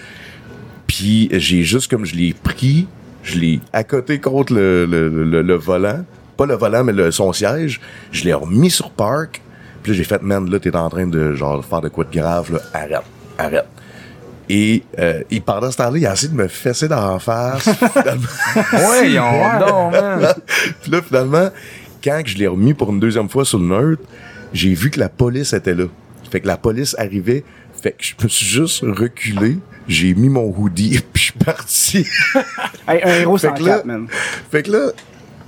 Puis j'ai juste comme je l'ai pris, je l'ai accoté contre le, le, le, le volant. Pas le volant, mais le, son siège. Je l'ai remis sur park. Puis là, j'ai fait, man, là, t'es en train de genre faire de quoi de grave, là. Arrête, arrête. Et, euh, et pendant ce temps-là, il a essayé de me fesser dans la face.
Voyons donc, man.
Puis là, finalement, quand je l'ai remis pour une deuxième fois sur le neutre, j'ai vu que la police était là. Fait que la police arrivait. Fait que je me suis juste reculé. J'ai mis mon hoodie, puis je suis parti.
Hey, un héros sans cap, man.
Fait que là,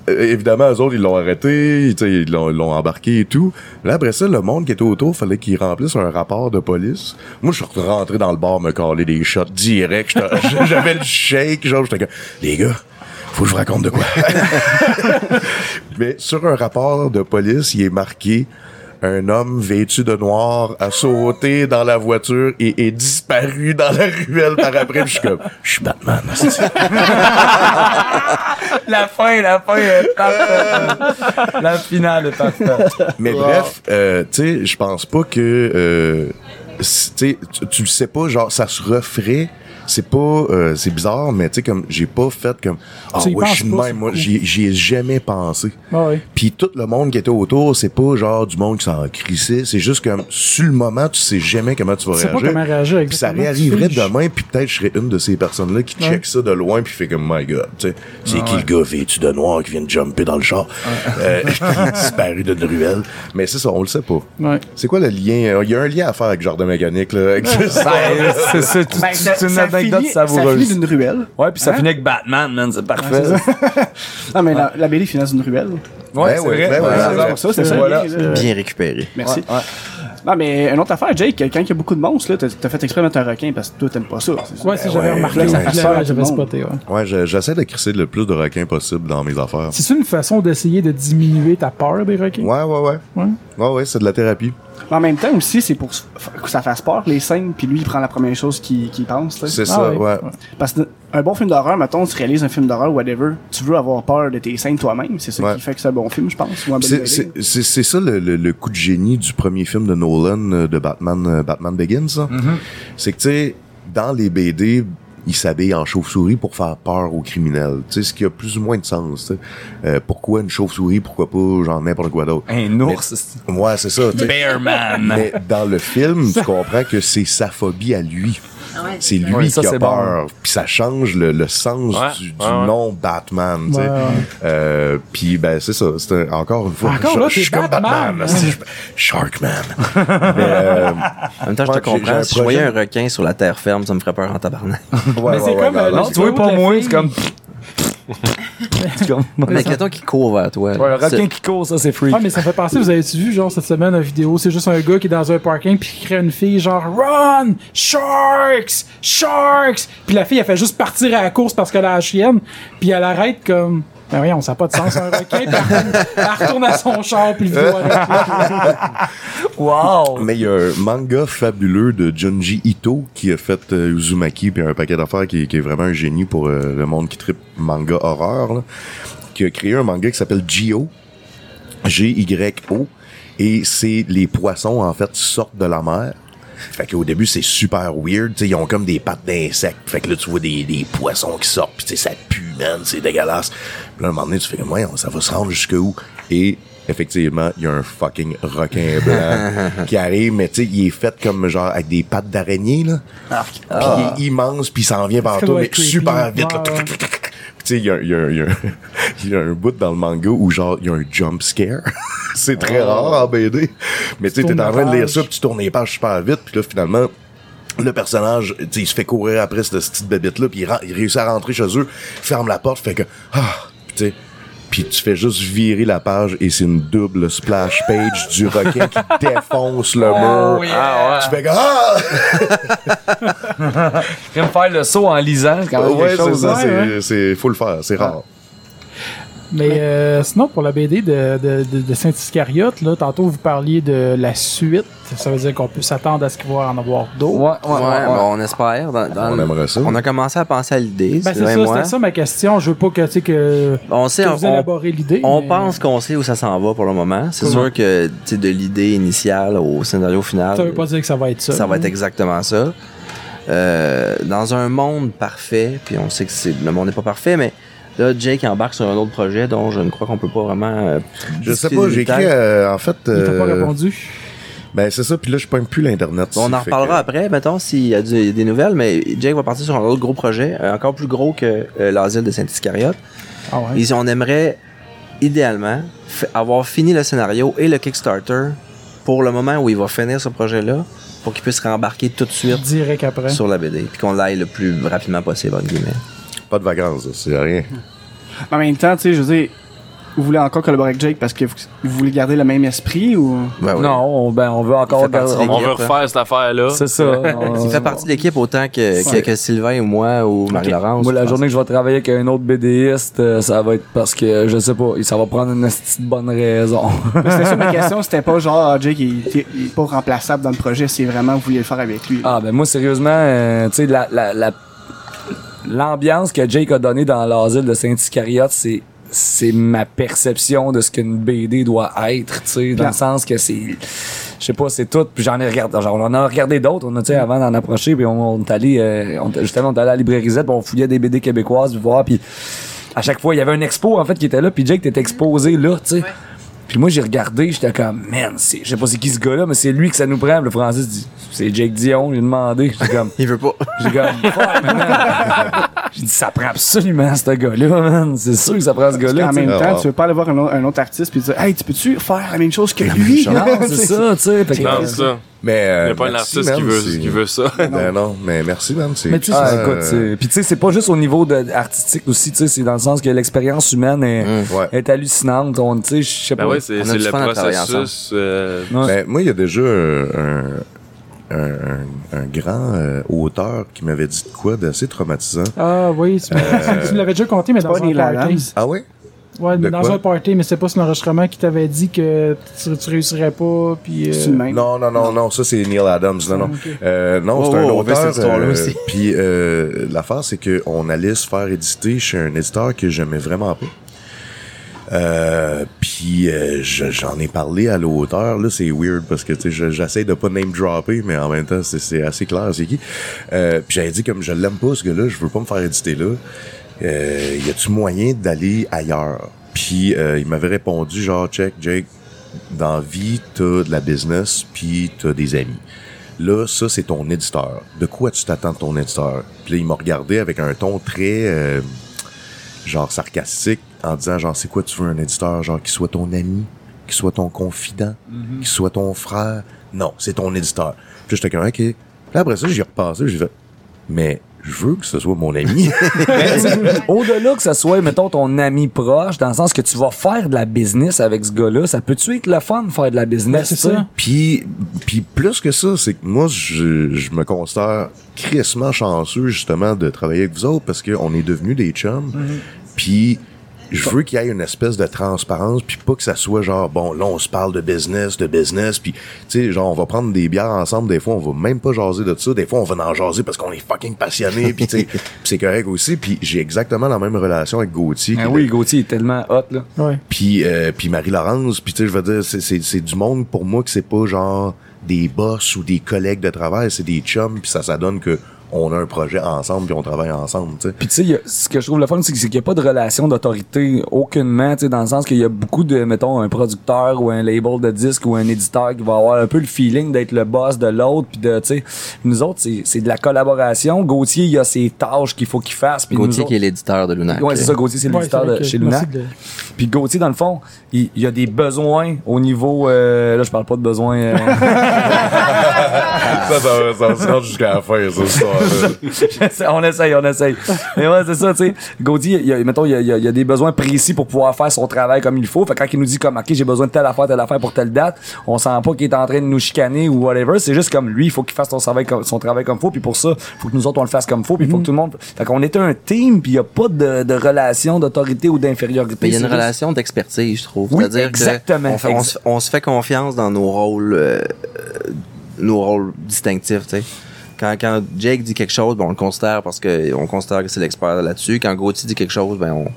évidemment, eux autres, ils l'ont arrêté, ils l'ont embarqué et tout. Là, après ça, le monde qui était autour, fallait qu'ils remplissent un rapport de police. Moi, je suis rentré dans le bar, me caler des shots direct. J'avais le shake, genre, j'étais comme, les gars, faut que je vous raconte de quoi? Mais sur un rapport de police, il est marqué un homme vêtu de noir a sauté dans la voiture et est disparu dans la ruelle par après. Puis Je suis comme, je suis Batman.
La fin, la fin est parfaite. La finale est parfaite.
Mais bref, euh, tu sais, je pense pas que, euh, tu sais, tu- tu le sais pas, genre, ça se referait. C'est pas, euh, c'est bizarre, mais tu sais, comme, j'ai pas fait comme, ah
Tu y
ouais, je suis même, moi, j'y ai jamais pensé.
Ah ouais.
Puis tout le monde qui était autour, c'est pas genre du monde qui s'en crissait, c'est juste comme, sur le moment, tu sais jamais comment tu vas
Tu sais pas
réagir.
comment réagir
Puis ça réarriverait
tu
demain, puis peut-être je serais une de ces personnes-là qui
Ouais.
check ça de loin, puis fait comme, my God, tu sais, c'est qui le gars vêtu de noir qui vient de jumper dans le char, euh, disparu d'une ruelle. Mais c'est ça, on le sait pas.
Ouais.
C'est quoi le lien? Il y a un lien à faire avec Jardin Mécanique, là. avec ça.
Ben, c'est c'est-
Ça
anecdote
finit- Ça
savoureuse.
finit d'une ruelle.
Ouais, puis ça
Hein?
finit avec Batman, man, c'est parfait.
Non, mais la, la BD finit dans une ruelle.
Ouais,
Ben
c'est
ouais,
vrai.
pour ça, c'est ça.
Bien récupéré.
Merci.
Ouais, ouais.
Non, mais une autre affaire, Jake, quand il y a beaucoup de monstres, là, t'as t'as fait exprès de mettre un requin parce que toi, t'aimes pas ça. c'est ça?
Ouais, si j'avais
ouais,
remarqué, j'avais spoté, ouais.
Ouais, je- j'essaie de crisser le plus de requins possible dans mes affaires.
C'est une façon d'essayer de diminuer ta peur des requins?
Ouais, ouais, ouais.
Ouais.
Ouais, ouais, c'est de la thérapie.
Mais en même temps aussi, c'est pour que ça fasse peur, les scènes, puis lui, il prend la première chose qu'il qu'il pense.
C'est
Ah
ça,
ouais.
ouais.
Parce qu'un bon film d'horreur, mettons, tu réalises un film d'horreur, whatever, tu veux avoir peur de tes scènes toi-même. C'est ça
Ouais.
qui fait que c'est un bon film, je pense. Un
C'est- ça le, le- le coup de génie du premier film de Nolan euh, de Batman, euh, Batman Begins. ça. C'est que, tu sais, dans les BD, il s'habille en chauve-souris pour faire peur aux criminels. Tu sais, ce qui a plus ou moins de sens. tu sais. Euh, pourquoi une chauve-souris? Pourquoi pas genre n'importe quoi d'autre?
Un ours. c'est-
Ouais, c'est ça.
Bearman.
Mais dans le film, tu comprends que c'est sa phobie à lui. C'est lui
Ouais, ça,
qui a
bon.
peur. Puis ça change le, le sens
Ouais,
du, du
ouais, ouais.
nom Batman. Euh, puis ben c'est ça. C'est un- encore une fois.
Encore
je,
là,
je
t'es
suis comme
Batman,
Sharkman. Mais, euh,
En même temps, je te comprends. Si je voyais un requin sur la terre ferme, ça me ferait peur en tabarnak.
ouais,
Mais
ouais,
c'est
ouais,
comme,
non,
tu vois pas moi, c'est comme.
quelqu'un qui court vers toi.
Ouais, le
c'est-
requin qui court, ça, c'est freak.
Ah, mais ça fait penser, vous avez vu, genre, cette semaine, une vidéo, c'est juste un gars qui est dans un parking, puis qui crée une fille, genre, Run! Sharks! Sharks! Puis la fille, elle fait juste partir à la course parce qu'elle a la chienne, puis elle arrête comme. Ben voyons, ça n'a pas de sens, un requin, puis elle retourne- à son char, puis le arrête.
Wow!
Mais il y a un manga fabuleux de Junji Ito qui a fait euh, Uzumaki puis un paquet d'affaires qui, qui est vraiment un génie pour euh, le monde qui tripe manga horreur. là, qui a créé un manga qui s'appelle Gyo. G-Y-O. Et c'est les poissons, en fait, sortent de la mer. Fait qu'au début, c'est super weird. tu sais, ils ont comme des pattes d'insectes. Fait que là, tu vois des, des poissons qui sortent. Puis ça pue, man. C'est dégueulasse. Puis là, à un moment donné, tu fais comme, ouais, ça va se rendre jusque où? Et effectivement, il y a un fucking requin blanc qui arrive. Mais tu sais, il est fait comme genre avec des pattes d'araignée, là. Puis il est immense, puis il s'en vient vers
Ça
toi, mais
creepy.
super vite. là.
Ouais.
Puis tu sais, il y a, il y, a, il y, a, il y a un bout dans le manga où genre, il y a un jump scare. c'est très rare en BD. Mais tu sais, t'es en train de lire ça, puis tu tournes les pages super vite, puis là, finalement, le personnage, tu sais, il se fait courir après cette petite bébête-là, puis il, il réussit à rentrer chez eux, ferme la porte, fait que, ah, tu sais, puis tu fais juste virer la page et c'est une double splash page du requin qui défonce le mur.
Ah
Tu fais que, ah!
Je me faire le saut en lisant, c'est quand même
Ouais,
quelque
c'est ça,
hein.
c'est, c'est, faut le faire, c'est rare.
Mais euh, sinon, pour la BD de, de, de, de Saint-Iscariote, là, tantôt vous parliez de la suite. Ça veut dire qu'on peut s'attendre à ce qu'il va en avoir d'autres.
Ouais, ouais,
Ouais,
ouais, ouais.
bon, on espère. Dans- dans
On aimerait ça.
On a commencé à penser à l'idée.
Ben, c'est ça,
moi.
c'était ça ma question. Je veux pas que, tu sais, que,
On sait,
que vous élaborez l'idée.
on
mais
pense qu'on sait où ça s'en va pour le moment. C'est sûr que tu sais, de l'idée initiale au scénario final,
Ça veut pas dire que ça va être ça.
ça va être exactement ça. Euh, dans un monde parfait, puis on sait que c'est le monde n'est pas parfait, mais là, Jake embarque sur un autre projet dont je ne crois qu'on peut pas vraiment. euh,
Je sais pas, j'ai écrit, euh, en fait.
Il t'a pas
euh,
répondu?
Ben, c'est ça, puis là, je pogne plus l'Internet.
On en reparlera
que-
après, mettons, s'il y a du- des nouvelles, mais Jake va partir sur un autre gros projet, euh, encore plus gros que euh, l'asile de Saint-Iscariote.
Ah ouais?
Et on aimerait, idéalement, avoir fini le scénario et le Kickstarter pour le moment où il va finir ce projet-là, pour qu'il puisse rembarquer tout de suite
Direct après.
sur la BD, puis qu'on l'aille le plus rapidement possible, entre guillemets.
Pas de vacances, là, c'est rien.
En même temps, tu sais, je veux dire, vous voulez encore collaborer avec Jake parce que vous, vous voulez garder le même esprit ou?
Ben oui.
Non, on, ben, on veut encore
de
On veut
l'équipe,
refaire cette affaire-là.
C'est ça.
Il fait partie de l'équipe autant que, que, que Sylvain ou moi ou Marie-Laurence.
Moi, la journée que je vais travailler avec un autre BDiste, euh, ça va être parce que, je sais pas, ça va prendre une petite bonne raison.
C'était ça ma question, c'était pas genre ah, Jake il, il- il est pas remplaçable dans le projet, c'est vraiment vous vouliez le faire avec lui.
Ah, ben moi, sérieusement, euh, tu sais, la, la, la- l'ambiance que Jake a donnée dans l'asile de Saint-Iscariote, c'est c'est ma perception de ce qu'une BD doit être, tu sais, dans le sens que c'est je sais pas, c'est tout, puis j'en ai regardé, genre, on en a regardé d'autres, on a, tu sais, avant d'en approcher, puis on, on est allé, euh, on, justement, on est allé à la librairie Z, puis on fouillait des BD québécoises, puis voir, puis à chaque fois, il y avait un expo, en fait, qui était là, puis Jake t'était exposé là, tu sais. Puis moi, j'ai regardé, j'étais comme, man, c'est- je sais pas c'est qui ce gars-là, mais c'est lui que ça nous prend. Le Francis dit, c'est Jake Dion, j'ai demandé. J'étais comme,
Il veut pas.
j'ai comme, fuck, man. J'ai dit, ça prend absolument ce gars-là, man. C'est sûr que ça prend ce gars-là. sais.
même
Ah,
temps,
wow.
tu veux pas aller voir un, autre- un autre artiste puis dire Hey, tu peux-tu faire la même chose que lui?
Non, c'est ça, tu sais.
C'est ça.
Mais, euh,
Il n'y a pas un artiste qui veut,
c'est-
qui veut ça.
Ben non, mais merci, man. c'est-
Mais tu sais,
Ah,
euh,
écoute, c'est- puis tu sais, c'est pas juste au niveau de, artistique aussi, tu sais, c'est dans le sens que l'expérience humaine est,
ouais.
est hallucinante. On, tu sais, je sais pas.
Ben ouais, c'est
On a
c'est
du
le processus. euh,
Ouais.
Ben, moi, il y a déjà un, un, un- un grand euh, auteur qui m'avait dit de quoi d'assez traumatisant.
Ah oui, tu, m'as- tu me l'avais déjà compté, mais dans
pas
un.
Adams.
Ah ouais?
Ouais,
De
dans
quoi?
un party, mais c'est pas sur l'enregistrement qui t'avait dit que tu, tu réussirais pas, puis... euh,
même.
Non, non, non, non, ça c'est Neil Adams. Non, non. Euh, non,
Oh,
c'est un
oh, on veut
auteur.
cette histoire-là
euh,
aussi.
Puis euh, l'affaire, c'est qu'on allait se faire éditer chez un éditeur que j'aimais vraiment pas. Euh, puis euh, je- j'en ai parlé à l'auteur là c'est weird parce que tu sais je- j'essaie de pas name dropper mais en même temps c'est c'est assez clair c'est qui euh, puis j'avais dit comme je l'aime pas ce gars-là je veux pas me faire éditer là euh, y a-tu moyen d'aller ailleurs? Puis euh, il m'avait répondu genre check Jake dans la vie t'as de la business puis t'as des amis. Là ça c'est ton éditeur. De quoi tu t'attends de ton éditeur? Puis là il m'a regardé avec un ton très euh, genre sarcastique en disant genre c'est quoi tu veux un éditeur? Genre qui soit ton ami qui soit ton confident qui soit ton frère? Non c'est ton éditeur. Puis j'étais comme ok. Puis après ça j'y ai repassé j'ai fait mais je veux que ce soit mon ami
Au-delà que ça soit, mettons, ton ami proche, dans le sens que tu vas faire de la business avec ce gars-là, ça peut-tu être le fun de faire de la business?
Ben, c'est ça.
Puis, puis plus que ça, c'est que moi, je, je me considère crissement chanceux, justement, de travailler avec vous autres parce qu'on est devenus des chums. Puis, je veux qu'il y ait une espèce de transparence, puis pas que ça soit genre, bon, là, on se parle de business, de business, puis, tu sais, genre, on va prendre des bières ensemble, des fois, on va même pas jaser de ça, des fois, on va en jaser parce qu'on est fucking passionné, puis, tu sais, puis c'est correct aussi, puis j'ai exactement la même relation avec Gauthier.
Ah oui, Gauthier est tellement hot, là.
Ouais.
puis euh, puis Marie-Laurence, puis tu sais je veux dire c'est c'est c'est du monde pour moi que c'est pas genre des boss ou des collègues de travail, c'est des chums puis ça ça donne que on a un projet ensemble puis on travaille ensemble, tu sais.
Puis tu sais, il y a- ce que je trouve le fun, c'est qu'il n'y a pas de relation d'autorité aucunement, tu sais, dans le sens qu'il y a beaucoup de, mettons, un producteur ou un label de disque ou un éditeur qui va avoir un peu le feeling d'être le boss de l'autre, puis de, tu sais, nous autres, c'est c'est de la collaboration. Gauthier, il a ses tâches qu'il faut qu'il fasse. puis nous
Gauthier
autres-
qui est l'éditeur de Lunac.
Ouais, c'est ça, Gauthier, c'est
Ouais,
l'éditeur de chez Lunac.
de-
Puis Gauthier, dans le fond, il, il y a des besoins au niveau. euh, là, je parle pas de besoins. euh,
ça, ça, ça se rend jusqu'à la fin, ça,
on essaye, on essaye. Mais ouais, c'est ça, tu sais. Il y a, mettons, il y a, il y il des besoins précis pour pouvoir faire son travail comme il faut. Fait que quand il nous dit comme, OK, j'ai besoin de telle affaire, telle affaire pour telle date, on sent pas qu'il est en train de nous chicaner ou whatever. C'est juste comme lui, il faut qu'il fasse son travail comme, son travail comme faut. Puis pour ça, faut que nous autres, on le fasse comme faut. Puis il faut que tout le monde. Fait qu'on était un team, puis il y a pas de, de relation d'autorité ou d'infériorité.
Il y a une relation d'expertise, je trouve.
Oui,
C'est-à-dire
exactement.
que on, fait- on se- on se fait confiance dans nos rôles, euh, nos rôles distinctifs, tu sais. Quand, quand Jake dit quelque chose, ben, on le considère parce que on considère que c'est l'expert là-dessus. Quand Gauthier dit quelque chose, ben, on,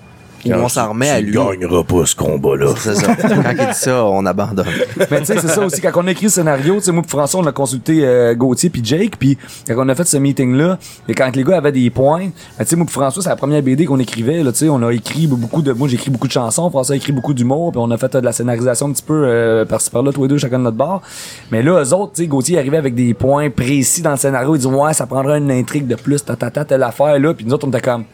on s'en remet à lui.
Tu gagneras pas ce combat-là.
C'est ça. Quand il dit ça, on abandonne.
Mais tu sais, c'est ça aussi. Quand on a écrit le scénario, tu sais, moi, pis François, on a consulté euh, Gauthier puis Jake, puis quand on a fait ce meeting-là, et quand les gars avaient des points, ben, tu sais, moi, pis François, c'est la première BD qu'on écrivait. Là, tu sais, on a écrit beaucoup de, moi, j'ai écrit beaucoup de chansons, François a écrit beaucoup d'humour, puis on a fait euh, de la scénarisation un petit peu euh, par-ci par-là, tous les deux, chacun de notre bord. Mais là, eux autres, tu sais, Gauthier arrivait avec des points précis dans le scénario. Il dit ouais, ça prendrait une intrigue de plus, tatata, telle affaire là, puis nous autres, on était comme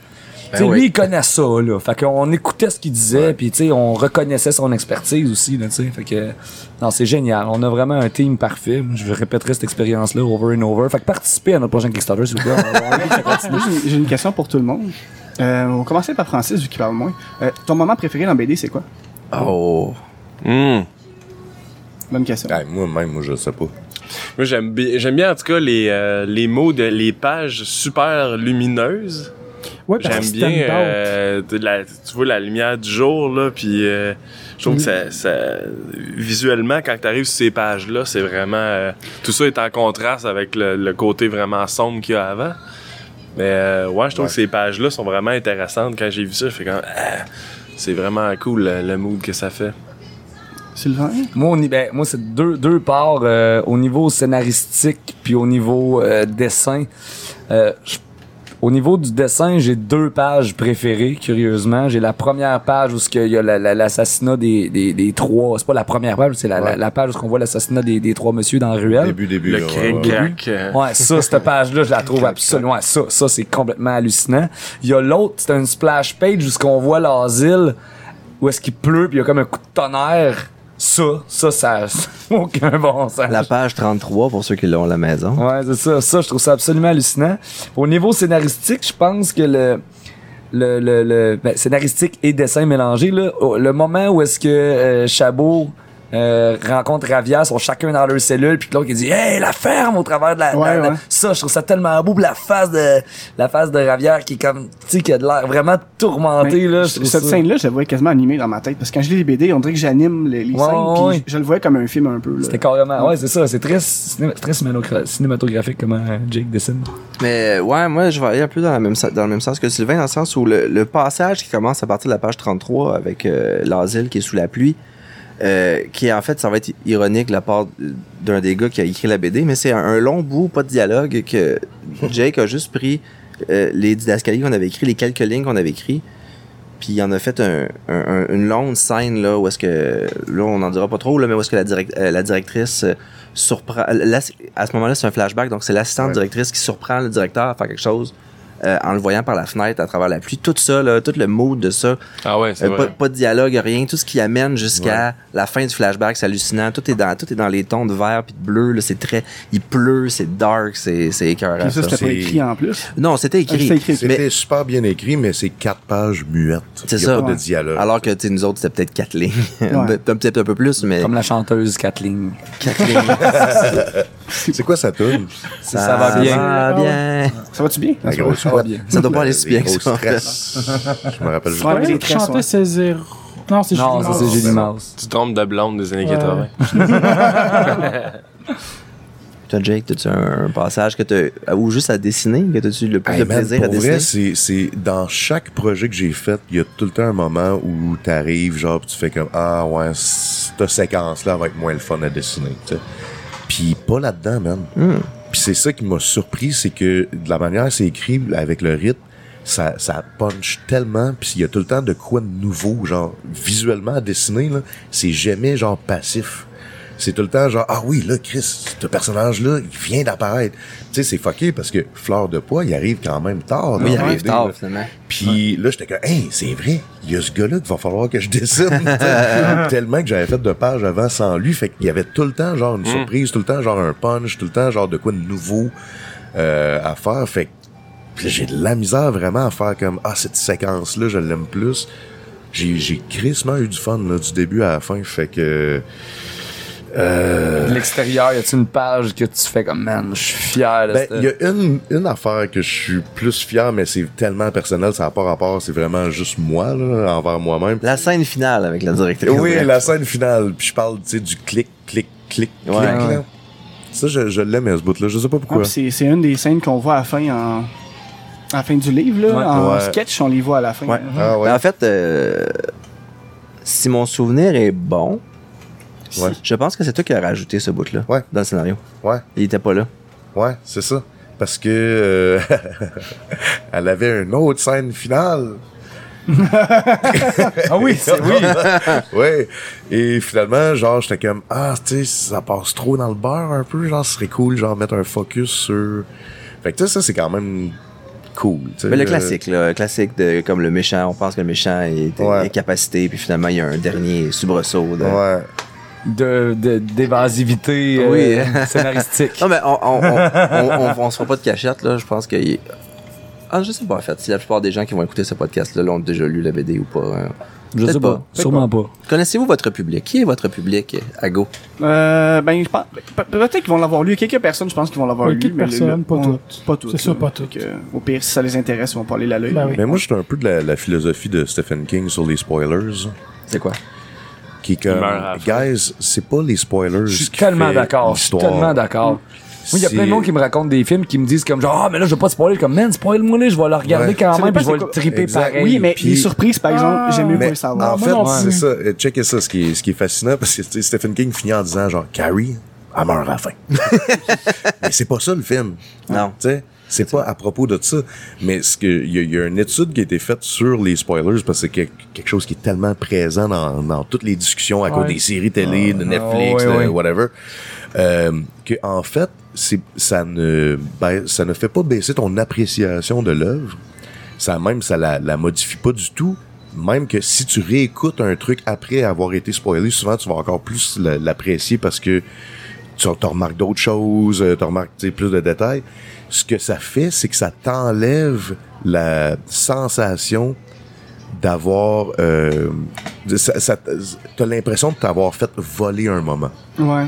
oui.
lui, il connaît ça, là. Fait qu'on écoutait ce qu'il disait, puis tu sais, on reconnaissait son expertise aussi, là, tu sais. Fait que, non, c'est génial. On a vraiment un team parfait. Je répéterai cette expérience-là over and over. Fait que participez à notre prochain Kickstarter, s'il vous plaît.
J'ai- une question pour tout le monde. Euh, on va commencer par Francis, vu qu'il parle moins. Euh, ton moment préféré dans BD, c'est quoi?
Oh.
Hmm.
Bonne question.
Ouais, moi-même, moi, je sais pas.
Moi, j'aime bien, j'aime bien en tout cas les, euh, les mots de les pages super lumineuses.
Ouais,
J'aime bien, euh, de la, tu vois la lumière du jour là, puis euh, je trouve que ça, ça, visuellement quand tu arrives sur ces pages-là, c'est vraiment euh, tout ça est en contraste avec le, le côté vraiment sombre qu'il y a avant. Mais euh, ouais, je trouve
Ouais.
que ces pages-là sont vraiment intéressantes. Quand j'ai vu ça, je fais comme ah, c'est vraiment cool le, le mood que ça fait.
Sylvain?
Moi, on y- ben, moi c'est deux, deux parts euh, au niveau scénaristique puis au niveau euh, dessin. Euh, je- Au niveau du dessin, j'ai deux pages préférées, curieusement. J'ai la première page où ce qu'il y a la- la- l'assassinat des, des, des trois. C'est pas la première page, c'est la, la,
Ouais.
la page où on voit l'assassinat des, des trois monsieur dans la ruelle.
Début, début.
Le
ouais,
euh,
Ouais, ça, cette page-là, je la trouve absolument. Ouais, ça, ça, c'est complètement hallucinant. Il y a l'autre, c'est une splash page où ce qu'on voit l'asile, où est-ce qu'il pleut, puis il y a comme un coup de tonnerre. Ça, ça, ça, aucun bon sens.
La page 33 pour ceux qui l'ont à la maison.
Ouais, c'est ça. Ça, je trouve ça absolument hallucinant. Au niveau scénaristique, je pense que le. Le, le, le ben, scénaristique et dessin mélangé, là, le moment où est-ce que euh, Chabot euh, rencontre Ravia, sont chacun dans leur cellule, puis l'autre qui dit Hey, la ferme au travers de la.
Ouais,
la- la-
ouais.
Ça, je trouve ça tellement beau. Puis la face de la face de Ravière qui est comme, tu sais, qui a de l'air vraiment tourmentée, là. je
cette scène-là, je la voyais quasiment animée dans ma tête. Parce que quand je lis les BD, on dirait que j'anime les, les
Ouais,
scènes. puis
ouais.
je, je le voyais comme un film un peu.
C'était carrément. Ouais, c'est ça. C'est très, ciné- très cinématogra- cinématographique comment euh, Jake dessine.
Mais ouais, moi, je vais aller un peu dans, la même, dans le même sens que Sylvain, dans le sens où le, le passage qui commence à partir de la page 33 avec euh, l'asile qui est sous la pluie, euh, qui en fait, ça va être ironique de la part d'un des gars qui a écrit la BD, mais c'est un, un long bout, pas de dialogue, que Jake a juste pris euh, les didascalies qu'on avait écrit, les quelques lignes qu'on avait écrit, puis il en a fait un, un- un- une longue scène là où est-ce que là on n'en dira pas trop là, mais où est-ce que la, direct- euh, la directrice euh, surprend à ce moment-là c'est un flashback donc c'est l'assistante
Ouais.
directrice qui surprend le directeur à faire quelque chose euh, en le voyant par la fenêtre à travers la pluie tout ça là, tout le mood de ça
Ah ouais, c'est
euh, pas,
vrai.
pas de dialogue rien tout ce qui amène jusqu'à la fin du flashback c'est hallucinant tout est dans tout est dans les tons de vert puis de bleu là c'est très il pleut c'est dark c'est c'est écœurant
Puis ça,
ça.
c'était pas écrit en plus?
non c'était écrit,
Ah, c'était écrit.
mais
C'était super bien écrit, mais c'est quatre pages muettes.
C'est
Il y a
ça.
pas de dialogue.
alors que tu sais, nous autres c'était peut-être quatre lignes
Ouais.
peut-être un peu plus mais
Comme la chanteuse Kathleen.
quatre lignes
c'est quoi ça tourne?
Ça, va bien.
va bien.
Ça va-tu bien?
La grosse
va bien.
Ça doit pas aller si bien que ça.
Je me rappelle juste.
Ouais, les
chantait
ouais.
c'est zéro. Non, c'est
Non,
Julie
ça c'est
Mouse.
Julie Mouse.
Tu te trompes de blonde des années
Ouais.
80.
Toi, Jake, as-tu un, un passage que t'as, ou juste à dessiner, que t'as-tu le plus
Hey,
de
man,
plaisir à
pour
dessiner?
vrai, c'est, c'est dans chaque projet que j'ai fait, il y a tout le temps un moment où t'arrives, genre, pis tu fais comme ah ouais, cette séquence-là va être moins le fun à dessiner. tu sais. Puis pas là-dedans, man.
Hmm.
Puis c'est ça qui m'a surpris, c'est que de la manière c'est écrit avec le rythme, ça, ça punch tellement, puis il y a tout le temps de quoi de nouveau, genre visuellement à dessiner là, c'est jamais genre passif. C'est tout le temps genre ah oui là Chris, ce personnage là, il vient d'apparaître. Tu sais c'est fucké parce que Fleur de poids, il arrive quand même tard.
Oui, il arrive
BD,
tard,
là.
finalement.
Puis là, j'étais comme, hey, c'est vrai, il y a ce gars-là qu'il va falloir que je dessine. Tellement que j'avais fait de pages avant sans lui. Fait qu'il y avait tout le temps, genre, une surprise, tout le temps, genre, un punch, tout le temps, genre, de quoi de nouveau euh, à faire. Fait que puis là, j'ai de la misère vraiment à faire comme, ah, cette séquence-là, je l'aime plus. J'ai, j'ai crissement eu du fun, là, du début à la fin. Fait que. Euh,
De l'extérieur, y a-tu une page que tu fais comme man, je suis fier de
Ben, il y a une, une affaire que je suis plus fier, mais c'est tellement personnel, ça n'a pas rapport, c'est vraiment juste moi, là, envers moi-même.
La scène finale avec la directrice.
Oui, la scène finale. Puis je parle, tu sais, du clic, clic, clic,
Ouais.
clic, là. Ça, je, je l'aime, ce bout-là. Je sais pas
Ah,
pourquoi.
puis c'est, une des scènes qu'on voit à la fin en. À la fin du livre, là.
Ouais.
en
Ouais.
sketch, on les voit à la fin.
ouais. Ah ouais.
En fait, euh, si mon souvenir est bon,
Ouais.
je pense que c'est toi qui as rajouté ce bout-là
Ouais.
dans le scénario.
Ouais,
Il était pas là.
ouais, c'est ça. Parce que euh, elle avait une autre scène finale.
Ah oui, c'est oui.
ouais. Et finalement, genre, j'étais comme, ah, tu sais, ça passe trop dans le beurre un peu. Genre, ce serait cool, genre, mettre un focus sur. Fait que, tu sais, ça, c'est quand même cool.
Mais le
Euh,
classique, là, le classique de comme le méchant, on pense que le méchant est
Ouais.
incapacité, puis finalement il y a un dernier soubresaut. De...
Ouais.
De, de, d'évasivité euh,
Oui.
scénaristique.
Non mais on, on, on, on, on- on se fera pas de cachette là. Je pense que il- ah je sais pas en fait si la plupart des gens qui vont écouter ce podcast là l'ont déjà lu la BD ou pas. hein.
je sais pas.
pas.
Sûrement pas.
Connaissez-vous votre public? Qui est votre public à go?
Euh, ben, je pense, pe- peut-être qu'ils vont l'avoir lu. Quelques personnes, je pense qu'ils vont l'avoir
Oui,
lu.
quelques
mais
personnes,
le-
pas
on-
toutes.
Pas toutes.
C'est ça, pas toutes.
Au pire, si ça les intéresse, ils vont pas aller la lire.
Ben oui.
Mais moi, j'étais un peu de la, la philosophie de Stephen King sur les spoilers.
C'est quoi?
Qui comme, guys, c'est pas les spoilers.
Je suis tellement d'accord. Je suis tellement d'accord. Moi, il y a plein de monde qui me racontent des films qui me disent comme genre, ah, mais là, je veux pas te spoiler. Comme, man, spoil-moi là, je vais le regarder
Ouais.
quand même, puis je vais le triper
Exact.
pareil.
Oui, mais
Puis-
les surprises, par exemple,
Ah,
j'aime mieux pas les savoir.
en
moi
fait, c'est ça. Euh, Checkez ça, ce qui est, ce qui est fascinant, parce que tu sais, Stephen King finit en disant genre, Carrie, elle meurt à la fin. Mais c'est pas ça le film.
Non.
Tu sais, C'est pas à propos de ça. Mais ce que, il y, a- il y a une étude qui a été faite sur les spoilers parce que c'est quelque chose qui est tellement présent dans, dans toutes les discussions à cause des séries télé, de Netflix,
ouais,
de whatever. Euh, que, en fait, ça ne, ben, ça ne fait pas baisser ton appréciation de l'œuvre. Ça même, ça la, la modifie pas du tout. Même que si tu réécoutes un truc après avoir été spoilé, souvent tu vas encore plus l'apprécier parce que tu remarques d'autres choses, euh, tu remarques plus de détails. Ce que ça fait, c'est que ça t'enlève la sensation d'avoir... Euh, ça, ça- l'impression de t'avoir fait voler un moment.
Ouais.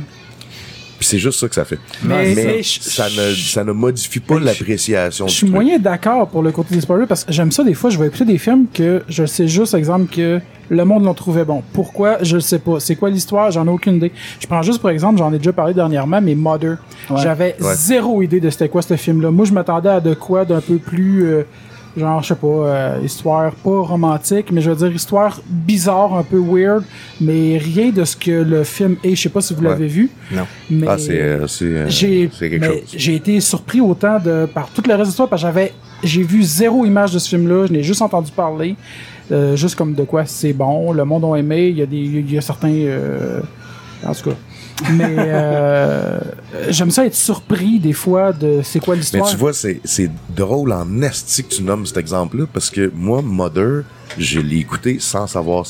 Puis c'est juste ça que ça fait.
Mais-
Mais,
mais je-
ça, ne, ça ne modifie pas l'appréciation
Je suis moyen d'accord pour le côté des spoilers parce que j'aime ça des fois. Je vais écouter des films que je sais juste, exemple, que le monde l'ont trouvé bon. Pourquoi? Je le sais pas. C'est quoi l'histoire? J'en ai aucune idée. Je prends juste pour exemple, j'en ai déjà parlé dernièrement, mais Mother.
Ouais.
J'avais
Ouais.
zéro idée de c'était quoi ce film-là. Moi, je m'attendais à de quoi d'un peu plus. euh, Genre, je sais pas, euh, histoire pas romantique, mais je veux dire histoire bizarre, un peu weird, mais rien de ce que le film est. Je sais pas si vous
Ouais.
l'avez vu.
Non.
Mais
Ah, c'est, euh, c'est, euh, quelque chose.
j'ai été surpris autant de par tout le reste de l'histoire parce que j'avais j'ai vu zéro image de ce film là je n'ai juste entendu parler euh, juste comme de quoi c'est bon le monde a aimé il y a des il y a certains euh, en tout cas mais euh, j'aime ça être surpris des fois de c'est quoi
Mais
l'histoire
tu vois, c'est, drôle en esti que tu nommes cet exemple-là, parce que moi, Mother, je l'ai écouté sans savoir.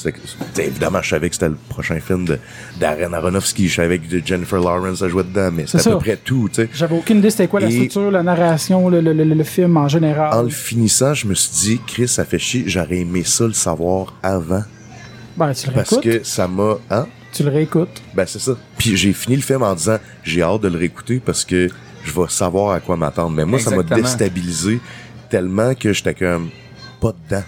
évidemment, je savais que c'était le prochain film de, Aronofsky, je savais que Jennifer Lawrence a joué dedans, mais
C'est
c'était à peu près tout, tu sais.
j'avais aucune idée c'était quoi la
Et-
structure la narration le, le, le, le film en général
En le finissant, je me suis dit, Chris, ça fait chier, j'aurais aimé ça le savoir avant,
ben, tu
parce que ça m'a... Hein?
Tu le réécoutes?
Ben, c'est ça. Puis j'ai fini le film en disant, j'ai hâte de le réécouter parce que je vais savoir à quoi m'attendre. Mais moi, ça m'a déstabilisé tellement que j'étais comme pas dedans.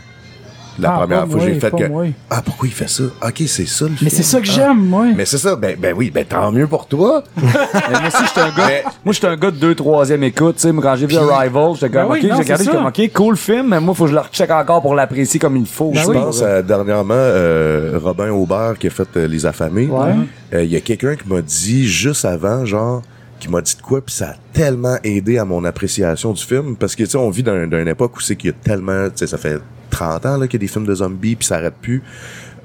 La
Ah,
première fois,
moi,
j'ai fait que,
moi.
ah, pourquoi il fait ça? Ok, c'est ça le
mais c'est ça que
Ah.
j'aime moi
Mais c'est ça, ben, ben oui, ben tant mieux pour toi.
Mais moi aussi, j'étais un gars.
Mais-
Moi, j'étais un gars de deux, troisième écoute. Tu sais, quand j'ai vu
Puis-
Arrival, j'étais comme,
Ben
ok, j'ai regardé, comme, ok, cool film, mais moi, faut que je le recheck encore pour l'apprécier comme il faut.
Ben
je
oui.
pense à, dernièrement euh, Robin Aubert qui a fait euh, Les Affamés.
Ouais.
Euh, Il y a quelqu'un qui m'a dit juste avant, genre, qui m'a dit de quoi, puis ça a tellement aidé à mon appréciation du film, parce que, tu sais, on vit dans d'une époque où c'est qu'il y a tellement, tu sais, ça fait 30 ans, là, qu'il y a des films de zombies, puis ça arrête plus.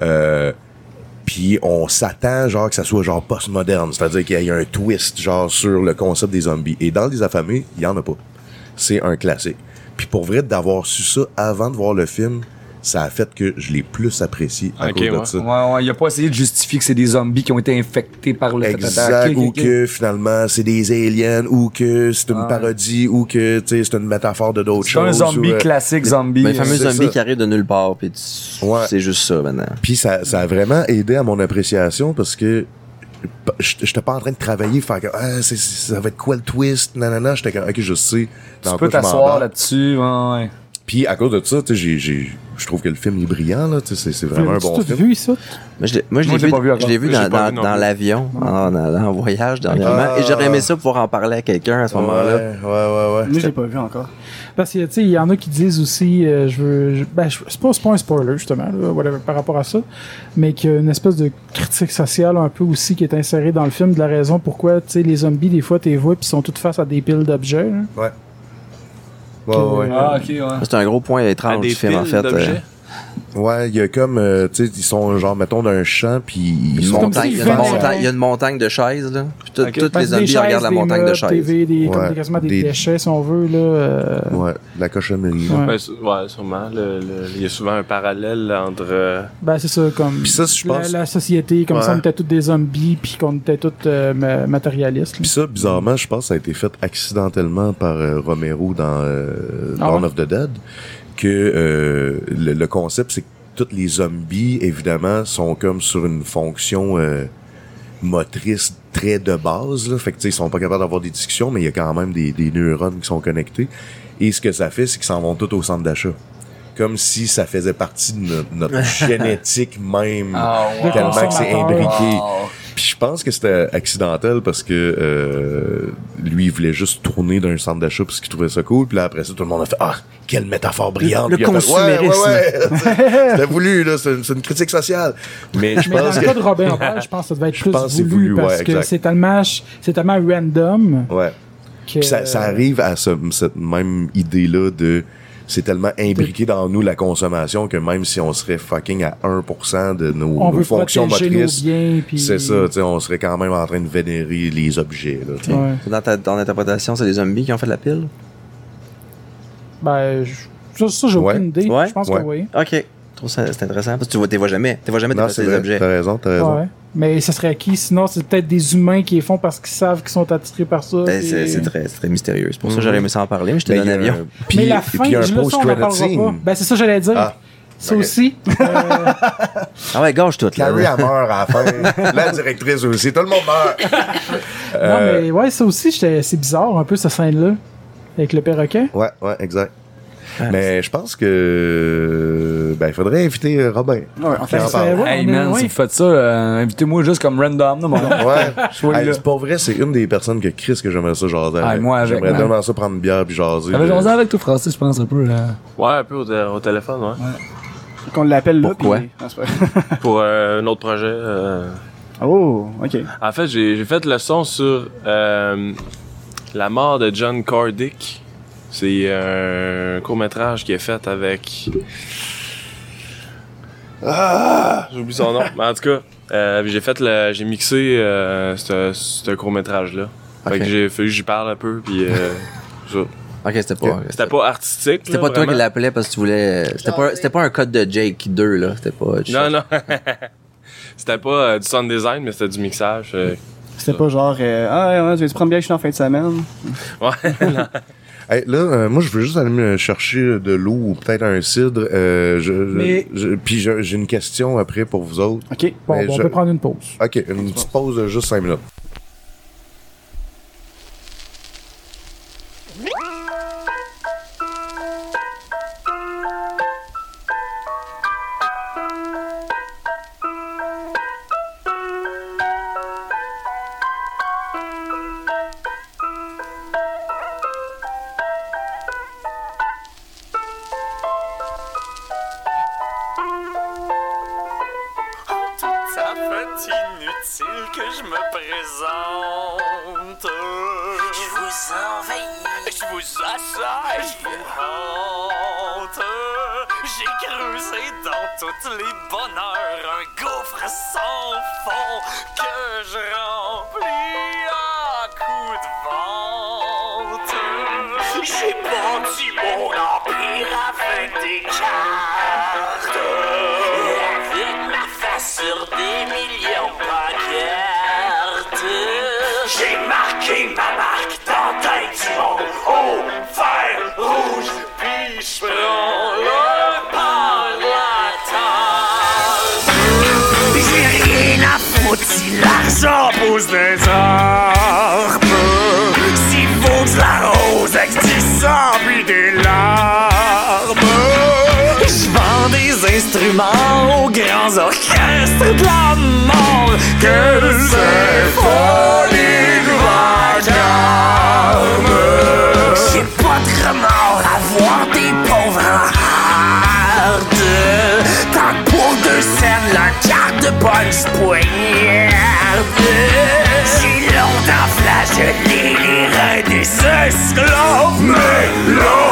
Euh, puis on s'attend, genre, que ça soit, genre, post-moderne, c'est-à-dire qu'il y a un twist, genre, sur le concept des zombies. Et dans Les Affamés, il y en a pas. C'est un classique. Puis pour vrai, d'avoir su ça avant de voir le film, ça a fait que je l'ai plus apprécié à cause de
ouais.
ça.
Ouais, ouais, il a pas essayé de justifier que c'est des zombies qui ont été infectés par le
Exact, ou que finalement c'est des aliens, ou que c'est une parodie, ou que tu sais, c'est une métaphore de d'autres
C'est un
choses.
zombie
ou, euh,
classique, zombie.
Ben, les fameux
c'est
zombies
ça.
qui arrivent de nulle part, puis tu-
Ouais.
c'est juste ça maintenant.
Puis ça, ça a vraiment aidé à mon appréciation parce que je j'étais pas en train de travailler, faire que ah, ça va être quoi le twist, nanana, j'étais comme ok, je sais.
Tu peux t'asseoir là-dessus, ouais, ouais.
Puis à cause de ça, tu sais, j'ai- j'ai- je trouve que le film est brillant là, c'est c'est vraiment un bon
tout
film.
vu ça?
Moi, je l'ai, moi, je
Moi,
l'ai vu,
pas vu encore.
je l'ai vu
J'ai
dans,
vu
l'avion, en, en- en voyage dernièrement.
Ah.
Et j'aurais aimé ça pouvoir en parler à quelqu'un à ce
Ouais,
moment-là.
ouais, ouais, ouais.
Moi, je l'ai pas vu encore.
Parce que, tu sais, il y en a qui disent aussi, euh, je veux. je- ben, je- c'est pas, c'est pas un spoiler, justement, là, whatever, par rapport à ça, mais qu'il y a une espèce de critique sociale un peu aussi qui est insérée dans le film, de la raison pourquoi, tu sais, les zombies, des fois, t'es vois, puis sont toutes face à des piles d'objets. là.
Ouais. Ouais, ouais.
Ah, ok, ouais.
C'est un gros point
À
étrange du film, en fait.
Ouais, il y a comme, euh, tu sais, ils sont genre, mettons, d'un champ, puis ils sont...
montagne, il, y a montagne, il y a une montagne de chaises, là. Puis tout-
Ok.
toutes les zombies regardent la montagne de chaises.
TV, des, comme
Ouais,
des- quasiment des,
des-
déchets, si on veut, là. euh,
Ouais, de la cochonnerie.
Ouais.
Ben, ouais, sûrement. Il y a souvent un parallèle entre. euh,
Ben, c'est ça, comme.
Puis ça, je
la,
pense-
la société, comme
Ouais.
ça, on était tous des zombies, puis qu'on était tous euh, ma- matérialistes.
Puis ça, bizarrement, je pense que ça a été fait accidentellement par euh, Romero dans euh,
Ah
Dawn
ouais?
of the Dead, que euh, le, le concept, c'est que tous les zombies, évidemment, sont comme sur une fonction euh, motrice très de base. Là. Fait que, tu sais, ils sont pas capables d'avoir des discussions, mais il y a quand même des, des neurones qui sont connectés. Et ce que ça fait, c'est qu'ils s'en vont tous au centre d'achat. Comme si ça faisait partie de notre, notre génétique même,
Ah,
wow.
tellement que c'est imbriqué.
Wow.
Puis je pense que c'était accidentel parce que euh, lui, il voulait juste tourner d'un centre d'achat parce qu'il trouvait ça cool. Puis là, après ça, tout le monde a fait Ah, quelle métaphore brillante.
Le
il a fait,
consumérisme.
Ouais, ouais, ouais. C'était voulu, là. C'est une, critique sociale. Mais je
Mais dans
pense
le
que.
cas de Robin Aubert, je pense que ça devait être plus
pense que c'est
voulu,
voulu,
parce
ouais,
que c'est tellement, c'est tellement random
Ouais.
que-
Puis ça, ça arrive à ce- cette même idée-là de c'est tellement imbriqué dans nous la consommation que même si on serait fucking à 1% de nos,
on
nos
veut
fonctions motrices, c'est ça, tu sais, on serait quand même en train de vénérer les objets. Là.
Ouais.
Dans ta, ton interprétation, c'est les zombies qui ont fait la pile?
Ben, je- ça, ça, j'ai
Ouais.
aucune idée.
Ouais?
Je pense
Ouais.
que oui.
Ok. Je trouve ça c'est intéressant parce que tu vois, t'es vois jamais. T'es vois jamais
Non,
objets.
t'as raison, t'as raison.
Ouais. Mais ce serait qui? Sinon, c'est peut-être des humains qui les font parce qu'ils savent qu'ils sont attirés par ça.
Ben, c'est très, très mystérieux. C'est pour ça que
Mhm.
j'aurais aimé ça en parler, mais je te
Mais
donne
il y a
avion.
un- puis-
mais la fin, je le sais, on parlera pas. Ben, c'est ça que j'allais dire.
Ah,
ça aussi. euh,
Ah ouais, gâche tout, là.
Carrie, elle meurt à la fin. la directrice aussi. Tout le monde meurt.
Non,
Euh,
mais ouais, ça aussi, j'étais- c'est bizarre un peu, cette scène-là. Avec le perroquet.
Ouais, ouais, exact.
Ah,
mais je pense que. Ben, il faudrait inviter euh, Robin.
Ouais, en fait,
ça ouais,
Hey man,
ouais.
si vous faites ça, euh, invitez-moi juste comme random, gars.
Ouais, Hey, pas vrai, c'est une des personnes que Chris que j'aimerais ça jaser
Ah,
avec.
moi avec,
J'aimerais tellement ça prendre une bière puis jaser.
T'avais
là.
jasé avec toi, Francis, je pense, un peu, là.
Ouais, un peu au, té- au téléphone, ouais.
qu'on l'appelle là.
Pourquoi?
pas-
Pour euh, un autre projet. euh,
Oh, ok.
En fait, j'ai j'ai fait le son sur euh, la mort de John Cardick. C'est un court-métrage qui est fait avec... Ah! J'ai oublié son nom. Mais en tout cas, euh, j'ai fait le... J'ai mixé euh, ce ce court-métrage-là. Fait que j'ai fait que j'y parle un peu, puis... euh, ça.
Ok, c'était pas.
C'était pas artistique,
C'était pas toi qui l'appelais parce que tu voulais. C'était pas, c'était pas un code de Jake 2, là. C'était pas.
Non, non. c'était pas euh, du sound design, mais c'était du mixage. euh,
C'était pas genre, euh, ah, ouais, tu veux te prendre bien, je suis en fin de semaine.
ouais.
Hey, là, euh, moi, je veux juste aller me chercher de l'eau ou peut-être un cidre. Euh, je,
Mais-
je- puis j'ai une question après pour vous autres.
Ok.
Bon, bon, on
je-
peut prendre une pause.
Ok, une petite pause de juste 5 minutes.
Tous les bonheurs un gouffre sans fond que je remplis à coups de vente. J'ai bâti mon pousse des arbres. S'il faut que je l'arrose avec du sang puis des larmes? Je vends des instruments aux grands orchestres de la mort que de symphonie vacarme. J'ai pas de remords à voir des pauvres en harde. Tant pour deux scènes, la carte de bonne poignarde. J'ai longtemps flagellé les reins des esclaves, mais là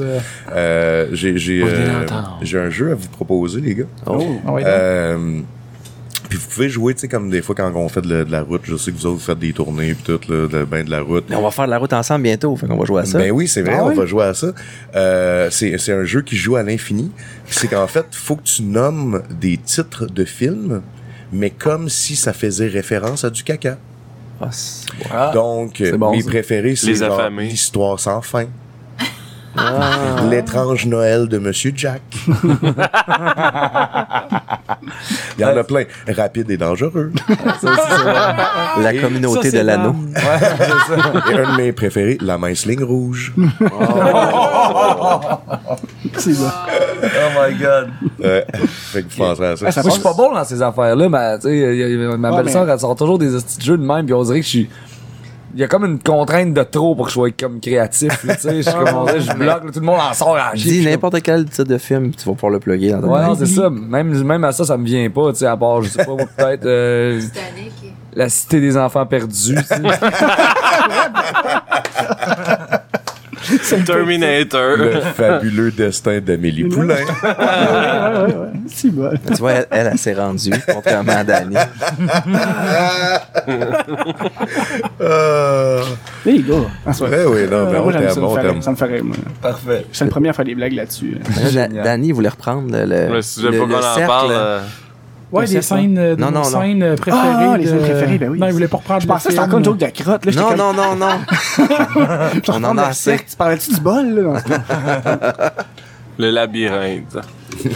Euh,
Euh, j'ai j'ai euh, j'ai un jeu à vous proposer, les gars.
Oh.
ah
Euh, puis vous pouvez jouer, tu sais, comme des fois quand on fait de la, de la route. Je sais que vous autres, vous faites des tournées puis tout, là, de, ben de la route.
Mais on va faire de la route ensemble bientôt, fait qu'on va jouer à ça.
Ben oui, c'est vrai,
Ah
on
oui?
va jouer à ça. Euh, c'est un jeu qui joue à l'infini. C'est qu'en fait, faut que tu nommes des titres de films, mais comme si ça faisait référence à du caca.
Ah,
Donc,
bon,
mes
ça.
préférés, c'est l'histoire sans fin.
Ah.
L'étrange Noël de Monsieur Jack. Il y en a plein. Rapide et dangereux.
La communauté
ça,
de l'anneau.
Et un de mes préférés, la mince ligne rouge.
C'est ça.
Oh my god.
Ouais. fait que vous penserez à ça.
Moi, je suis pas bon dans ces affaires-là, mais ma
Ouais,
belle-sœur,
mais-
elle sort toujours des petits jeux de même, puis on dirait que je suis. Il y a comme une contrainte de trop pour que je sois comme créatif, là, tu sais. Je suis comme, on je bloque, là, tout le monde en sort à chier,
Dis n'importe quel titre de film, tu vas pouvoir le plugger dans ta
Ouais, non, c'est ça. Même, même à ça, ça me vient pas, tu sais, à part, je sais pas, peut-être, euh,
Titanic.
La Cité des Enfants Perdus, tu sais.
Terminator.
Le fabuleux destin d'Amélie Poulain.
Ouais, ouais, ouais. Bon.
Tu vois, elle, elle, elle s'est rendue, contrairement à Danny.
Euh,
Les gars. Ah, c'est vrai.
ouais, oui, non, mais
Euh,
on
moi, ça,
t'aime,
me ça me ferait, moi.
Parfait.
Je suis le premier à faire des blagues là-dessus.
Là, Da- Danny voulait reprendre le, le,
Mais si
le-
pas
le
qu'on en
cercle.
parle, euh,
Ouais, des scènes, euh, de
Non, non, non.
scènes euh, préférées.
Ah, les
de-
scènes préférées, ben oui.
Non, il voulait pas reprendre
Je pensais que c'était encore une joke de crotte. Là,
Non,
comme-
non, non, non.
Je
on en a assez.
Tu parlais-tu du bol, là?
le labyrinthe.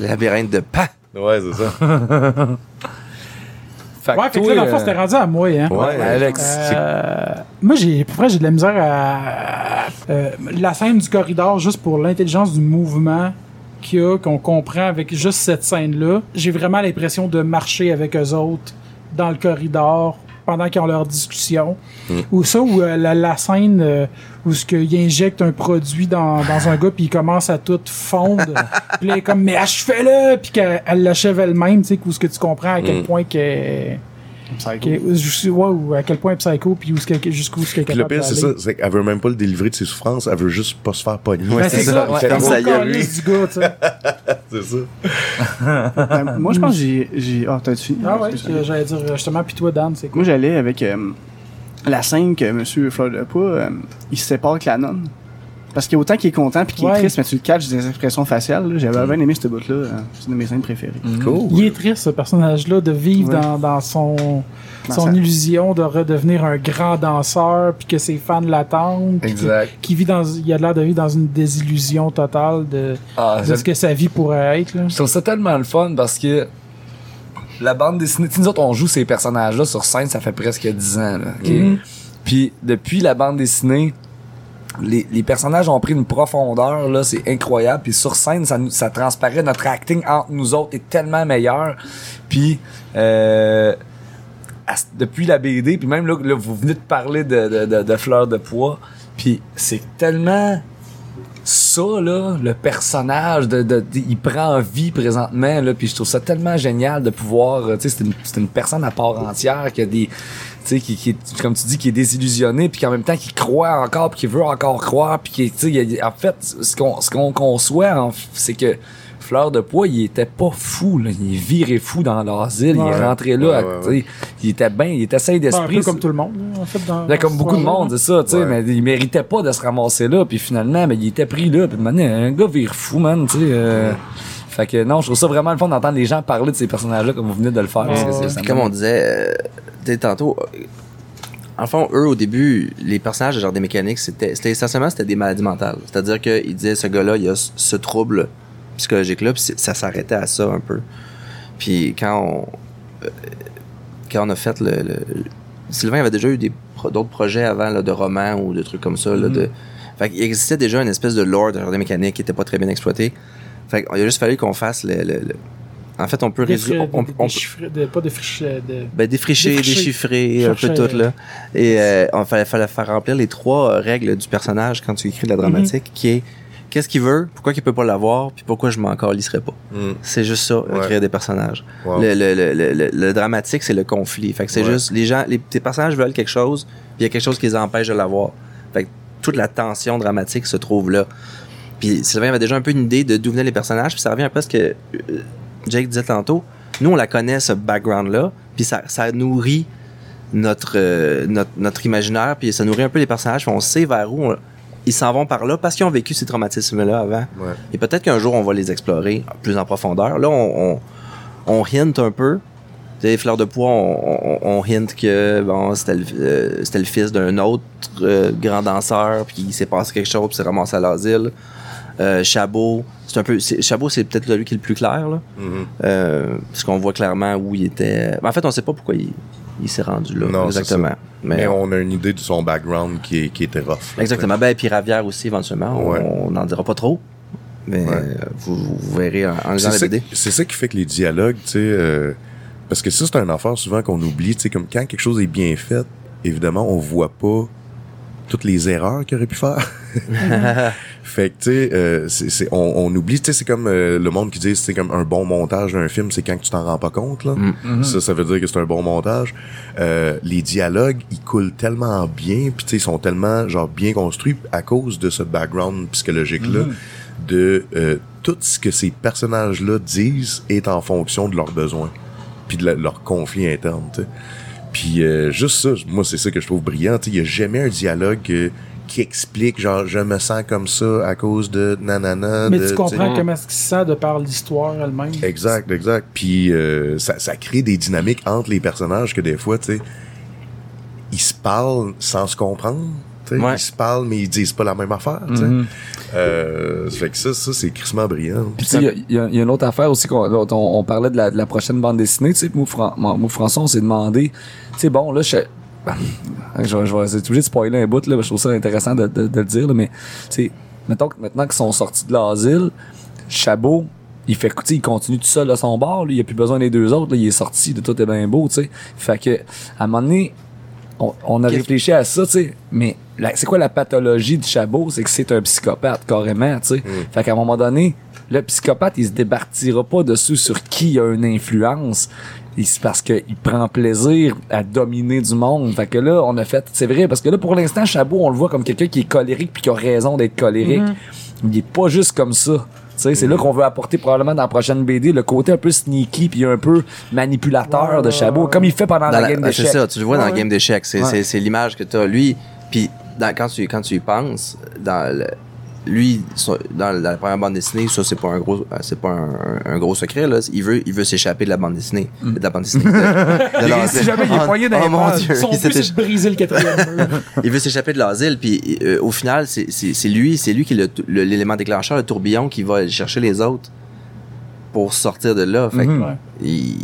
Le labyrinthe de pas.
Ouais, c'est ça.
Fait
Ouais, fait que là, dans le fond,
euh,
c'était rendu à moi, hein.
Ouais,
Alex.
Euh, moi, j'ai, pour vrai, j'ai de la misère à. euh, la scène du corridor, juste pour l'intelligence du mouvement qu'il y a, qu'on comprend avec juste cette scène-là. J'ai vraiment l'impression de marcher avec eux autres dans le corridor pendant qu'ils ont leur discussion. Ou ça, ou euh, la, la scène euh, où ce qu'il injecte un produit dans, dans un gars puis il commence à tout fondre. puis là, il est comme, mais achevez-le! Puis qu'elle elle l'achève elle-même, tu sais, où ce que tu comprends à quel
Mm.
point qu'elle ouais, ou à quel point psycho, puis jusqu'où ce qu'elle est
le pire, c'est ça, c'est qu'elle veut même pas le délivrer de ses souffrances, elle veut juste pas se faire pogner.
Ben, c'est ça,
Ouais,
c'est du gars, tu sais.
Ça.
Ben, moi, je pense que j'ai. j'ai- Ah, t'as fini?
Ah ouais, que j'allais dire justement, puis toi, Dan, c'est quoi?
Moi, j'allais avec euh, la scène que M. Fleur de Pas, euh, il se sépare avec la nonne. Parce qu'autant qu'il est content puis qu'il
Ouais.
est triste, mais tu le catches des expressions faciales. J'avais bien aimé ce bout-là. euh, C'est une de mes scènes préférées.
Cool.
Il est triste, ce personnage-là, de vivre
Ouais.
dans, dans son,
Dans
son
sa-
illusion de redevenir un grand danseur, puis que ses fans l'attendent.
Exact.
Qui vit dans, il a l'air de vivre dans une désillusion totale de,
Ah,
de ce que sa vie pourrait être. Là.
Je trouve ça tellement le fun parce que la bande dessinée, tu sais, nous autres, on joue ces personnages-là sur scène, ça fait presque 10 ans. Là?
Mhm.
Puis depuis la bande dessinée, les, personnages ont pris une profondeur, là, c'est incroyable. Puis sur scène, ça, ça transparaît, notre acting entre nous autres est tellement meilleur. Puis euh, depuis la BD, puis même là, là, vous venez de parler de, de, de, de Fleur de Pois, puis c'est tellement ça là le personnage de, de, il prend vie présentement là puis je trouve ça tellement génial de pouvoir euh, tu sais c'est une, une personne à part entière qui a des sais qui, qui est, comme tu dis qui est désillusionné puis qu'en même temps qui croit encore puis qui veut encore croire puis qui tu sais en fait ce qu'on ce qu'on conçoit c'est que Fleur de Pois, il était pas fou, là. Il est viré fou dans l'asile. Il est rentré là.
Ouais, ouais,
tu sais, Il était bien, il était sain
Ben, un
d'esprit.
peu comme tout le monde, en fait. Dans,
Ben, comme beaucoup de monde, c'est ça, tu sais,
Ouais.
mais il méritait pas de se ramasser là, puis finalement, ben, il était pris là, puis maintenant, un gars vire fou, man, tu sais. euh, Fait que non, je trouve ça vraiment le fun d'entendre les gens parler de ces personnages-là comme vous venez de le faire. parce que c'est-
comme on disait euh, dès tantôt, euh, en fond, eux, au début, les personnages de genre des mécaniques, c'était c'était essentiellement c'était des maladies mentales. C'est-à-dire qu'ils disaient, ce gars-là, il a ce- trouble psychologique-là, puis ça s'arrêtait à ça un peu. Puis quand on, euh, quand on a fait le... le- Sylvain avait déjà eu des d'autres projets avant là, de romans ou de trucs comme ça. Là, de, fait qu'il existait déjà une espèce de lore de genre des mécaniques qui était pas très bien exploité. Fait qu'il a juste fallu qu'on fasse le... le- le- En fait, on peut
fri-
on-
pas euh, de...
ben, défricher,
Défricher.
déchiffrer, un peu tout, là. Et euh, on fallait, fallait faire remplir les trois euh, règles du personnage quand tu écris de la dramatique, qui est qu'est-ce qu'il veut, pourquoi il peut pas l'avoir, puis pourquoi je m'en calisserais pas.
Mm.
C'est juste ça,
Ouais.
créer des personnages.
Wow.
Le, le, le, le, le- le dramatique, c'est le conflit. Fait que c'est
Ouais.
juste, les gens, les, tes personnages veulent quelque chose, puis il y a quelque chose qui les empêche de l'avoir. Fait que toute la tension dramatique se trouve là. Puis Sylvain avait déjà un peu une idée de d'où venaient les personnages, puis ça revient un peu à ce que euh, Jake disait tantôt. Nous, on la connaît, ce background-là, puis ça, ça nourrit notre, euh, notre, notre imaginaire, puis ça nourrit un peu les personnages, puis on sait vers où on- ils s'en vont par là parce qu'ils ont vécu ces traumatismes-là avant.
Ouais.
Et peut-être qu'un jour, on va les explorer plus en profondeur. Là, on, on, on hint un peu. Tu sais, Fleur de Poids, on, on, on hint que bon, c'était le, euh, le fils d'un autre euh, grand danseur, puis il s'est passé quelque chose, puis s'est ramassé à l'asile. Euh, Chabot, c'est un peu. Chabot, c'est peut-être lui qui est le plus clair, là.
Mhm.
Euh, parce qu'on voit clairement où il était. Ben, en fait, on sait pas pourquoi il, il s'est rendu là.
Non,
exactement. Mais,
Mais on a une idée de son background qui, est- qui était rough. là,
Exactement. Ben, et puis Ravière aussi, éventuellement. On-
Ouais.
On n'en dira pas trop. Mais
Ouais.
euh, vous, vous verrez en, en lisant
C'est
la
ça,
BD.
c'est ça qui fait que les dialogues, tu sais, euh, parce que ça, c'est un affaire souvent qu'on oublie, tu sais, comme quand quelque chose est bien fait, évidemment, on voit pas toutes les erreurs qu'il aurait pu faire. fait que, tu sais, euh, c'est- c'est- on, on oublie, tu sais, c'est comme euh, le monde qui dit, c'est comme un bon montage d'un film, c'est quand que tu t'en rends pas compte, là.
Mm.
Ça, ça veut dire que c'est un bon montage. Euh, les dialogues, ils coulent tellement bien, puis tu sais, ils sont tellement, genre, bien construits à cause de ce background psychologique-là, de euh, tout ce que ces personnages-là disent est en fonction de leurs besoins, puis de la- leur conflit interne, tu sais. Puis euh, juste ça, moi, c'est ça que je trouve brillant, il y a jamais un dialogue euh, qui explique, genre, je me sens comme ça à cause de nanana.
Mais
de,
tu comprends comment est-ce qu'il se sent de par l'histoire elle-même.
Exact, exact. Puis euh, ça, ça crée des dynamiques entre les personnages que des fois, tu sais, ils se parlent sans se comprendre.
Ouais.
Ils se parlent, mais ils disent pas la même affaire. tu sais. Euh, ça fait que ça, ça c'est crissement brillant.
Puis tu sais, il y y, y a une autre affaire aussi qu'on on, on parlait de la, de la prochaine bande dessinée. Tu sais, moi, Fran- moi, moi, François, on s'est demandé, tu sais, bon, là, je, je, vais- je vais être obligé de spoiler un bout, là, je trouve ça intéressant de, de, de le dire, là, mais, tu sais, mettons que maintenant qu'ils sont sortis de l'asile, Chabot, il fait, tu sais, il continue tout seul à son bord, lui, il a plus besoin des deux autres, là, il est sorti, de tout est bien beau, tu sais. Fait que, à un moment donné, on, on a
Qu'est-ce-
réfléchi à ça, tu sais, mais la- c'est quoi la pathologie de Chabot? C'est que c'est un psychopathe, carrément, tu sais. Fait qu'à un moment donné, le psychopathe, il se départira pas dessus sur qui a une influence. Et C'est parce qu'il prend plaisir à dominer du monde. Fait que là, on a fait, c'est vrai, parce que là, pour l'instant, Chabot, on le voit comme quelqu'un qui est colérique puis qui a raison d'être colérique. Il est pas juste comme ça. Sais, c'est là qu'on veut apporter probablement dans la prochaine BD le côté un peu sneaky puis un peu manipulateur
Ouais,
de Chabot, comme il fait pendant
Dans
la,
la-
game
ah, c'est
d'échecs.
ça, tu le vois dans la game d'échecs. C'est,
Ouais.
c'est, c'est l'image que tu as. Lui, puis quand, tu, quand tu y penses, dans le- lui, dans la première bande dessinée, ça, c'est pas un gros, euh, c'est pas un, un gros secret, là. Il veut, il veut s'échapper de la bande dessinée. De la bande dessinée. de- de l'asile.
si jamais il est
Oh,
poigné dans
oh
les
mon Dieu.
son but, c'est de briser le quatrième mur.
il veut s'échapper de l'asile, puis euh, au final, c'est, lui, c'est lui qui est l'élément déclencheur, le tourbillon qui va aller chercher les autres pour sortir de là. Fait que
Mhm.
Ouais.
il,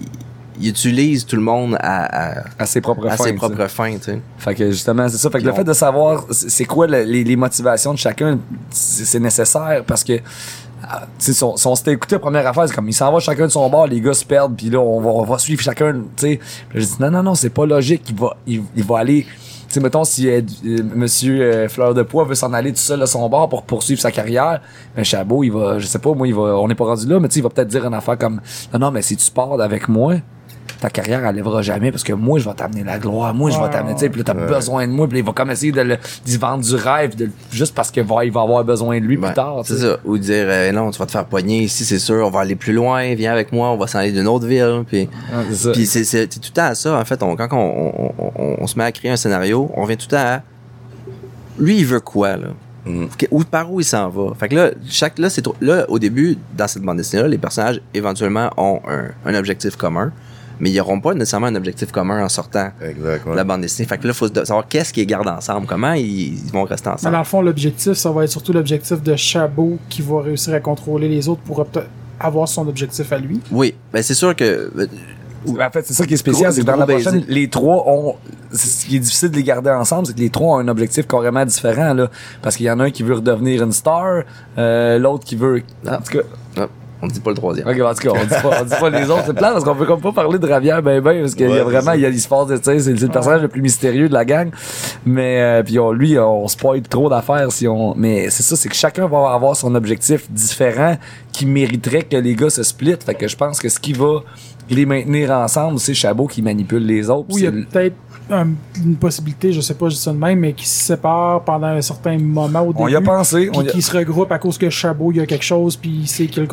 il utilise tout le monde à, à,
À ses propres
à
fins.
ses propres fins, tu sais.
Fait que justement, c'est ça. Fait que
Puis
le fait de savoir c'est quoi le- les, les motivations de chacun, c'est nécessaire parce que ah, si on, si on s'était écouté la première affaire, c'est comme il s'en va chacun de son bord, les gars se perdent, puis là on va, on va suivre chacun, J'ai dit non non non, c'est pas logique, il va il, il va aller tu sais, mettons, si euh, euh, Monsieur euh, Fleur de Poix veut s'en aller tout seul à son bord pour poursuivre sa carrière, ben Chabot, il va, je sais pas, moi, il va, on n'est pas rendu là, mais tu sais, il va peut-être dire une affaire comme, non, non, mais si tu pars avec moi, ta carrière, elle lèvera jamais parce que moi, je vais t'amener la gloire, moi, je vais t'amener, tu sais, puis là, t'as besoin de moi, puis il va comme essayer de d'y vendre du rêve, de, juste parce qu'il va, il va avoir besoin de lui plus tard,
C'est ça. Ou dire, euh, non, tu vas te faire poigner ici, c'est sûr, on va aller plus loin, viens avec moi, on va s'en aller d'une autre ville. Puis,
Ah,
puis c'est, tout le temps à ça, en fait. On, quand on, on, on, on se met à créer un scénario, on vient tout le temps à. Lui, il veut quoi, là?
Mm.
Par où il s'en va? Fait que là, chaque, là, c'est là, au début, dans cette bande dessinée-là, les personnages, éventuellement, ont un, un objectif commun, mais ils n'auront pas nécessairement un objectif commun en sortant de la bande dessinée. Fait que là, il faut se- savoir qu'est-ce qu'ils gardent ensemble, comment ils, vont rester
Mais
ensemble.
dans le fond, l'objectif, ça va être surtout l'objectif de Chabot qui va réussir à contrôler les autres pour avoir son objectif à lui.
Oui, ben c'est sûr que euh,
En fait, c'est ça qui est spécial, c'est que dans la
baiser.
prochaine, les trois ont, ce qui est difficile de les garder ensemble, c'est que les trois ont un objectif carrément différent, là. Parce qu'il y en a un qui veut redevenir une star, euh, l'autre qui veut, en tout cas,
ah, on dit pas le troisième.
Ok, en tout cas, on dit pas, on dit pas les autres. C'est plat parce qu'on peut comme pas parler de Ravière ben ben parce qu'il y a vraiment,
c'est
il y a il se passe, tu sais, c'est le personnage le plus mystérieux de la gang. Mais, euh, puis on, lui, on spoil trop d'affaires si on, mais c'est ça, c'est que chacun va avoir son objectif différent qui mériterait que les gars se split. Fait que je pense que ce qui va les maintenir ensemble, c'est Chabot qui manipule les autres.
Ou il y a peut-être un- une possibilité, je sais pas, je dis ça de même, mais qui se séparent pendant un certain moment au début.
On y a pensé.
Puis
On y a-
qui se regroupent à cause que Chabot, il y a quelque chose, puis il sait qu'il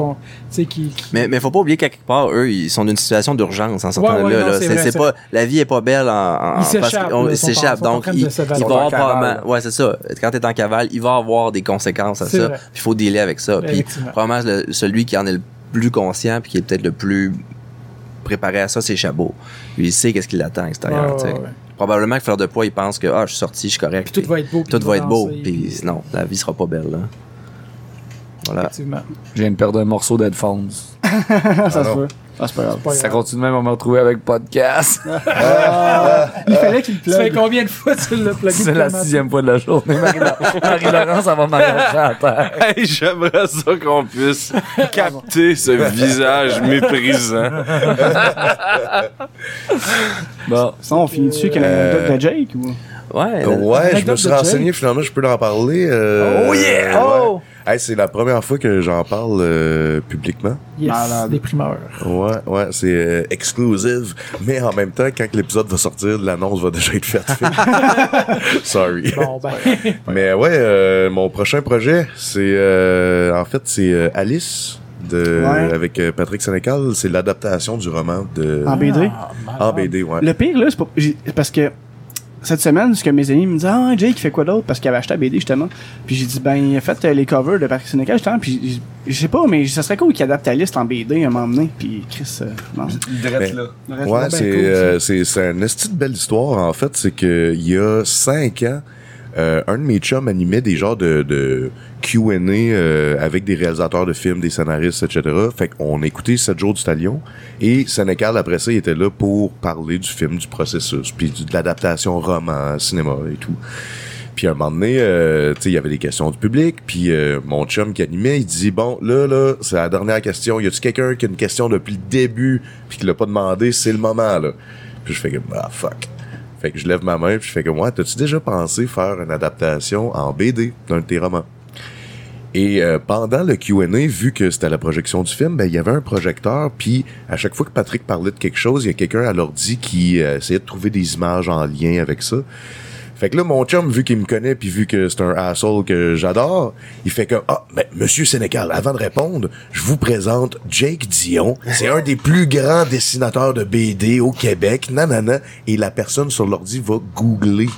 qui, qui-
Mais, mais faut pas oublier qu'à quelque part, eux, ils sont dans une situation d'urgence en sortant
Ouais, ouais,
là.
non,
là. pas, la vie est pas belle en, en
Ils s'échappent,
ils Donc, il, il
Ils
avoir
cavale.
probablement, ouais, c'est ça. Quand t'es en cavale, il va avoir des conséquences à ça. il faut dealer avec ça. Puis, probablement, le- celui qui en est le plus conscient puis qui est peut-être le plus préparé à ça, c'est Chabot. Lui, il sait qu'est-ce qui l'attend à l'extérieur,
ouais.
Probablement que Fleur de Poids, il pense que, ah, je suis sorti, je suis correct.
Puis tout va être beau.
Tout va être beau. Puis non, la vie sera pas belle, là. Voilà.
Effectivement.
Je viens de perdre un morceau d'headphones.
ça se peut. Ah, c'est pas grave.
Pas
Ça
grave.
continue même à me retrouver avec podcast.
Il fallait qu'il
Tu fais
plug.
combien de fois tu l'as plugué?
C'est la sixième fois de la journée. Marie- Marie-Laurence, ça va m'arracher à terre.
Hey, j'aimerais ça qu'on puisse capter ce visage méprisant.
Bon.
Sinon, on finit dessus avec une anecdote de Jake ou?
Ouais.
Ouais, je me suis renseigné, finalement, je peux en parler. euh,
Oh yeah!
ouais. Hey, c'est la première fois que j'en parle euh, publiquement.
Yes,
Malade.
des primeurs.
Ouais, ouais, c'est euh, exclusive. Mais en même temps, quand l'épisode va sortir, l'annonce va déjà être faite. Sorry.
Bon, ben,
Mais ouais, euh, mon prochain projet, c'est euh, en fait c'est euh, Alice de
Ouais.
avec euh, Patrick Sénécal. C'est l'adaptation du roman de
En BD.
en BD, ouais.
Le pire, là, c'est parce que cette semaine, ce que mes amis me disaient, ah, Jake, il fait quoi d'autre? Parce qu'il avait acheté la BD, justement. Puis j'ai dit, ben, il a fait euh, les covers de Patrick Sénécal, justement. Puis je sais pas, mais ça serait cool qu'il adapte la liste en BD à un moment donné. Puis Chris, euh, non.
Drette là.
Le reste,
Ouais,
ben,
c'est
cool,
euh, c'est c'est une esti de belle histoire en fait, c'est que il y a cinq ans, euh, un de mes chums animait des genres de, Q&A euh, avec des réalisateurs de films, des scénaristes, etc. Fait qu'on a écouté 7 jours du Talion et Sénécal après ça il était là pour parler du film, du processus, puis de l'adaptation roman, cinéma et tout. Puis à un moment donné, euh, il y avait des questions du public, puis mon chum qui animait, il dit bon, là là, c'est la dernière question. Y a-tu quelqu'un qui a une question depuis le début puis qui l'a pas demandé, c'est le moment là. Puis je fais que ah fuck. Fait que je lève ma main puis je fais comme ouais, t'as-tu déjà pensé faire une adaptation en BD d'un de tes romans? Et euh, pendant le Q&A, vu que c'était la projection du film, ben il y avait un projecteur, puis à chaque fois que Patrick parlait de quelque chose, il y a quelqu'un à l'ordi qui euh, essayait de trouver des images en lien avec ça. Fait que là, mon chum, vu qu'il me connaît, puis vu que c'est un asshole que j'adore, il fait que ah, mais Monsieur Sénécal, avant de répondre, je vous présente Jake Dion. C'est un des plus grands dessinateurs de BD au Québec. Nanana. Et la personne sur l'ordi va googler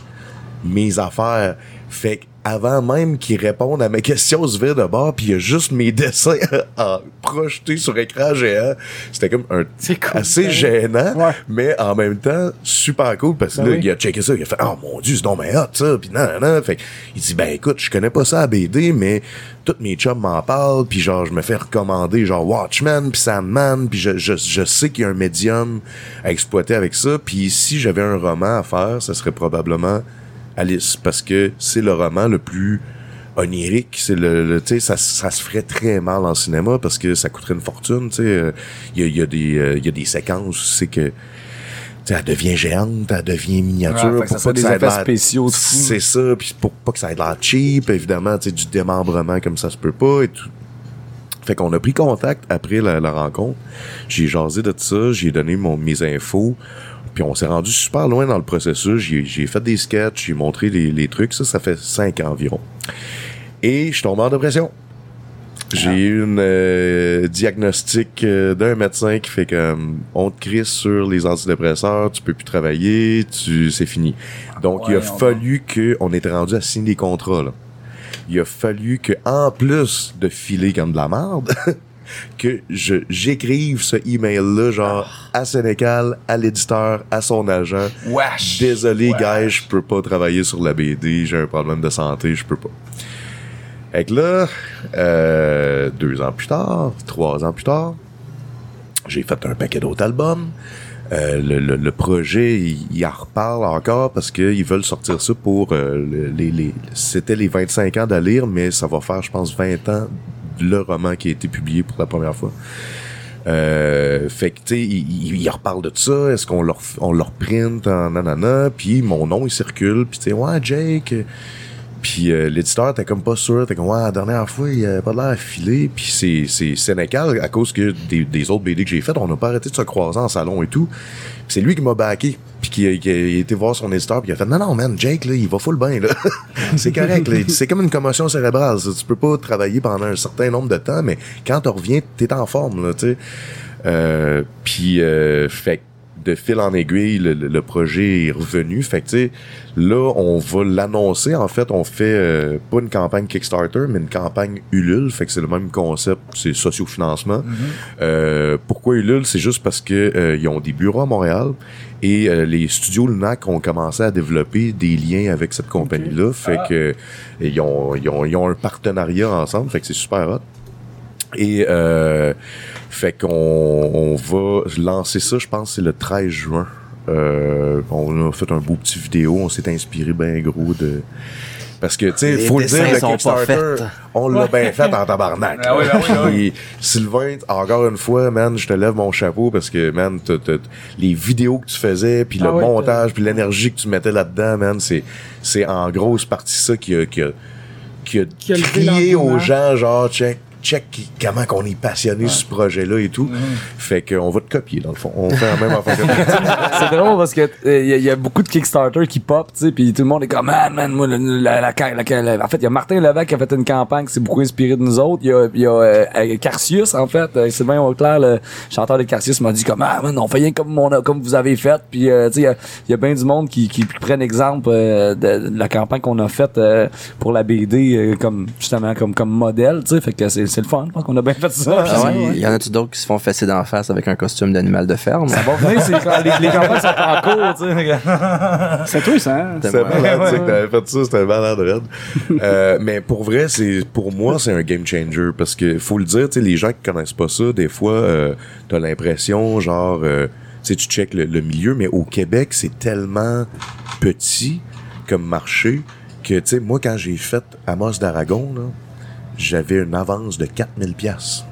mes affaires. Fait que avant même qu'il réponde à mes questions, se vire de bord, puis il y a juste mes dessins en projetés sur écran géant. C'était comme un
C'est cool,
assez
pareil.
gênant,
Ouais.
mais en même temps super cool parce que
Ben
là
oui.
il a checké ça, il a fait oh mon dieu c'est donc ben hot ça, puis non non, non. fait il dit ben écoute je connais pas ça à BD mais tous mes chums m'en parlent puis genre je me fais recommander genre Watchmen puis Sandman puis je, je, je sais qu'il y a un médium à exploiter avec ça puis si j'avais un roman à faire ça serait probablement Alice parce que c'est le roman le plus onirique, c'est le, le- tu sais ça, ça se ferait très mal en cinéma parce que ça coûterait une fortune, tu sais euh, il y, a, y a des euh, y a des séquences où c'est que tu sais, elle devient géante, elle devient miniature.
Ouais, ça
pour pas que
des
ça
effets spéciaux.
C'est ça, puis pour pas que ça ait l'air cheap, évidemment, tu sais, du démembrement comme ça se peut pas et tout. Fait qu'on a pris contact après la, la rencontre. J'ai jasé de ça, j'ai donné mon, mes infos. Puis on s'est rendu super loin dans le processus. J'ai, fait des sketchs, j'ai montré les, les trucs. Ça, ça fait cinq ans environ. Et je tombe en dépression. J'ai eu une euh, diagnostic euh, d'un médecin qui fait comme on te crise sur les antidépresseurs, tu peux plus travailler, tu c'est fini. Donc il a fallu que on était rendu à signer des contrats là. Il a fallu que en plus de filer comme de la merde que je j'écrive ce email là genre à Sénécal, à l'éditeur, à son agent.
Wesh!
Désolé, gars, je peux pas travailler sur la BD, j'ai un problème de santé, je peux pas. Fait que là, euh, deux ans plus tard, trois ans plus tard, j'ai fait un paquet d'autres albums. Euh, le, le, le projet, il, il en reparle encore parce qu'ils veulent sortir ça pour euh, le- les, les c'était les 25 ans d'Alire, mais ça va faire, je pense, 20 ans le roman qui a été publié pour la première fois. Euh, fait que, tu sais, il, il, il reparle de ça. Est-ce qu'on leur, on leur print en nanana? Puis mon nom, il circule. Puis, tu sais, ouais, Jake. Puis euh, l'éditeur, t'es comme pas sûr, t'es comme, ouais, la dernière fois, il a pas l'air affilé. Puis c'est, c'est Sénécal, à cause que des, des autres BD que j'ai faites, on n'a pas arrêté de se croiser en salon et tout. C'est lui qui m'a backé. Puis qui, qui a été voir son éditeur, puis il a fait, non, non, man, Jake, là, il va full bien, là. c'est correct, là. C'est comme une commotion cérébrale. ça. Tu peux pas travailler pendant un certain nombre de temps, mais quand tu reviens, t'es en forme, là, tu sais. Euh, puis, euh, fait de fil en aiguille, le, le- projet est revenu. Fait que, tu sais, là, on va l'annoncer. En fait, on fait euh, pas une campagne Kickstarter, mais une campagne Ulule. Fait que c'est le même concept, c'est sociofinancement. Euh, pourquoi Ulule? C'est juste parce que euh, ils ont des bureaux à Montréal et euh, les studios Lunac ont commencé à développer des liens avec cette compagnie-là. Fait que ils ont, ils, ont, ils ont un partenariat ensemble. Fait que c'est super hot. Et euh, fait qu'on on va lancer ça, je pense, c'est le 13 juin. Euh, on a fait un beau petit vidéo, on s'est inspiré bien gros de. Parce que, tu sais, faut le dire, le Kickstarter, on l'a bien fait en tabarnak.
Ah oui, ah oui, ah
Puis, Sylvain, encore une fois, man, je te lève mon chapeau parce que, man, les vidéos que tu faisais, puis le
Ah
montage, puis l'énergie que tu mettais là-dedans, man, c'est, c'est en grosse partie ça qui a, qui a, qui a,
Qui a levé
crié aux gens, genre, check, check qui- comment qu'on est passionné sur ce projet-là et tout. Fait qu'on va te copier, dans le fond. On fait la même affaire
c'est drôle parce que il y, a- y a beaucoup de Kickstarter qui pop, tu sais, puis tout le monde est comme man, man, moi, la, la, la- la- en fait, il y a Martin Levesque qui a fait une campagne qui s'est beaucoup inspiré de nous autres. Il y a, y a euh, euh, Carcius, en fait, euh, Sylvain Auclair, le chanteur de Carcius, m'a dit comme ah, man, on fait rien comme vous avez fait. Puis euh, tu sais, il y a, il y a bien du monde qui, qui prennent exemple euh, de, de la campagne qu'on a faite euh, pour la BD euh, comme justement comme comme modèle, tu sais, fait que c'est c'est le fun. Je pense qu'on a bien fait ça.
Ah ouais? Il y en a-tu d'autres qui se font fesser d'en face avec un costume d'animal de ferme?
Ça va venir, c'est quand les, les campagnes sont en cours, tu sais.
C'est toi, ça, hein?
C'était malade, tu sais, que t'avais fait ça, c'était malade, raide. Euh, mais pour vrai, c'est, pour moi, c'est un game changer parce que, faut le dire, tu sais, les gens qui connaissent pas ça, des fois, euh, t'as l'impression, genre, euh, tu sais, tu checkes le, le milieu, mais au Québec, c'est tellement petit comme marché que, tu sais, moi, quand j'ai fait Amos d'Aragon, là, j'avais une avance de 4000 pièces.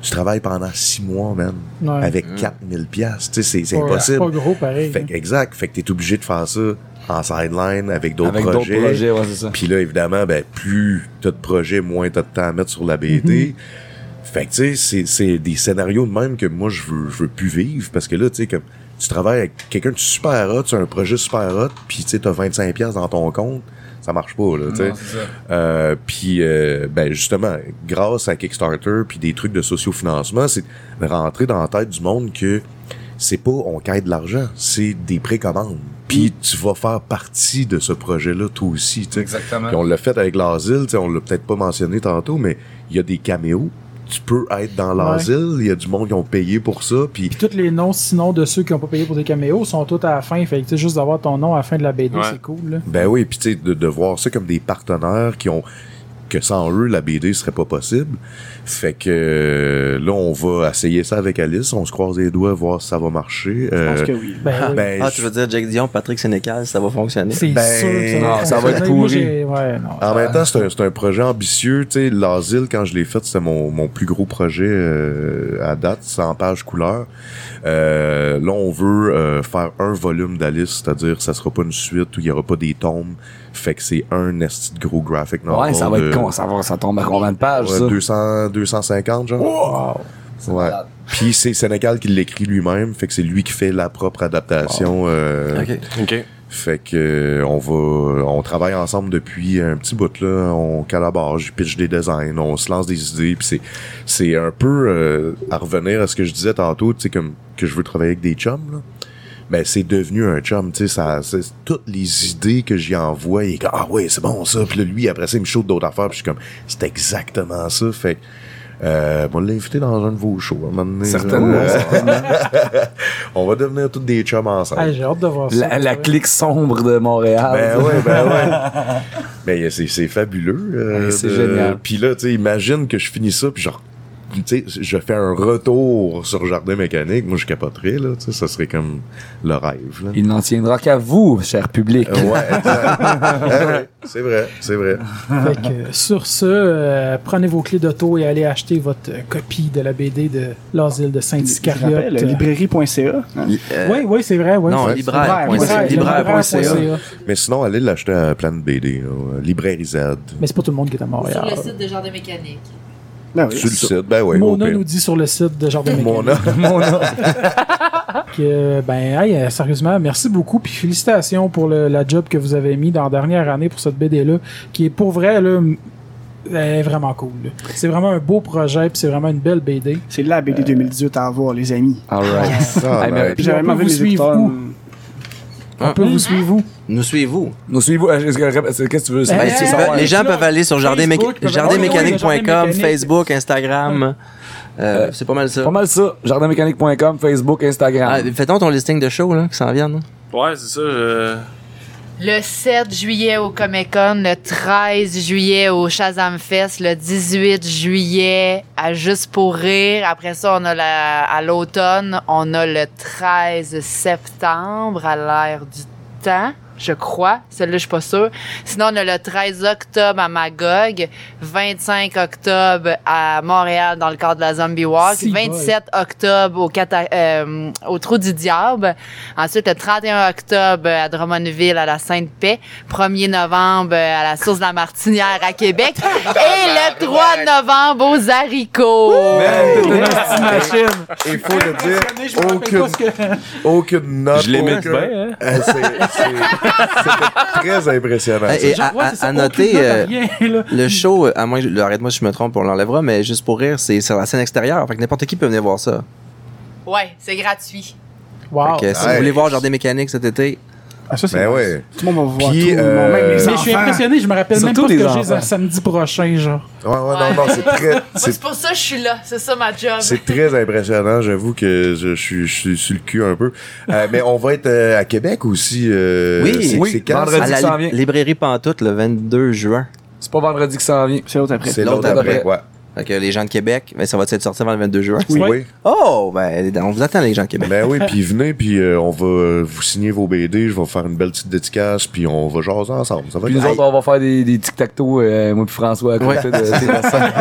Tu travailles pendant six mois, man,
Ouais.
avec 4000 pièces. Tu sais, c'est, c'est
Pas-
impossible.
Pas gros, pareil.
Fait que, exact. Fait que t'es obligé de faire ça en sideline avec d'autres
Avec d'autres
projets.
projets, ouais, c'est ça.
Puis là, évidemment, ben, plus t'as de projets, moins t'as de temps à mettre sur la BD. Fait que, tu sais, c'est- c'est des scénarios de même que moi, je veux, je veux plus vivre. Parce que là, tu sais, comme, tu travailles avec quelqu'un de super hot, tu as un projet super hot, puis tu sais, t'as 25$ piastres dans ton compte, ça marche pas, là, tu sais. Euh, puis, euh, ben, justement, grâce à Kickstarter, puis des trucs de sociofinancement, c'est rentrer dans la tête du monde que c'est pas on quête de l'argent, c'est des précommandes. Puis tu vas faire partie de ce projet-là, toi aussi, tu sais.
Exactement.
Puis on l'a fait avec l'asile, tu sais, on l'a peut-être pas mentionné tantôt, mais il y a des caméos. Tu peux être dans l'asile, il y a du monde qui ont payé pour ça, puis
Puis tous les noms, sinon, de ceux qui ont pas payé pour des caméos, sont tous à la fin. Fait que, tu sais, juste d'avoir ton nom à la fin de la BD,
Ouais.
c'est cool, là.
Ben oui, puis tu sais, de, de voir ça comme des partenaires qui ont que sans eux, la BD serait pas possible. Fait que euh, là, on va essayer ça avec Alice. On se croise les doigts, voir si ça va marcher.
Je pense
Euh,
que oui.
Ben, oui.
ben,
Ah, tu veux dire Jake Dion, Patrick Sénécal, ça va fonctionner?
c'est
ben,
sûr que ça
non,
va
ça va être pourri.
j'ai- Ouais, non.
En même temps, c'est un, c'est un projet ambitieux. Tu sais, l'asile, quand je l'ai fait, c'était mon, mon plus gros projet euh, à date, 100 pages couleur. Euh, là, on veut euh, faire un volume d'Alice, c'est-à-dire ça sera pas une suite où il y aura pas des tomes. Fait que c'est un esti de gros graphic novel.
Ouais, ça va
de-
être con, ça va, ça tombe à combien de pages,
ouais,
ça?
200, 250, genre. Ouais. Puis c'est Sénégal qui l'écrit lui-même, fait que c'est lui qui fait la propre adaptation. euh,
Ok.
OK.
fait que euh, on va, on travaille ensemble depuis un petit bout là. On collabore, je pitch des designs, on se lance des idées. Puis c'est, c'est un peu euh, à revenir à ce que je disais tantôt, tu sais comme que je veux travailler avec des chums. Là. Ben c'est devenu un chum, tu sais ça, c'est toutes les idées que j'y envoie, il est comme ah ouais c'est bon ça. Puis là, lui après ça il me chauffe d'autres affaires. Puis je suis comme c'est exactement ça. Fait que euh, on va l'inviter dans un de vos shows. à un moment donné,
Certainement,
là. on va devenir tous des chums ensemble.
Ah, j'ai hâte de voir ça.
La, la clique sombre de Montréal.
Ben ouais, ben ouais. Ben c'est, c'est fabuleux. euh,
c'est
de-
génial.
Puis là, tu sais, imagine que je finis ça, puis genre, je fais un retour sur Jardin Mécanique, moi je capoterais, là, ça serait comme le rêve, là.
Il n'en tiendra qu'à vous, cher public.
Euh, ouais. Eh ouais, c'est vrai, c'est vrai.
Fait que, sur ce, euh, prenez vos clés d'auto et allez acheter votre copie de la BD de l'asile de Saint-Iscariote.
librairie.ca.
Euh,
Oui, oui, c'est vrai. Ouais,
Non, libraire.
Libraire,
Libraire.ca.
libraire.ca.
Mais sinon, allez l'acheter à Plan BD, là, Librairie Z.
Mais c'est pas tout le monde qui est à
Sur
Montréal.
le site de Jardin Mécanique.
Ben oui.
Sur le site, ben oui.
Mona nous dit sur le site de Jardin Mécanique.
Mona.
que, ben, hey, euh, sérieusement, merci beaucoup. Puis félicitations pour le- la job que vous avez mis dans la dernière année pour cette BD-là, qui est pour vrai, là, m- elle est vraiment cool. C'est vraiment un beau projet, puis c'est vraiment une belle BD.
C'est la BD 2018 à avoir, les amis. Puis
on peut
vu
vous
les
suivre où? On peut vous suivre où?
Nous suivez-vous.
Nous suivez-vous. euh, est-ce que- Qu'est-ce que tu veux?
Ben,
les gens peuvent aller sur
Facebook,
jardinmécanique.com. Facebook, Instagram. Euh, c'est pas mal ça.
Pas mal ça. Jardinmécanique.com, Facebook, Instagram.
Ah, Fais-donc ton listing de shows là, qui s'en viennent. là.
Ouais, c'est ça. Je...
Le 7 juillet au Comic le 13 juillet au Shazam Fest, le 18 juillet à Juste pour rire. Après ça, on a la, à l'automne, on a le 13 septembre à l'ère du temps, je crois. Celle-là, je suis pas sûre. Sinon, on a le 13 octobre à Magog, 25 octobre à Montréal dans le cadre de la Zombie Walk,
Si,
27 octobre au, Cata- euh, au Trou du Diable. Ensuite, le 31 octobre à Drummondville à la Sainte-Paix. 1er novembre à la Source de la Martinière à Québec. Et le 3 novembre aux haricots.
Il faut le dire, aucune, aucune note.
Je les mets
aucun-
bien,
hein?
Très impressionnant.
Et, à,
Ouais,
à-
c'est ça,
à
aucune
noter, euh,
rien,
le show, euh, à moins, que- arrête-moi si je me trompe, on l'enlèvera, mais juste pour rire, c'est sur la scène extérieure. Fait que n'importe qui peut venir voir ça.
Ouais, c'est gratuit.
Wow.
Fait que si
Ouais.
vous voulez voir Jardin Mécanique cet été,
Ah, ça, c'est
Ben
nice.
ouais.
Tout le monde va voir
Puis,
tout,
euh,
même les
Mais je suis
enfants.
impressionné, je me rappelle même
Surtout
pas ce
les
que j'ai
enfants.
samedi prochain, genre.
Ouais, ouais, non, non, c'est très,
Moi,
c'est
c'est pour ça que je suis là. C'est ça ma job.
C'est très impressionnant, j'avoue que je, je suis, je suis sur le cul un peu. Euh, mais on va être euh, à Québec aussi. euh,
Oui.
c'est,
Oui,
c'est quand?
vendredi.
à la
s'en vient.
librairie Pantoute le 22 juin.
C'est pas vendredi qui s'en vient.
C'est l'autre après.
C'est
l'autre
l'autre après,
après.
ouais.
Fait que les gens de Québec, ben, ça va être sorti avant le 22 juin.
Oui.
Oh, ben, on vous attend, les gens de Québec.
Ben oui, puis venez, puis euh, on va vous signer vos BD, je vais faire une belle petite dédicace, puis on va jaser ensemble. Ça va
Puis nous autres, on va faire des, des tic-tac-toe, euh, moi puis François, à côté de Sébastien.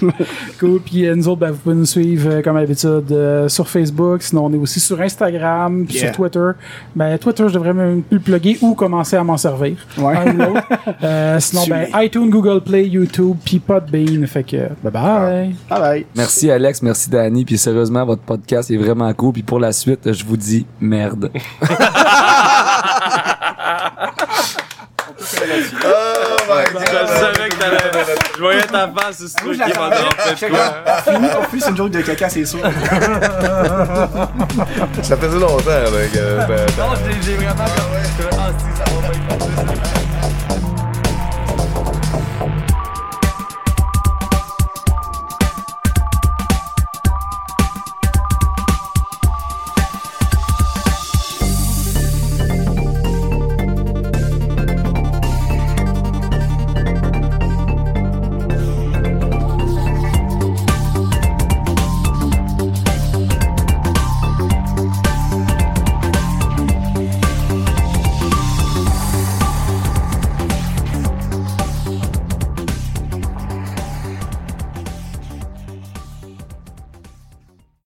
Cool. Puis euh, nous autres, ben, vous pouvez nous suivre comme euh, sur Facebook. Sinon, on est aussi sur Instagram, puis
Yeah.
sur Twitter. Ben, Twitter, je devrais même plus le plugger ou commencer à m'en servir.
Ouais.
Un ou l'autre. Euh, sinon, ben, iTunes, Google Play, YouTube, puis Podbean. Fait que, bye bye.
Bye bye.
Merci Alex, merci Danny, puis sérieusement, votre podcast est vraiment cool. Puis pour la suite, je vous dis merde.
Je savais que t'allais. Je voyais ta face,
Fini, on fait, c'est une joke de caca, c'est sûr.
Ça faisait longtemps, avec, euh,
j'ai vraiment... Ah, si, ça va pas être